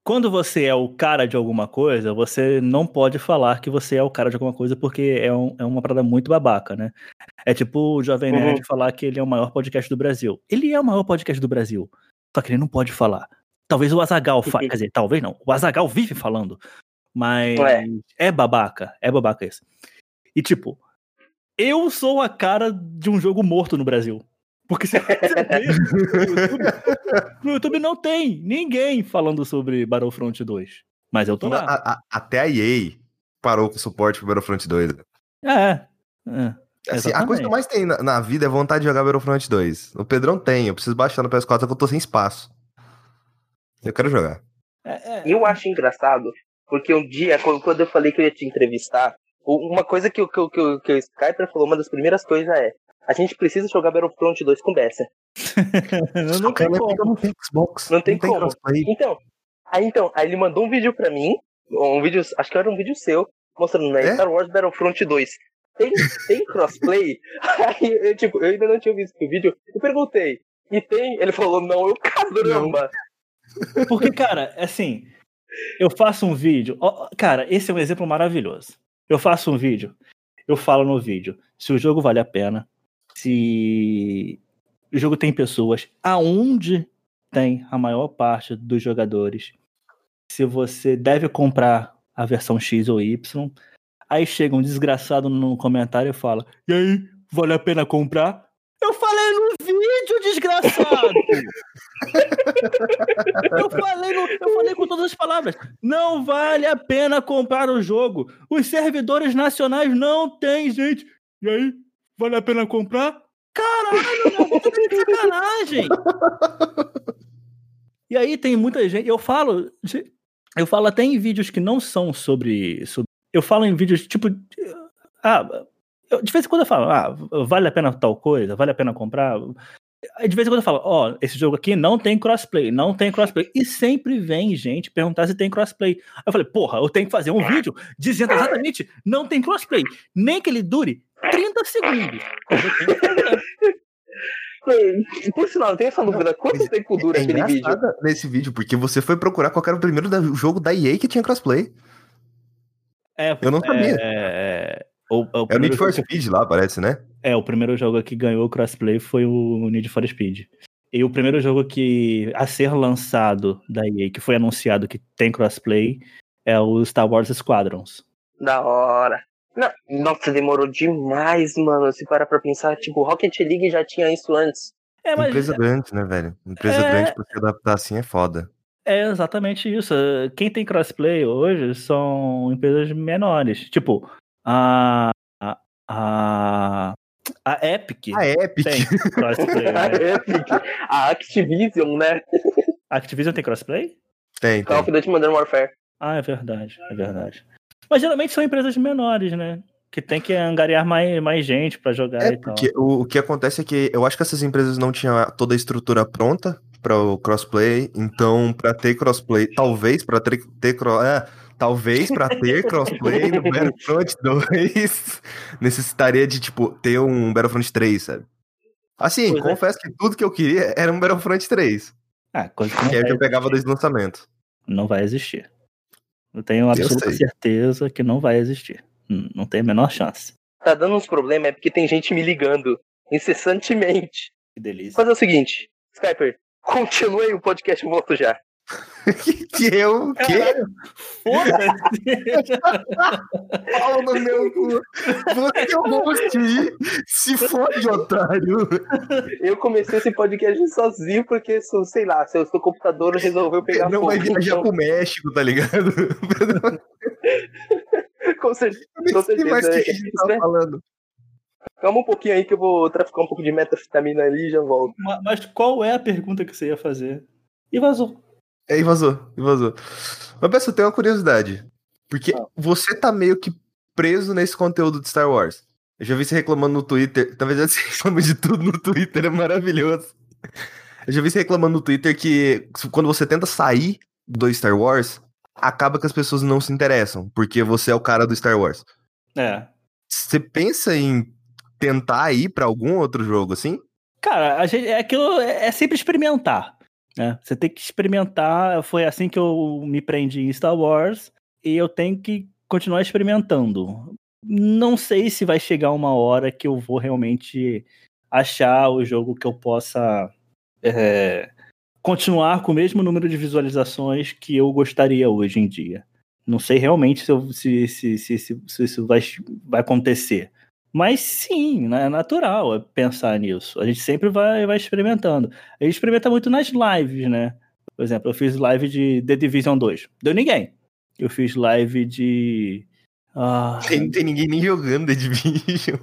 quando você é o cara de alguma coisa, você não pode falar que você é o cara de alguma coisa porque é, um- é uma parada muito babaca, né? É tipo o Jovem Uhum. Nerd falar que ele é o maior podcast do Brasil. Ele é o maior podcast do Brasil, só que ele não pode falar. Talvez o Azagal fa... Uhum. quer dizer, talvez não. O Azagal vive falando, mas É. é babaca, é babaca isso. E tipo, eu sou a cara de um jogo morto no Brasil. Porque se você (laughs) no YouTube, no YouTube não tem ninguém falando sobre Battlefront 2. Mas eu tô Na- lá. a- a- até a EA parou com o suporte pro Battlefront 2. É, é. Assim, a coisa que eu mais tenho na, na vida é vontade de jogar Battlefront 2. O Pedrão tem, eu preciso baixar no PS4, só que eu tô sem espaço. Eu quero jogar. É, é. eu acho engraçado, porque um dia, quando quando eu falei que eu ia te entrevistar, uma coisa que, o- que, o- que, que o Skyper falou, uma das primeiras coisas é: a gente precisa jogar Battlefront 2 com Bessa. Eu (laughs) não tem como. não tem Xbox. Não tem como. crossplay. Então, aí então, aí ele mandou um vídeo pra mim um vídeo, acho que era um vídeo seu, mostrando, né? É? Star Wars Battlefront 2. Tem, tem crossplay? (laughs) Aí eu, tipo, eu ainda não tinha visto o vídeo. Eu perguntei. E tem? Ele falou, não, eu caramba. Porque, cara, assim, eu faço um vídeo. ó, Cara, esse é um exemplo maravilhoso. Eu faço um vídeo, eu falo no vídeo se o jogo vale a pena, se o jogo tem pessoas, aonde tem a maior parte dos jogadores, se você deve comprar a versão X ou Y. Aí chega um desgraçado no comentário e fala: E aí, vale a pena comprar? Eu falei no vídeo, desgraçado! (laughs) eu, falei no- eu falei com todas as palavras. Não vale a pena comprar o jogo. Os servidores nacionais não tem, gente. E aí, vale a pena comprar? Caralho, meu, tá de sacanagem. E aí tem muita gente. Eu falo. Eu falo até em vídeos que não são sobre. sobre eu falo em vídeos tipo. Ah, eu- de vez em quando eu falo, ah, vale a pena tal coisa, vale a pena comprar. De vez em quando eu falo, ó, esse jogo aqui não tem crossplay, não tem crossplay. E sempre vem gente perguntar se tem crossplay. Eu falei, porra, eu tenho que fazer um vídeo dizendo exatamente, não tem crossplay. Nem que ele dure 30 segundos. Que Por sinal, eu tenho essa dúvida. Quanto tempo dura É aquele vídeo? nesse vídeo, porque você foi procurar qual era o primeiro da- jogo da EA que tinha crossplay. É, Eu não sabia. É, é, o, o É o primeiro Need for jogo- Speed lá, parece, né? É, o primeiro jogo que ganhou o crossplay foi o Need for Speed. E o primeiro jogo que a ser lançado da EA, que foi anunciado que tem crossplay, é o Star Wars Squadrons. Da hora. Não, nossa, demorou demais, mano. Se parar pra pensar, tipo, Rocket League já tinha isso antes. É, mas Empresa grande, né, velho? Empresa É. grande pra se adaptar assim é foda. é exatamente isso. Quem tem crossplay hoje são empresas menores. Tipo, a. A, a, a Epic A Epic. tem crossplay. (laughs) A né? Epic, a Activision, né? A Activision tem crossplay? Tem, Call tem. of Duty Modern Warfare. Ah, é verdade, é verdade. Mas geralmente são empresas menores, né? Que tem que angariar mais, mais gente pra jogar É, e tal. o, o que acontece é que eu acho que essas empresas não tinham toda a estrutura pronta para o crossplay, então para ter crossplay, talvez para ter, ter cro- é, talvez para ter (laughs) crossplay no Battlefront 2 (laughs) necessitaria de tipo ter um Battlefront 3, sabe? Assim, Pois é. confesso que tudo que eu queria era um Battlefront 3, Ah, coisa que que aí eu vai, já pegava desde o lançamento. não vai existir. Eu tenho absoluta sei. certeza que não vai existir. Não tem a menor chance. Tá dando uns problemas, é porque tem gente me ligando incessantemente. Que delícia. Fazer o seguinte, Skyper, (laughs) continue o podcast, eu volto já. (laughs) que, eu, que? Foda-se! Pau no meu cu. Você é o host, se fode, otário. Eu comecei esse podcast sozinho porque, sei lá, seu, seu computador resolveu pegar Não vai viajar então, pro México, tá ligado? (laughs) com certeza. Com sei mais o que certeza. a gente tá falando. Calma um pouquinho aí que eu vou traficar um pouco de metafetamina ali e já volto. Ma- Mas qual é a pergunta que você ia fazer? E vazou. É, e vazou, e vazou. Mas tenho uma curiosidade. Porque Ah. você tá meio que preso nesse conteúdo de Star Wars. Eu já vi você reclamando no Twitter. Talvez você (laughs) reclama de tudo no Twitter, é maravilhoso. Eu já vi você reclamando no Twitter que quando você tenta sair do Star Wars, acaba que as pessoas não se interessam, porque você é o cara do Star Wars. É. Você pensa em tentar ir pra algum outro jogo assim? Cara, a gente, é aquilo, é é sempre experimentar. Né? Você tem que experimentar. Foi assim que eu me prendi em Star Wars. E eu tenho que continuar experimentando. Não sei se vai chegar uma hora que eu vou realmente achar o jogo que eu possa é, continuar com o mesmo número de visualizações que eu gostaria hoje em dia. Não sei realmente se, eu- se, se, se, se- isso vai, vai acontecer. Mas sim, né, é natural pensar nisso. A gente sempre vai, vai experimentando. A gente experimenta muito nas lives, né? Por exemplo, eu fiz live de The Division 2. Deu ninguém. Eu fiz live de. Ah, Tem, tem ninguém nem jogando The Division.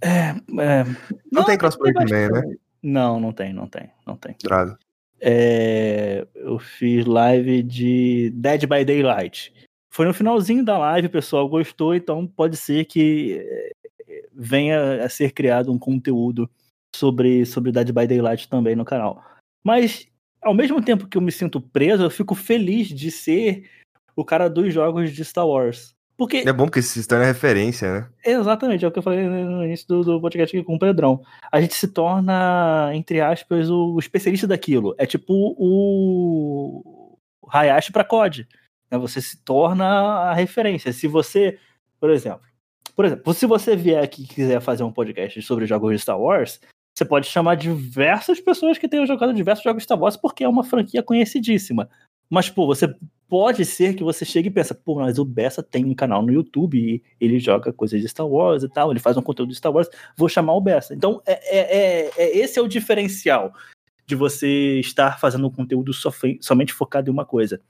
é, é, Não tem crossplay também, né? Não, não tem, não tem, não tem. Droga. É, eu fiz live de Dead by Daylight. Foi no finalzinho da live, o pessoal gostou, então pode ser que venha a ser criado um conteúdo sobre, sobre Dead by Daylight também no canal. Mas, ao mesmo tempo que eu me sinto preso, eu fico feliz de ser o cara dos jogos de Star Wars. Porque. É bom porque se torna referência, né? Exatamente, é o que eu falei no início do, do podcast aqui com o Pedrão. A gente se torna, entre aspas, o especialista daquilo. É tipo o Hayashi para COD. Né? Você se torna a referência. Se você, por exemplo, por exemplo, se você vier aqui e quiser fazer um podcast sobre jogos de Star Wars, você pode chamar diversas pessoas que tenham jogado diversos jogos de Star Wars porque é uma franquia conhecidíssima. Mas, pô, você pode ser que você chegue e pense, pô, mas o Bessa tem um canal no YouTube e ele joga coisas de Star Wars e tal, ele faz um conteúdo de Star Wars, vou chamar o Bessa. Então, é, é, é, é esse é o diferencial de você estar fazendo um conteúdo somente focado em uma coisa.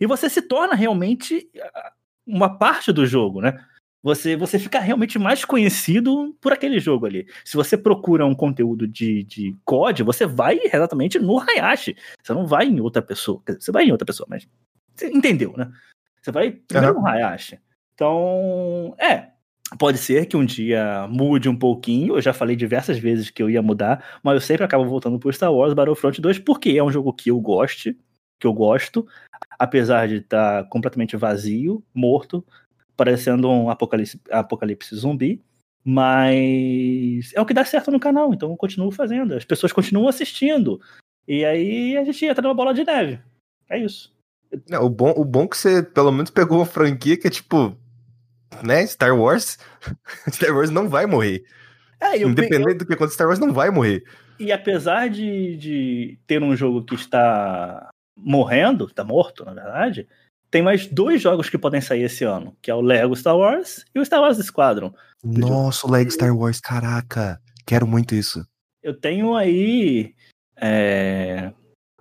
E você se torna realmente ah, uma parte do jogo, né? Você, você fica realmente mais conhecido por aquele jogo ali. Se você procura um conteúdo de, de COD, você vai exatamente no Hayashi. Você não vai em outra pessoa. Você vai em outra pessoa, mas. Você entendeu, né? Você vai primeiro uhum. no Hayashi. Então, é. Pode ser que um dia mude um pouquinho. Eu já falei diversas vezes que eu ia mudar, mas eu sempre acabo voltando pro Star Wars Battlefront 2 porque é um jogo que eu gosto, que eu gosto, apesar de estar tá completamente vazio, morto, parecendo um apocalipse, apocalipse zumbi, mas é o que dá certo no canal, então eu continuo fazendo. As pessoas continuam assistindo. E aí a gente entra numa bola de neve. É isso. O, bom, o bom é que você pelo menos pegou uma franquia que é tipo. Né? Star Wars. (laughs) Star Wars não vai morrer. É, eu, Independente eu, do que aconteça, Star Wars não vai morrer. E apesar de, de ter um jogo que está morrendo, está morto, na verdade, tem mais dois jogos que podem sair esse ano, que é o Lego Star Wars e o Star Wars Squadron. Nossa, o Lego Star Wars, caraca, quero muito isso. Eu tenho aí é,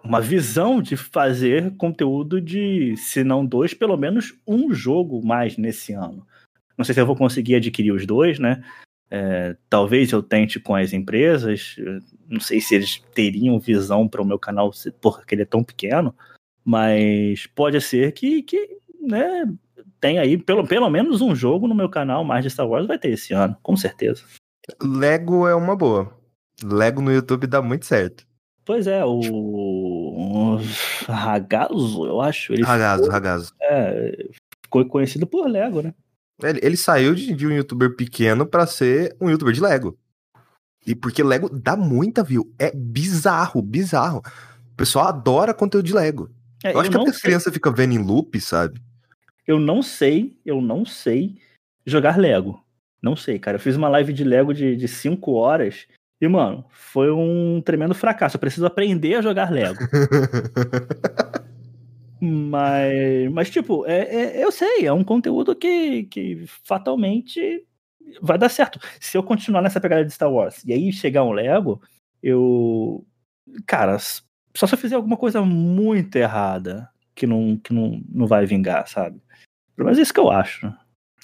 uma visão de fazer conteúdo de, se não dois, pelo menos um jogo mais nesse ano. Não sei se eu vou conseguir adquirir os dois, né? É, talvez eu tente com as empresas, não sei se eles teriam visão para o meu canal, porque ele é tão pequeno, mas pode ser que, que né, tem aí pelo, pelo menos um jogo no meu canal mais de Star Wars vai ter esse ano, com certeza. Lego é uma boa. Lego no YouTube dá muito certo. Pois é, o, Ragazo, eu acho. Ele Ragazo, ficou, Ragazo. É, ficou conhecido por Lego, né? Ele, ele saiu de, de, um youtuber pequeno para ser um youtuber de Lego. E porque Lego dá muita view. É bizarro, bizarro. O pessoal adora conteúdo de Lego. É, eu acho eu que a criança fica vendo em loop, sabe? Eu não sei, eu não sei jogar Lego. Não sei, cara. Eu fiz uma live de Lego de 5 horas e, mano, foi um tremendo fracasso. Eu preciso aprender a jogar Lego. (laughs) mas, mas, tipo, é, é, eu sei, é um conteúdo que, que fatalmente vai dar certo. Se eu continuar nessa pegada de Star Wars e aí chegar um Lego, eu. Cara, só se eu fizer alguma coisa muito errada que não, que não, não vai vingar, sabe? Mas é isso que eu acho.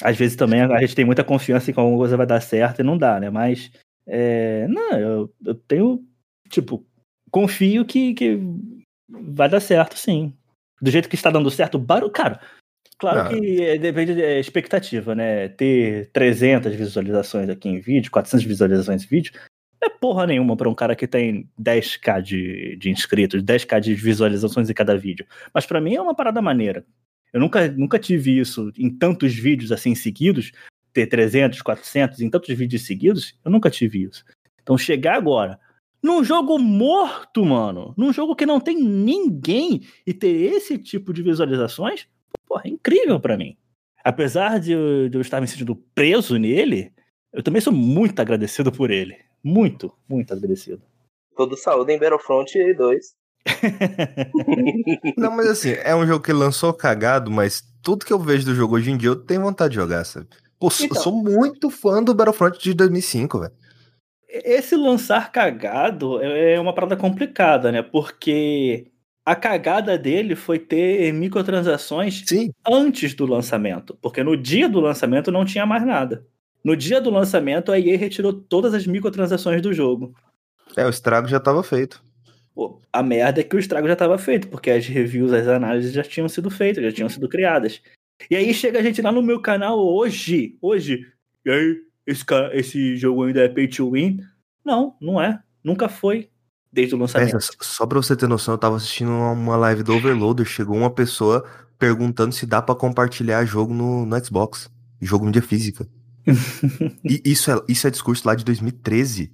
Às vezes também a gente tem muita confiança em que alguma coisa vai dar certo e não dá, né? Mas, é, não, eu, eu tenho, tipo, confio que, que vai dar certo, sim. Do jeito que está dando certo, barulho, cara, Claro ah. que depende da expectativa, né? Ter 300 visualizações aqui em vídeo, 400 visualizações em vídeo, é porra nenhuma para um cara que tem 10k de, de inscritos, 10k de visualizações em cada vídeo. Mas para mim é uma parada maneira. Eu nunca, nunca tive isso em tantos vídeos assim seguidos, ter 300, 400 em tantos vídeos seguidos, eu nunca tive isso. Então chegar agora num jogo morto, mano, num jogo que não tem ninguém e ter esse tipo de visualizações, porra, é incrível para mim. Apesar de, de eu estar me sentindo preso nele, eu também sou muito agradecido por ele. Muito, muito agradecido. Todo saúde em Battlefront 2. Não, mas assim, é um jogo que lançou cagado, mas tudo que eu vejo do jogo hoje em dia eu tenho vontade de jogar, sabe? Pô, então, eu sou muito fã do Battlefront de 2005, velho. Esse lançar cagado é uma parada complicada, né? Porque a cagada dele foi ter microtransações Sim. antes do lançamento. Porque no dia do lançamento não tinha mais nada. No dia do lançamento, a EA retirou todas as microtransações do jogo. É, o estrago já estava feito. Pô, a merda é que o estrago já estava feito, porque as reviews, as análises já tinham sido feitas, já tinham sido criadas. E aí chega a gente lá no meu canal hoje, hoje, e aí, esse, esse jogo ainda é pay to win? Não, não é. Nunca foi desde o lançamento. só pra você ter noção, eu tava assistindo uma live do Overloader, chegou uma pessoa perguntando se dá pra compartilhar jogo no, no Xbox. Jogo mídia física. (laughs) e isso é, isso é discurso lá de 2013.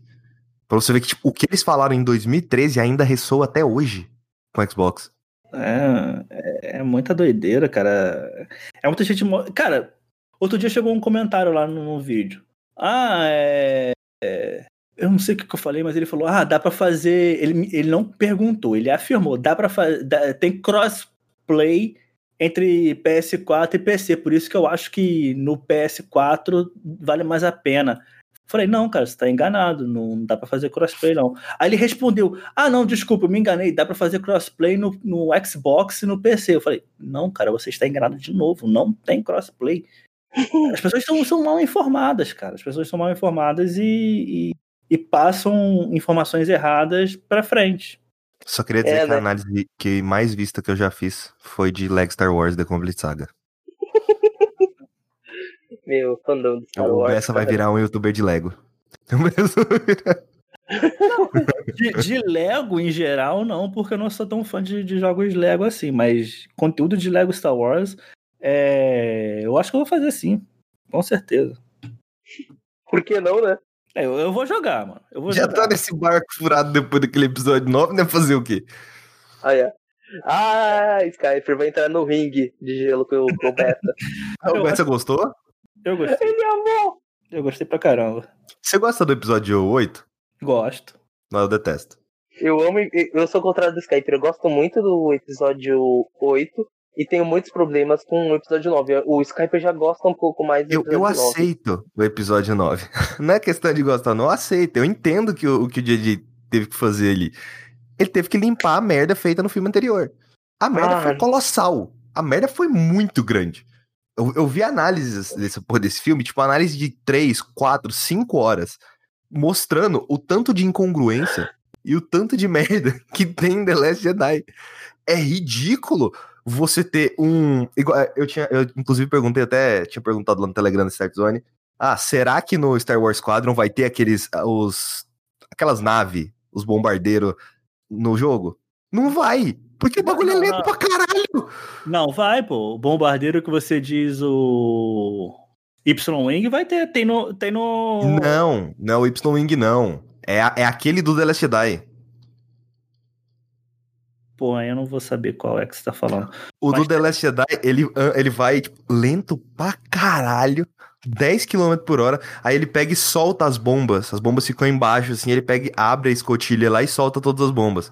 Pra você ver que tipo, o que eles falaram em 2013 ainda ressoa até hoje com o Xbox. É, é, é muita doideira, cara. É muita gente. Cara, outro dia chegou um comentário lá no, no vídeo. Ah, é, é, Eu não sei o que, que eu falei, mas ele falou: ah, dá pra fazer. Ele, ele não perguntou, ele afirmou: dá pra fazer. Tem crossplay entre PS4 e PC. Por isso que eu acho que no PS4 vale mais a pena. Falei, não, cara, você tá enganado, não dá pra fazer crossplay, não. Aí ele respondeu: Ah, não, desculpa, eu me enganei, dá pra fazer crossplay no, no Xbox e no PC. Eu falei, não, cara, você está enganado de novo, não tem crossplay. (laughs) As pessoas são, são mal informadas, cara. As pessoas são mal informadas e, e, e passam informações erradas pra frente. Só queria dizer É, que a né? análise que mais vista que eu já fiz foi de Lego Star Wars The Complete Saga. Meu, fandom de Star Wars. Bessa vai virar um youtuber de Lego. (laughs) De, de Lego, em geral, não, porque eu não sou tão fã de, de jogos Lego assim, mas conteúdo de Lego Star Wars, é, eu acho que eu vou fazer sim, com certeza. Por que não, né? É, eu, eu vou jogar, mano. Eu vou Já jogar. tá nesse barco furado depois daquele episódio 9, né? Fazer o quê? Ah, é. Ah, Skyper vai entrar no ringue de gelo com o, Beta. (laughs) Ah, o Bessa gostou? Eu gostei, Ele amou! eu gostei pra caramba. Você gosta do episódio 8? Gosto. Não, eu detesto. Eu amo. Eu sou o contrário do Skyper. Eu gosto muito do episódio 8 e tenho muitos problemas com o episódio 9. O Skyper já gosta um pouco mais do Eu, eu episódio 9. aceito o episódio 9. (laughs) Não é questão de gostar, não. Eu aceito. Eu entendo que o, o que o JJ teve que fazer ali. Ele teve que limpar a merda feita no filme anterior. A merda Ah. foi colossal. A merda foi muito grande. Eu, eu vi análises desse, desse filme, tipo, análise de 3, 4, 5 horas, mostrando o tanto de incongruência e o tanto de (laughs) merda que tem em The Last Jedi. É ridículo você ter um. igual- Eu tinha. Eu, inclusive, perguntei até. Tinha perguntado lá no Telegram da Start Zone. Ah, será que no Star Wars Squadron vai ter aqueles. ah, Os, aquelas naves, os bombardeiros no jogo? Não vai! Porque o bagulho é lento pra caralho! Não, vai, pô. O bombardeiro que você diz o. Y-Wing vai ter. Tem no. Tem no. Não, não é o Y-Wing, não. É, é aquele do The Last Jedi. Pô, aí eu não vou saber qual é que você tá falando. O Mas do The Last Jedi, ele, ah, ele vai tipo, lento pra caralho, 10 km por hora, aí ele pega e solta as bombas, as bombas ficam embaixo, assim, ele pega e abre a escotilha lá e solta todas as bombas.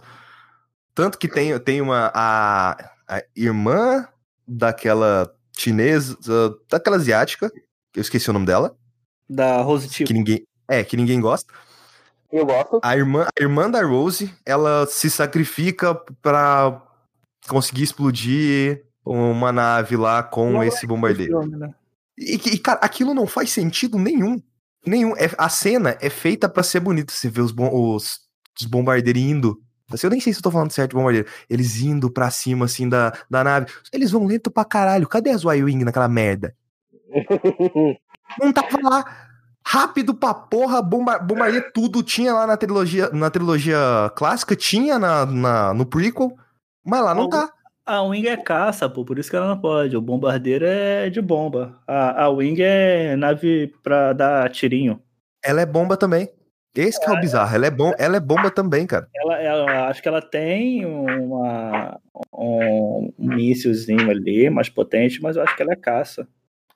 Tanto que tem, tem uma, a, a irmã daquela chinesa, daquela asiática, eu esqueci o nome dela, Da Rose Tipo. que ninguém, é, que ninguém gosta, Eu gosto. a irmã, a irmã da Rose, ela se sacrifica pra conseguir explodir uma nave lá com Não esse bombardeiro. Filme, né? E, e, cara, aquilo não faz sentido nenhum. Nenhum. É- a cena é feita pra ser bonita. Você vê os, bom- os, os bombardeiros indo. Assim, eu nem sei se eu tô falando certo de bombardeiro. Eles indo pra cima, assim, da, da nave. Eles vão lento pra caralho. Cadê as Y-Wing naquela merda? (laughs) Não tava lá. Rápido pra porra, bomba, bombardeia tudo. Tinha lá na trilogia, na trilogia clássica, tinha na, na- no prequel, mas lá não Não. tá. A Wing é caça, pô, por isso que ela não pode. O bombardeiro é de bomba. A, a Wing é nave pra dar tirinho. Ela é bomba também. Esse que é o bizarro. Ela é, bom, ela é bomba também, cara. Ela, ela- acho que ela tem uma, um, um míssilzinho ali, mais potente, mas eu acho que ela é caça.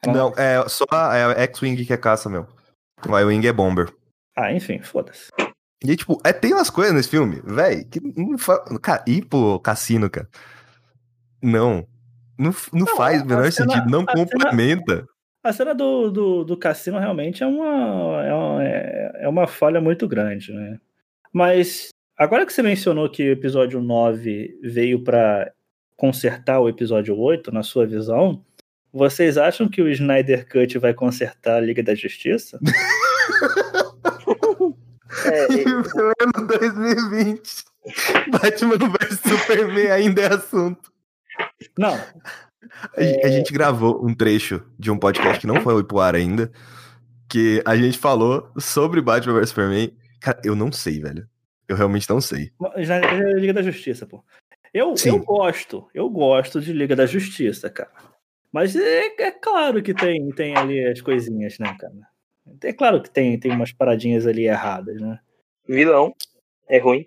Ela- Não, é só a, é a X-Wing que é caça, meu. O Y-Wing é bomber. Ah, enfim, foda-se. E, tipo, é, tem umas coisas nesse filme, velho, que não. Cara, ir pro cassino, cara. Não. Não, não Não, faz o menor cena- sentido. Não a cena- complementa. A cena do, do, do cassino realmente é uma, é uma, é uma falha muito grande, né? Mas agora que você mencionou que o episódio 9 veio pra consertar o episódio 8, na sua visão, vocês acham que o Snyder Cut vai consertar a Liga da Justiça? (laughs) É, E é, pleno 2020. Batman vs Superman ainda é assunto. Não. A, gen- a gente gravou um trecho de um podcast que não foi pro ar ainda. Que a gente falou sobre Batman vs Superman. Cara, eu não sei, velho. Eu realmente não sei. Já é Liga da Justiça, pô. Eu, Sim. eu gosto, eu gosto de Liga da Justiça, cara. Mas é, é claro que tem, tem ali as coisinhas, né, cara? É claro que tem, tem umas paradinhas ali erradas, né? Vilão. É ruim.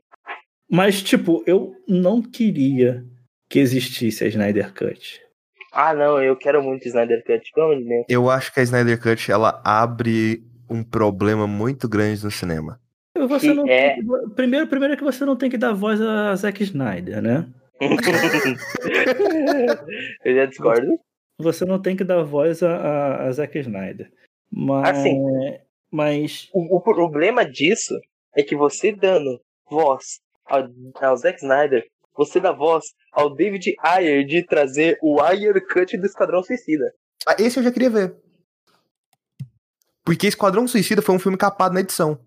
Mas, tipo, eu não queria que existisse a Snyder Cut. Ah, não, eu quero muito Snyder Cut, pelo amor de Deus. Eu acho que a Snyder Cut ela abre um problema muito grande no cinema. Você Que não é- tem primeiro, primeiro é que você não tem que dar voz a Zack Snyder, né? (laughs) eu já discordo. Você não tem que dar voz a, a, a Zack Snyder. Mas, Assim. mas O, o problema disso é que você dando voz ao, ao Zack Snyder, você dá voz ao David Ayer de trazer o Ayer Cut do Esquadrão Suicida. Ah, esse eu já queria ver. Porque Esquadrão Suicida foi um filme capado na edição.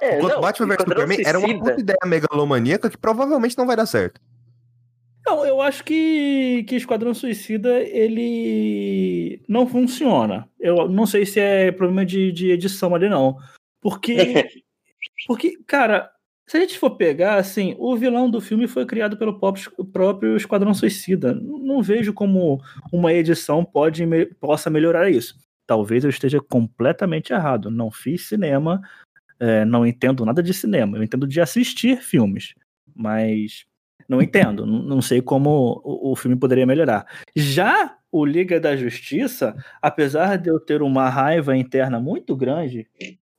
É, Enquanto não, Batman vs Superman era uma Suicida- puta ideia megalomaníaca que provavelmente não vai dar certo. Não, eu acho que, que Esquadrão Suicida ele não funciona. Eu não sei se é problema de, de edição ali, não. Porque, (laughs) porque, cara, se a gente for pegar, assim, o vilão do filme foi criado pelo próprio, Esquadrão Suicida. Não vejo como uma edição pode, me- possa melhorar isso. Talvez eu esteja completamente errado. Não fiz cinema, é, não entendo nada de cinema. Eu entendo de assistir filmes, mas não entendo. Não, sei como o, o filme poderia melhorar. Já o Liga da Justiça, apesar de eu ter uma raiva interna muito grande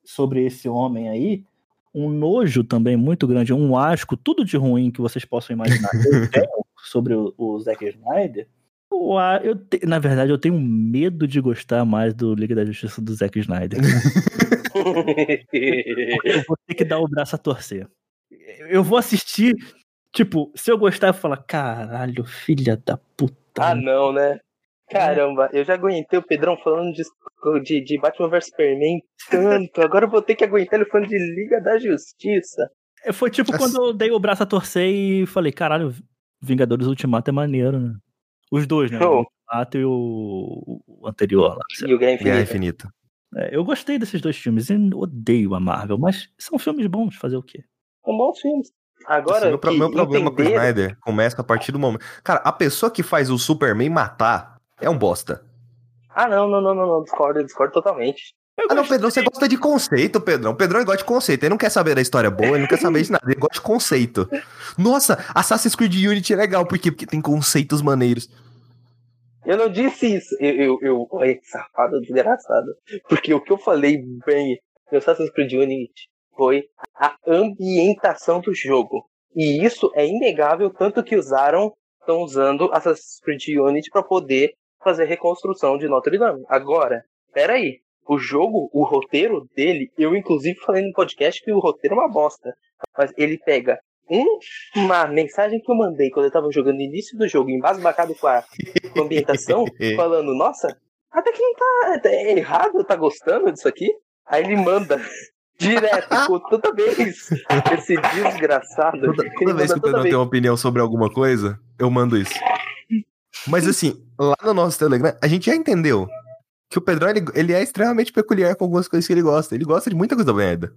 sobre esse homem aí, um nojo também muito grande, um asco, tudo de ruim que vocês possam imaginar eu (laughs) tenho sobre o, o Zack Snyder. eu eu te- na verdade, eu tenho medo de gostar mais do Liga da Justiça do Zack Snyder. (laughs) eu vou ter que dar o braço a torcer. Eu vou assistir, tipo, se eu gostar, eu falar, caralho, filha da puta. ah, não, né? Caramba, eu já aguentei o Pedrão falando de, de, de Batman vs Superman tanto. Agora eu vou ter que aguentar ele falando de Liga da Justiça. É, Foi tipo Assim- quando eu dei o braço a torcer e falei, caralho, Vingadores Ultimato é maneiro, né? Os dois, né? Oh. O Ultimato e o, o anterior lá. E o Guerra Guerra Infinita. Infinita. É, eu gostei desses dois filmes e odeio a Marvel, mas são filmes bons, fazer o quê? São bons filmes. Agora, Assim, meu, pro- meu problema com o Snyder começa a partir do momento. Cara, a pessoa que faz o Superman matar é um bosta. Ah, não, não, não, não, não, discordo, discordo totalmente. Eu Ah, não. Pedrão, você gosta de conceito, Pedrão. Pedrão gosta de conceito. Ele não quer saber da história boa, ele não quer saber de nada. Ele gosta de conceito. Nossa, Assassin's Creed Unity é legal, por quê? Porque tem conceitos maneiros. Eu não disse isso. Eu, eu, eu olha que safado, desgraçado. Porque o que eu falei bem no Assassin's Creed Unity foi a ambientação do jogo. E isso é inegável, tanto que usaram, estão usando Assassin's Creed Unity para poder fazer reconstrução de Notre Dame. Agora, peraí. O jogo, o roteiro dele, eu inclusive falei no podcast que o roteiro é uma bosta. Mas ele pega um- uma mensagem que eu mandei quando eu tava jogando no início do jogo, embasbacado com a, com (laughs) a ambientação, falando, nossa, até que não tá é errado, tá gostando disso aqui? Aí ele manda direto, toda vez, esse desgraçado. Toda, toda vez que o Pedrão tem uma opinião sobre alguma coisa, eu mando isso. Mas assim, lá no nosso Telegram, a gente já entendeu que o Pedrão, ele, ele é extremamente peculiar com algumas coisas que ele gosta. Ele gosta de muita coisa merda.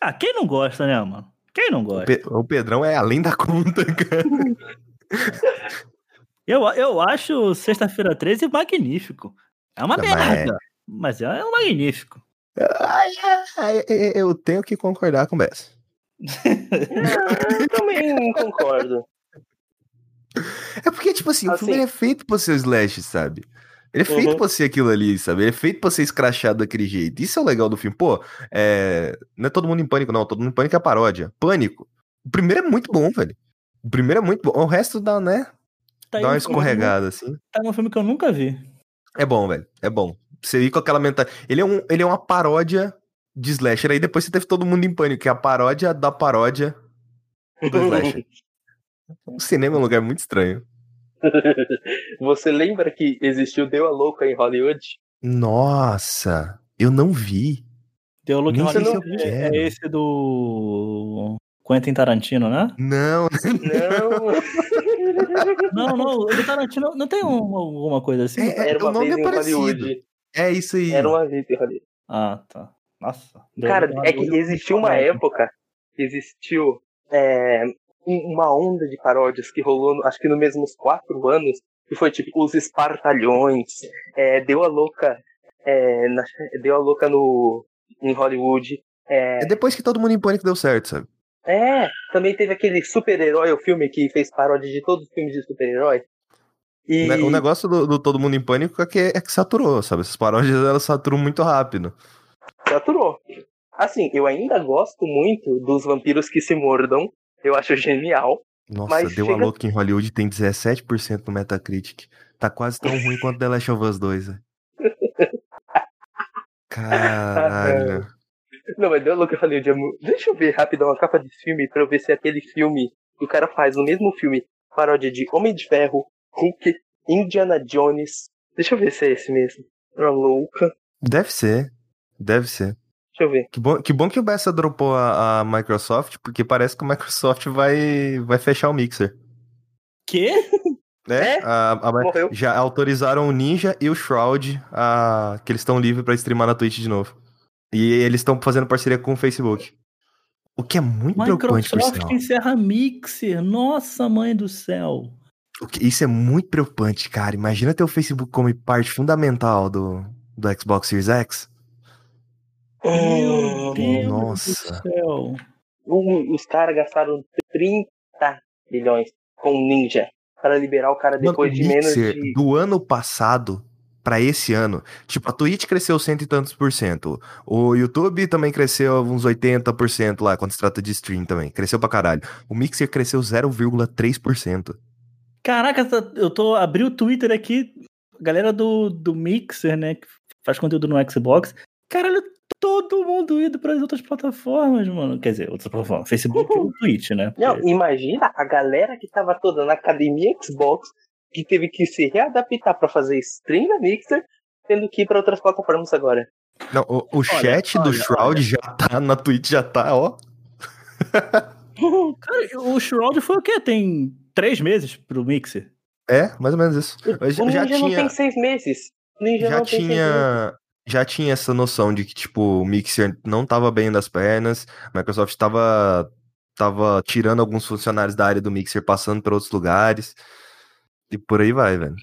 Ah, quem não gosta, né, mano? Quem não O, gosta? Pe- o Pedrão é além da conta, (laughs) cara. Eu, eu acho Sexta-feira 13 magnífico. É uma mas merda, mas é, é um magnífico. Eu tenho que concordar com o Bess. (laughs) Eu também não concordo. É porque, tipo assim, o Assim. filme ele é feito pra ser slash, sabe? Ele é feito Uhum. pra ser aquilo ali, sabe? Ele é feito pra ser escrachado daquele jeito. Isso é o legal do filme. Pô, é... não é todo mundo em pânico, não. Todo mundo em pânico é paródia. Pânico. O primeiro é muito bom, velho. O primeiro é muito bom. O resto dá, né? Tá dá uma um escorregada, assim. Tá um filme que eu nunca vi. É bom, velho. É bom. Você ir com aquela mentalidade. Ele, é um, ele é uma paródia de slasher. Aí depois você teve todo mundo em pânico, que é a paródia da paródia do slasher. (laughs) O cinema é um lugar muito estranho. (laughs) Você lembra que existiu Deu a Louca em Hollywood? Nossa, eu não vi. Deu sei se eu Hollywood é, é esse do Quentin Tarantino, né? Não, Não, (laughs) Não, não, o do Tarantino não tem um- alguma coisa assim? É, era o uma nome vez é em parecido. Hollywood. É isso aí. Era uma vez Hollywood. Ah, tá. Nossa. Cara, é que existiu uma época, existiu é, um- uma onda de paródias que rolou, acho que nos mesmos quatro anos, que foi tipo os Espartalhões, é, deu a louca, é, na- deu a louca no em Hollywood. É, É depois que todo mundo em pânico deu certo, sabe? é, também teve aquele super-herói, o filme que fez paródia de todos os filmes de super-herói. E O negócio do, do Todo Mundo em Pânico é que, é que saturou, sabe? Essas paródias elas saturam muito rápido. saturou. Assim, eu ainda gosto muito dos vampiros que se mordam. Eu acho genial. Nossa, Mas deu chega- a louca em Hollywood, tem 17% no Metacritic. Tá quase tão ruim quanto The Last of Us 2, velho. (laughs) Caralho. Não, mas deu louco, eu falei, Jamu, deixa eu ver rapidão a capa desse filme pra eu ver se é aquele filme que o cara faz no mesmo filme, paródia de Homem de Ferro, Hulk, Indiana Jones. Deixa eu ver se é esse mesmo. Uma louca. Deve ser. Deve ser. Deixa eu ver. Que bom, que bom que o Bessa dropou a, a Microsoft, porque parece que a Microsoft vai, vai fechar o Mixer. Quê? né? É? A- a- Morreu. já autorizaram o Ninja e o Shroud a, que eles estão livres pra streamar na Twitch de novo. E eles estão fazendo parceria com o Facebook. O que é muito preocupante, por Microsoft encerra Mixer. Nossa, mãe do céu. O que- Isso é muito preocupante, cara. Imagina ter o Facebook como parte fundamental do, do Xbox Series X. Meu Deus nossa. do céu. o- os caras gastaram 30 milhões com o Ninja para liberar o cara Mano, depois o de menos de. do ano passado pra esse ano, tipo, a Twitch cresceu cento e tantos por cento. O YouTube também cresceu uns 80% lá, quando se trata de stream também. Cresceu pra caralho. O Mixer cresceu 0,3%. Caraca, eu tô abri o Twitter aqui, a galera do, do Mixer, né, que faz conteúdo no Xbox. Caralho, todo mundo indo para as outras plataformas, mano. Quer dizer, outras plataformas, Facebook e o (laughs) Twitch, né? Não, imagina a galera que tava toda na academia Xbox que teve que se readaptar para fazer stream na Mixer, tendo que ir para outras plataformas agora. Não, o, o chat do olha, Shroud olha. já tá na Twitch, já tá, ó. (laughs) Cara, o Shroud foi o quê? Tem três meses pro Mixer? É, mais ou menos isso. Mas o já Ninja não tinha, tem seis meses. Ninja já não tem seis meses. tinha, já tinha essa noção de que, tipo, o Mixer não tava bem das pernas, a Microsoft tava, tava tirando alguns funcionários da área do Mixer, passando para outros lugares, e por aí vai, velho.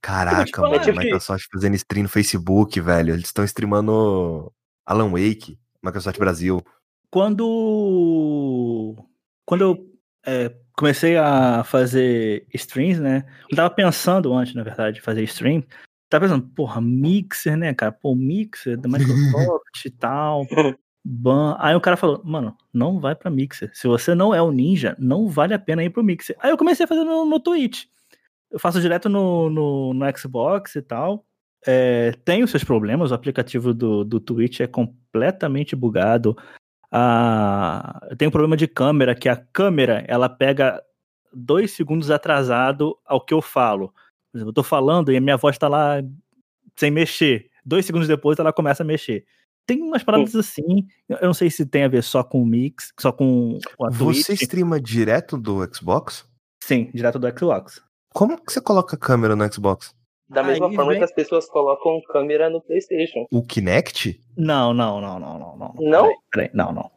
Caraca, falar, mano, tipo a que- Microsoft fazendo stream no Facebook, velho, eles estão streamando Alan Wake, Microsoft Brasil. Quando. Quando eu é, comecei a fazer streams, né? Eu tava pensando antes, na verdade, de fazer stream. Tava pensando, porra, Mixer, né, cara? Pô, Mixer da Microsoft e tal. Ban. Aí o cara falou, mano, não vai pra Mixer. Se você não é o ninja, não vale a pena ir pro Mixer. Aí eu comecei a fazer no, no Twitch. Eu faço direto no, no, no Xbox e tal. É, tem os seus problemas, o aplicativo do, do Twitch é completamente bugado. Ah, eu tenho um problema de câmera, que a câmera ela pega dois segundos atrasado ao que eu falo. Por exemplo, eu tô falando e a minha voz tá lá sem mexer. Dois segundos depois ela começa a mexer. Tem umas paradas assim, eu não sei se tem a ver só com o Mix, só com a Twitch. Você streama direto do Xbox? Sim, direto do Xbox. Como que você coloca a câmera no Xbox? Da mesma Aí forma vem- que as pessoas colocam câmera no PlayStation. O Kinect? Não, não, não, não, não, não. Não? Peraí, peraí, não, não.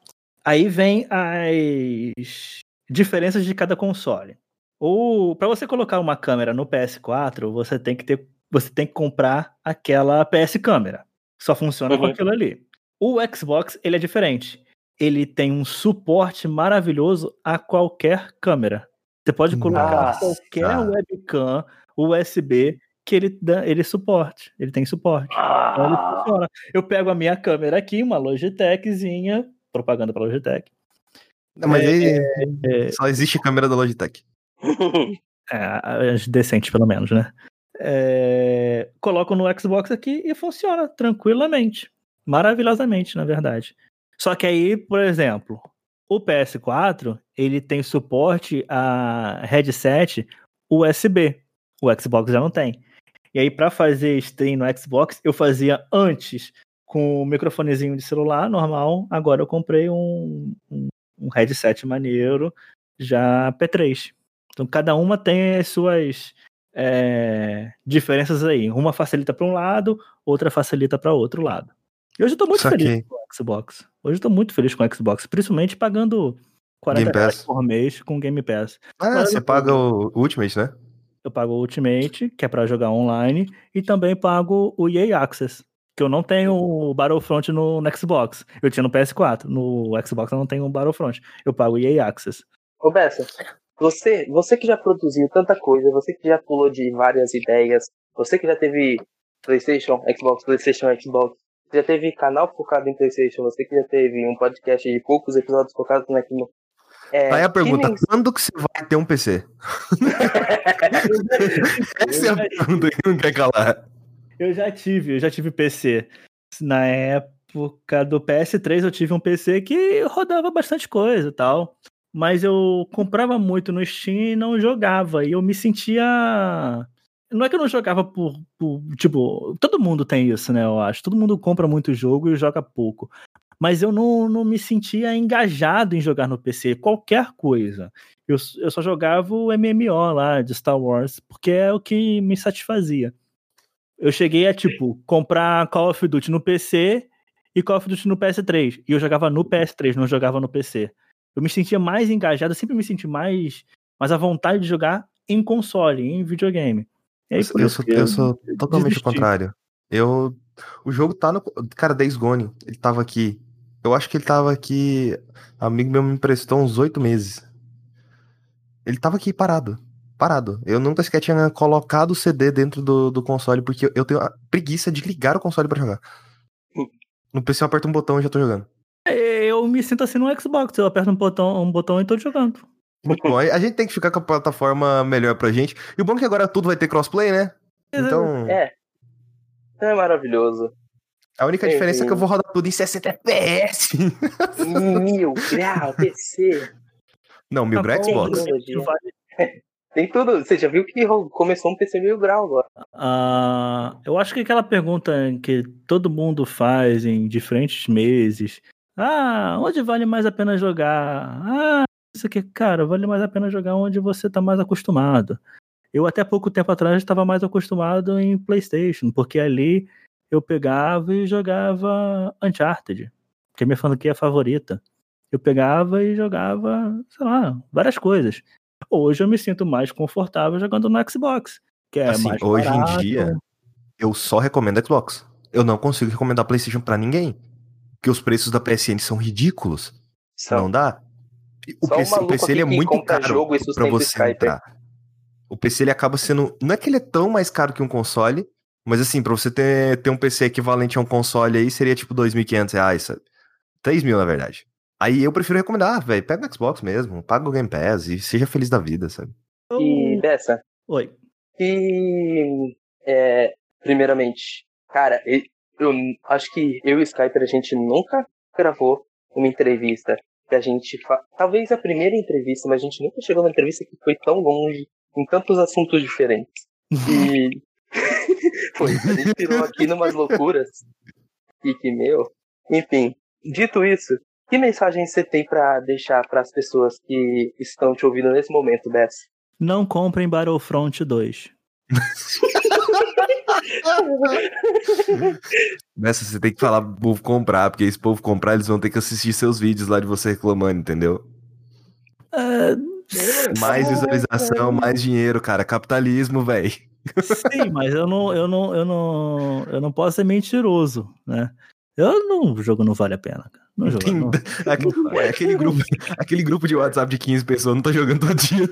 Aí vem as diferenças de cada console. Ou para você colocar uma câmera no PS4, você tem que ter, você tem que comprar aquela PS câmera. Só funciona com Uhum. aquilo ali. O Xbox, ele é diferente. Ele tem um suporte maravilhoso a qualquer câmera. Você pode colocar Nossa. qualquer webcam USB que ele dá, ele suporte. Ele tem suporte. Então ele Ah, funciona. Eu pego a minha câmera aqui, uma Logitechzinha, propaganda pra Logitech. Não, mas aí é- só existe câmera da Logitech. (laughs) É, as decentes, pelo menos, né? É, coloco no Xbox aqui e funciona tranquilamente. Maravilhosamente, na verdade. Só que aí, por exemplo, o PS4, ele tem suporte a headset USB. O Xbox já não tem. E aí, para fazer stream no Xbox, eu fazia antes com o microfonezinho de celular normal. Agora eu comprei um, um, um headset maneiro, já P3. Então, cada uma tem as suas é, diferenças aí. Uma facilita para um lado, outra facilita para outro lado. E hoje eu tô muito Saquei. feliz com o Xbox. Hoje eu tô muito feliz com o Xbox, principalmente pagando 40 Game reais por mês com Game Pass. Ah, Mas você paga o Ultimate, né? Eu pago o Ultimate, que é pra jogar online, e também pago o EA Access, que eu não tenho o Battlefront no, no Xbox. Eu tinha no PS4, no Xbox eu não tenho o Battlefront. Eu pago o EA Access. Ô Bessa, você, você que já produziu tanta coisa, você que já pulou de várias ideias, você que já teve PlayStation, Xbox, PlayStation, Xbox, já teve canal focado em PlayStation, você que já teve um podcast de poucos episódios focados no. É, Aí a pergunta, mens- quando que você vai ter um PC? (laughs) Essa é a pergunta que não quer calar. Eu já tive, eu já tive PC. Na época do PS3 eu tive um PC que rodava bastante coisa e tal. Mas eu comprava muito no Steam e não jogava. E eu me sentia. Não é que eu não jogava por, por- Tipo, todo mundo tem isso, né? Eu acho. Todo mundo compra muito jogo e joga pouco. Mas eu não, não me sentia engajado em jogar no PC, qualquer coisa. Eu, eu só jogava o MMO lá de Star Wars, porque é o que me satisfazia. Eu cheguei a, tipo, comprar Call of Duty no PC e Call of Duty no PS3. E eu jogava no PS3, não jogava no PC. Eu me sentia mais engajado, eu sempre me senti mais, mais à vontade de jogar em console, em videogame. Aí, Eu, eu sou, que eu sou totalmente o contrário. Eu. O jogo tá no. Cara, Days Gone, ele tava aqui. Eu acho que ele tava aqui. Amigo meu me emprestou uns oito meses. Ele tava aqui parado. Parado. Eu nunca sequer tinha colocado o CD dentro do, do console, porque eu tenho a preguiça de ligar o console pra jogar. No PC eu aperto um botão e já tô jogando. É, Eu me sinto assim no Xbox, eu aperto um botão, um botão e tô jogando. Muito bom. A gente tem que ficar com a plataforma melhor pra gente. E o bom é que agora tudo vai ter crossplay, né? Então, É. É maravilhoso. A única Sim, diferença é que eu vou rodar tudo em 60 FPS. Mil grau, PC. Não, mil grau é Tá Xbox. Tem tudo. Você já viu que começou um PC mil grau agora. Ah, eu acho que aquela pergunta que todo mundo faz em diferentes meses. Ah, onde vale mais a pena jogar? Ah, isso aqui, cara, vale mais a pena jogar onde você tá mais acostumado. Eu até pouco tempo atrás estava mais acostumado em PlayStation, porque ali eu pegava e jogava Uncharted, que é minha franquia favorita. Eu pegava e jogava, sei lá, várias coisas. Hoje eu me sinto mais confortável jogando no Xbox, que é Assim, mais hoje em barato. dia, eu só recomendo Xbox. Eu não consigo recomendar PlayStation pra ninguém. Porque os preços da PSN são ridículos. São. Não dá. O Só PC, o PC ele é muito caro sustenta você Skype. entrar. O PC ele acaba sendo. Não é que ele é tão mais caro que um console, mas assim, pra você ter, ter um PC equivalente a um console aí, seria tipo 2.500 reais, sabe? 3 mil, na verdade. Aí eu prefiro recomendar, ah, velho, pega o Xbox mesmo, paga o Game Pass e seja feliz da vida, sabe? E dessa, Oi. que é, primeiramente, cara, e- eu acho que eu e o Skyper a gente nunca gravou uma entrevista que a gente fa... talvez a primeira entrevista, mas a gente nunca chegou numa entrevista que foi tão longe em tantos assuntos diferentes. (laughs) E foi, a gente tirou aqui numas loucuras e que meu, enfim, dito isso, que mensagem você tem pra deixar para as pessoas que estão te ouvindo nesse momento, Bess? Não comprem Battlefront 2. Nessa (laughs) você tem que falar pro povo comprar, porque esse povo comprar, eles vão ter que assistir seus vídeos lá de você reclamando, entendeu? É, Mais visualização, mais dinheiro, cara. Capitalismo, velho. Sim, mas eu não, eu não, eu não, eu não posso ser mentiroso, né? Eu não, o jogo não vale a pena. cara. Não jogo, não. Aquele, ué, aquele, grupo, aquele grupo de WhatsApp de 15 pessoas não tá jogando todo dia, (laughs)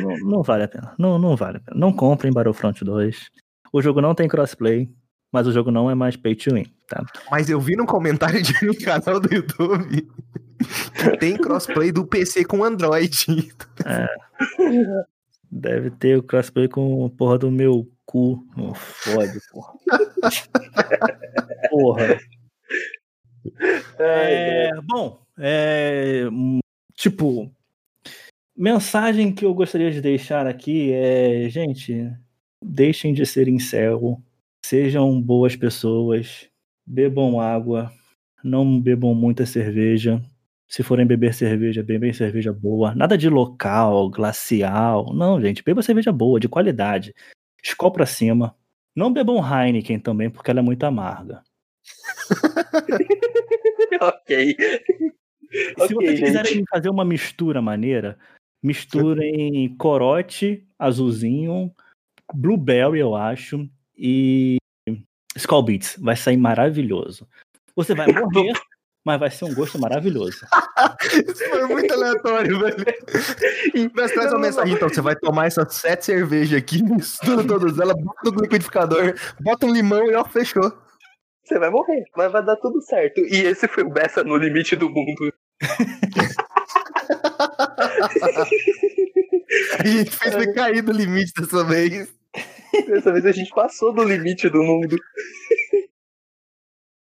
não. não, não- vale a pena. Não, não vale a pena. Não comprem Battlefront 2. O jogo não tem crossplay, mas o jogo não é mais pay to win, tá? Mas eu vi num comentário de um canal do YouTube que tem crossplay do PC com Android. (laughs) Deve ter o crossplay com porra do meu cu. Não fode, porra. (laughs) porra. É, bom, é, tipo, mensagem que eu gostaria de deixar aqui é, gente, deixem de ser incel, sejam boas pessoas, bebam água, não bebam muita cerveja. Se forem beber cerveja, bebem cerveja boa. Nada de local, glacial. Não, gente, beba cerveja boa, de qualidade. Skol pra cima. Não bebam Heineken também, porque ela é muito amarga. (laughs) ok. Se Ok, vocês gente. quiserem fazer uma mistura maneira, misturem corote, azulzinho, blueberry, eu acho, e Skull Beats. Vai sair maravilhoso. Você vai (laughs) morrer, mas vai ser um gosto maravilhoso. Isso foi muito aleatório, velho. E mas traz uma mensagem, então. Você vai tomar essas sete cervejas aqui, (laughs) mistura todas elas, bota no liquidificador, bota um limão e ó, fechou. Você vai morrer, mas vai dar tudo certo. E esse foi o Bessa no limite do mundo. (laughs) A gente fez foi cair do limite dessa vez. Dessa vez a gente passou do limite do mundo.